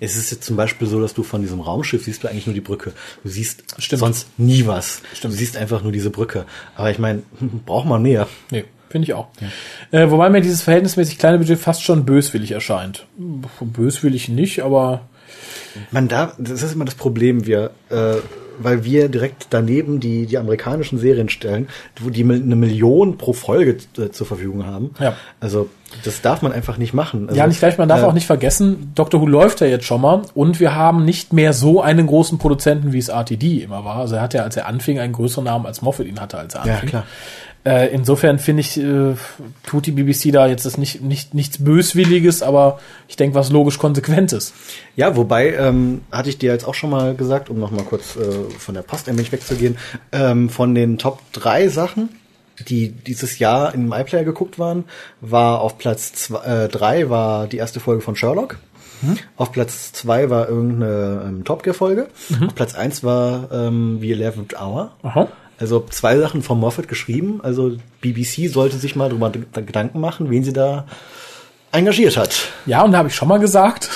es ist jetzt zum Beispiel so, dass du von diesem Raumschiff siehst du eigentlich nur die Brücke. Du siehst Stimmt. sonst nie was. Stimmt. Du siehst einfach nur diese Brücke. Aber ich meine, *laughs* braucht man mehr. Nee, finde ich auch. Äh, wobei mir dieses verhältnismäßig kleine Budget fast schon böswillig erscheint. Böswillig nicht, aber Man darf, das ist immer das Problem, wir, äh, weil wir direkt daneben die, die amerikanischen Serien stellen, wo die eine Million pro Folge äh, zur Verfügung haben. Ja. Also, das darf man einfach nicht machen. Also, ja, nicht gleich, man darf äh, auch nicht vergessen, Doctor Who läuft ja jetzt schon mal und wir haben nicht mehr so einen großen Produzenten, wie es RTD immer war. Also er hat ja, als er anfing, einen größeren Namen als Moffat ihn hatte, als er Ja, anfing. klar. Äh, insofern finde ich, äh, tut die BBC da jetzt das nicht, nicht, nichts Böswilliges, aber ich denke, was logisch Konsequentes. Ja, wobei, ähm, hatte ich dir jetzt auch schon mal gesagt, um noch mal kurz äh, von der Post ein wenig wegzugehen, ähm, von den Top drei Sachen, die dieses Jahr im iPlayer geguckt waren, war auf Platz zwei, äh, drei war die erste Folge von Sherlock. Auf Platz zwei war irgendeine ähm, Top Gear Folge. Auf Platz eins war ähm, The Eleventh Hour. Aha. Also zwei Sachen von Moffat geschrieben. Also BBC sollte sich mal drüber Gedanken machen, wen sie da engagiert hat. Ja, und da habe ich schon mal gesagt.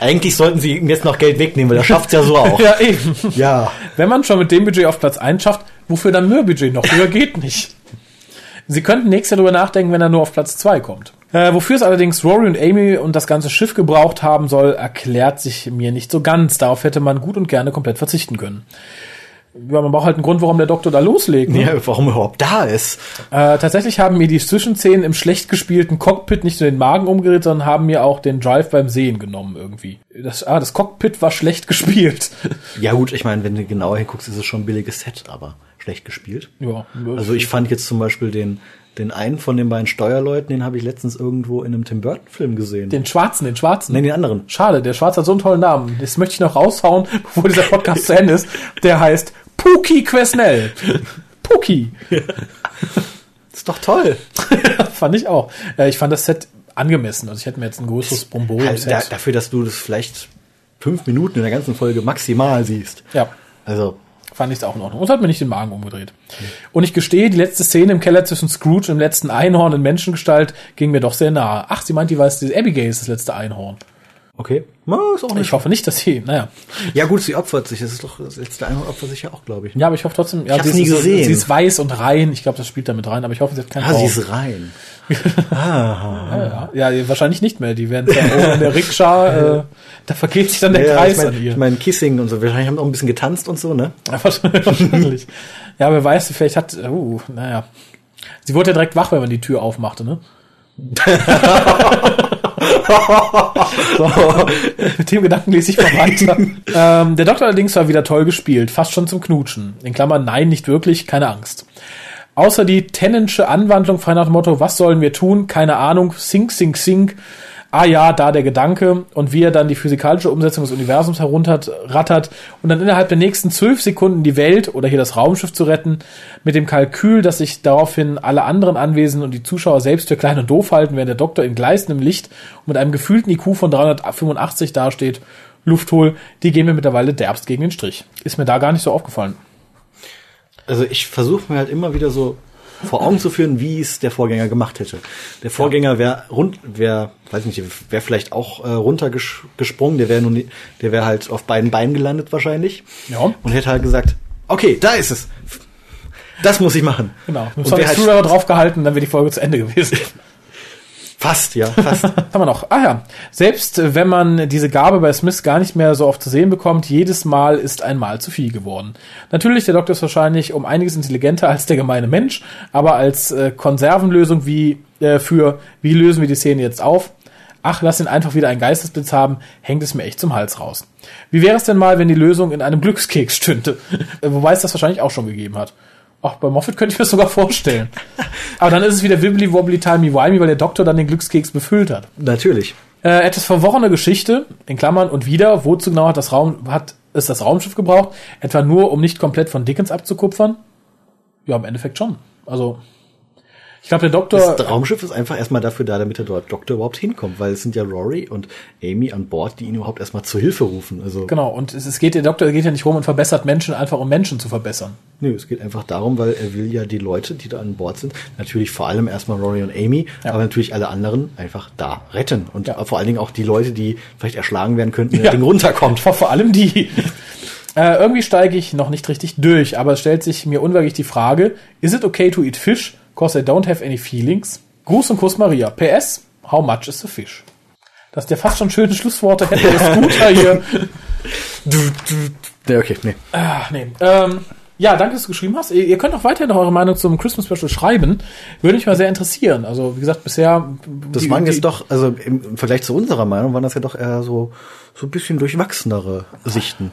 Eigentlich sollten sie ihm jetzt noch Geld wegnehmen, weil er schafft's ja so auch. *laughs* Ja, eben. Ja. Wenn man schon mit dem Budget auf Platz 1 schafft, wofür dann mehr Budget noch? Höher geht nicht. Sie könnten nächstes Jahr darüber nachdenken, wenn er nur auf Platz 2 kommt. Äh, wofür es allerdings Rory und Amy und das ganze Schiff gebraucht haben soll, erklärt sich mir nicht so ganz. Darauf hätte man gut und gerne komplett verzichten können. Ja, man braucht halt einen Grund, warum der Doktor da loslegt. Ne? ja, warum er überhaupt da ist. Äh, tatsächlich haben mir die Zwischenszenen im schlecht gespielten Cockpit nicht nur den Magen umgerührt, sondern haben mir auch den Drive beim Sehen genommen irgendwie. Das, ah, das Cockpit war schlecht gespielt. *laughs* Ja gut, ich meine, wenn du genauer hinguckst, ist es schon ein billiges Set, aber schlecht gespielt. ja, Also ich fand jetzt zum Beispiel den, den einen von den beiden Steuerleuten, den habe ich letztens irgendwo in einem Tim Burton Film gesehen. den Schwarzen, den Schwarzen. Nein, den anderen. Schade, der Schwarze hat so einen tollen Namen. Das möchte ich noch raushauen, *laughs* bevor dieser Podcast zu Ende ist. Der heißt Pookie Quesnell. *laughs* Pookie. Ist doch toll. *laughs* fand ich auch. Äh, ich fand das Set angemessen. Also ich hätte mir jetzt ein größeres Halt, da, dafür, dass du das vielleicht fünf Minuten in der ganzen Folge maximal siehst. Ja, Also, fand ich es auch in Ordnung. Und hat mir nicht den Magen umgedreht. Und ich gestehe, die letzte Szene im Keller zwischen Scrooge und dem letzten Einhorn in Menschengestalt ging mir doch sehr nahe. Ach, sie meint, die weiß, Abigail ist das letzte Einhorn. Okay. Na, ist auch nicht. Ich hoffe nicht, dass sie, naja. Ja gut, sie opfert sich. Das ist doch, das letzte Einmal opfert sich ja auch, glaube ich. Ja, aber ich hoffe trotzdem, ja, ich sie, nie ist, gesehen. sie ist weiß und rein. Ich glaube, das spielt damit rein, aber ich hoffe, sie hat keinen Ah, sie ist rein. *laughs* ah. ja, ja, wahrscheinlich nicht mehr. Die werden ja in der Rikscha, *laughs* äh, da vergeht sich dann der ja, Kreis ich mein, an ihr. Ich meine, Kissing und so. Wahrscheinlich haben sie auch ein bisschen getanzt und so, ne? Ja, wahrscheinlich. *laughs* ja, wer weiß, vielleicht hat, uh, naja. Sie wurde ja direkt wach, wenn man die Tür aufmachte, ne? So, mit dem Gedanken lese ich mal weiter. ähm, der Doktor allerdings war wieder toll gespielt, fast schon zum Knutschen. In Klammern, nein, nicht wirklich, keine Angst. Außer die Tennensche Anwandlung frei nach dem Motto, was sollen wir tun? Keine Ahnung, sink, sink, sink. Ah ja, da der Gedanke und wie er dann die physikalische Umsetzung des Universums herunterrattert und dann innerhalb der nächsten zwölf Sekunden die Welt oder hier das Raumschiff zu retten, mit dem Kalkül, dass sich daraufhin alle anderen Anwesenden und die Zuschauer selbst für klein und doof halten, während der Doktor in gleißendem Licht und mit einem gefühlten IQ von 385 dasteht, Lufthohl, die gehen mir mittlerweile derbst gegen den Strich. Ist mir da gar nicht so aufgefallen also ich versuche mir halt immer wieder so vor Augen zu führen, wie es der Vorgänger gemacht hätte. Der Vorgänger wäre rund, wäre, weiß nicht, wäre vielleicht auch äh, runtergesprungen, der wäre nur, der wäre halt auf beiden Beinen gelandet wahrscheinlich. Ja. Und hätte halt gesagt, okay, da ist es. Das muss ich machen. Genau. Und wäre halt drauf gehalten, dann wäre die Folge zu Ende gewesen. *laughs* Fast, ja, fast. *laughs* Haben wir noch. Ah ja, selbst äh, wenn man diese Gabe bei Smith gar nicht mehr so oft zu sehen bekommt, jedes Mal ist ein Mal zu viel geworden. Natürlich, der Doktor ist wahrscheinlich um einiges intelligenter als der gemeine Mensch, aber als äh, Konservenlösung wie äh, für, wie lösen wir die Szene jetzt auf? Ach, lass ihn einfach wieder einen Geistesblitz haben, hängt es mir echt zum Hals raus. Wie wäre es denn mal, wenn die Lösung in einem Glückskeks stünde? *laughs* Wobei es das wahrscheinlich auch schon gegeben hat. Ach, bei Moffat könnte ich mir das sogar vorstellen. Aber dann ist es wieder wibbly wobbly timey wimey, weil der Doktor dann den Glückskeks befüllt hat. Natürlich. Äh, etwas verworrene Geschichte, in Klammern und wieder, wozu genau hat das Raum, hat es das Raumschiff gebraucht? Etwa nur, um nicht komplett von Dickens abzukupfern? Ja, im Endeffekt schon. Also, ich glaube, der Doktor. Das Raumschiff ist einfach erstmal dafür da, damit der Doktor überhaupt hinkommt, weil es sind ja Rory und Amy an Bord, die ihn überhaupt erstmal zur Hilfe rufen. Also genau, und es, geht, der Doktor geht ja nicht rum und verbessert Menschen einfach, um Menschen zu verbessern. Nö, es geht einfach darum, weil er will ja die Leute, die da an Bord sind, natürlich vor allem erstmal Rory und Amy, ja. aber natürlich alle anderen einfach da retten. Und ja. vor allen Dingen auch die Leute, die vielleicht erschlagen werden könnten, wenn ja. das Ding runterkommt. Vor, *laughs* vor allem die. Äh, irgendwie steige ich noch nicht richtig durch, aber es stellt sich mir unweigerlich die Frage, is it okay to eat fish? Cause I don't have any feelings. Gruß und Kuss Maria. PS, how much is the fish? Das ist ja fast schon schöne Schlussworte hätte der Scooter *laughs* hier. du, du. Ja, okay, nee. Ah, nee. Ähm, ja, danke, dass du geschrieben hast. Ihr, könnt auch weiterhin noch eure Meinung zum Christmas Special schreiben. Würde mich mal sehr interessieren. Also, wie gesagt, bisher. Das die, waren jetzt die, doch, also im, Vergleich zu unserer Meinung, waren das ja doch eher so, so ein bisschen durchwachsenere Sichten.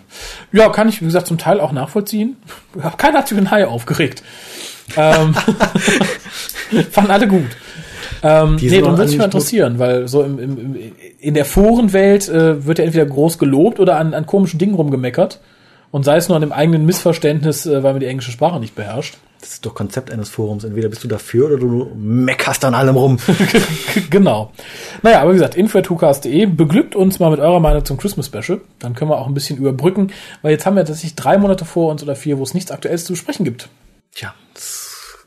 Ja, kann ich, wie gesagt, zum Teil auch nachvollziehen. Keiner hat sich den Hai aufgeregt. Ähm, *laughs* fanden alle gut. Ähm, Die nee, dann würde mich mal interessieren, weil so im, im, in der Forenwelt äh, wird ja entweder groß gelobt oder an, an komischen Dingen rumgemeckert. Und sei es nur an dem eigenen Missverständnis, äh, weil man die englische Sprache nicht beherrscht. Das ist doch Konzept eines Forums. Entweder bist du dafür oder du meckerst an allem rum. *laughs* genau. Naja, aber wie gesagt, info.hucast.de beglückt uns mal mit eurer Meinung zum Christmas Special. Dann können wir auch ein bisschen überbrücken, weil jetzt haben wir tatsächlich drei Monate vor uns oder vier, wo es nichts Aktuelles zu besprechen gibt. Tja,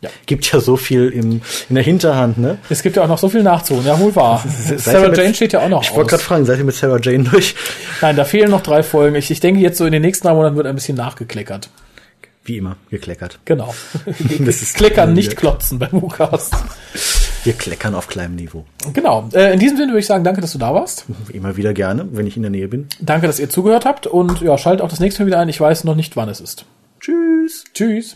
ja. Gibt ja so viel im, in der Hinterhand, ne? Es gibt ja auch noch so viel nachzuholen. Ja, wohl wahr. *laughs* Sarah mit, Jane steht ja auch noch Ich wollte gerade fragen, seid ihr mit Sarah Jane durch? Nein, da fehlen noch drei Folgen. Ich, ich denke, jetzt so in den nächsten drei Monaten wird ein bisschen nachgekleckert. Wie immer, gekleckert. Genau. *laughs* das ist Kleckern, nicht klotzen beim Ukast. Wir kleckern auf kleinem Niveau. Genau. Äh, in diesem Sinne würde ich sagen, danke, dass du da warst. Immer wieder gerne, wenn ich in der Nähe bin. Danke, dass ihr zugehört habt und ja, schaltet auch das nächste Mal wieder ein. Ich weiß noch nicht, wann es ist. Tschüss. Tschüss.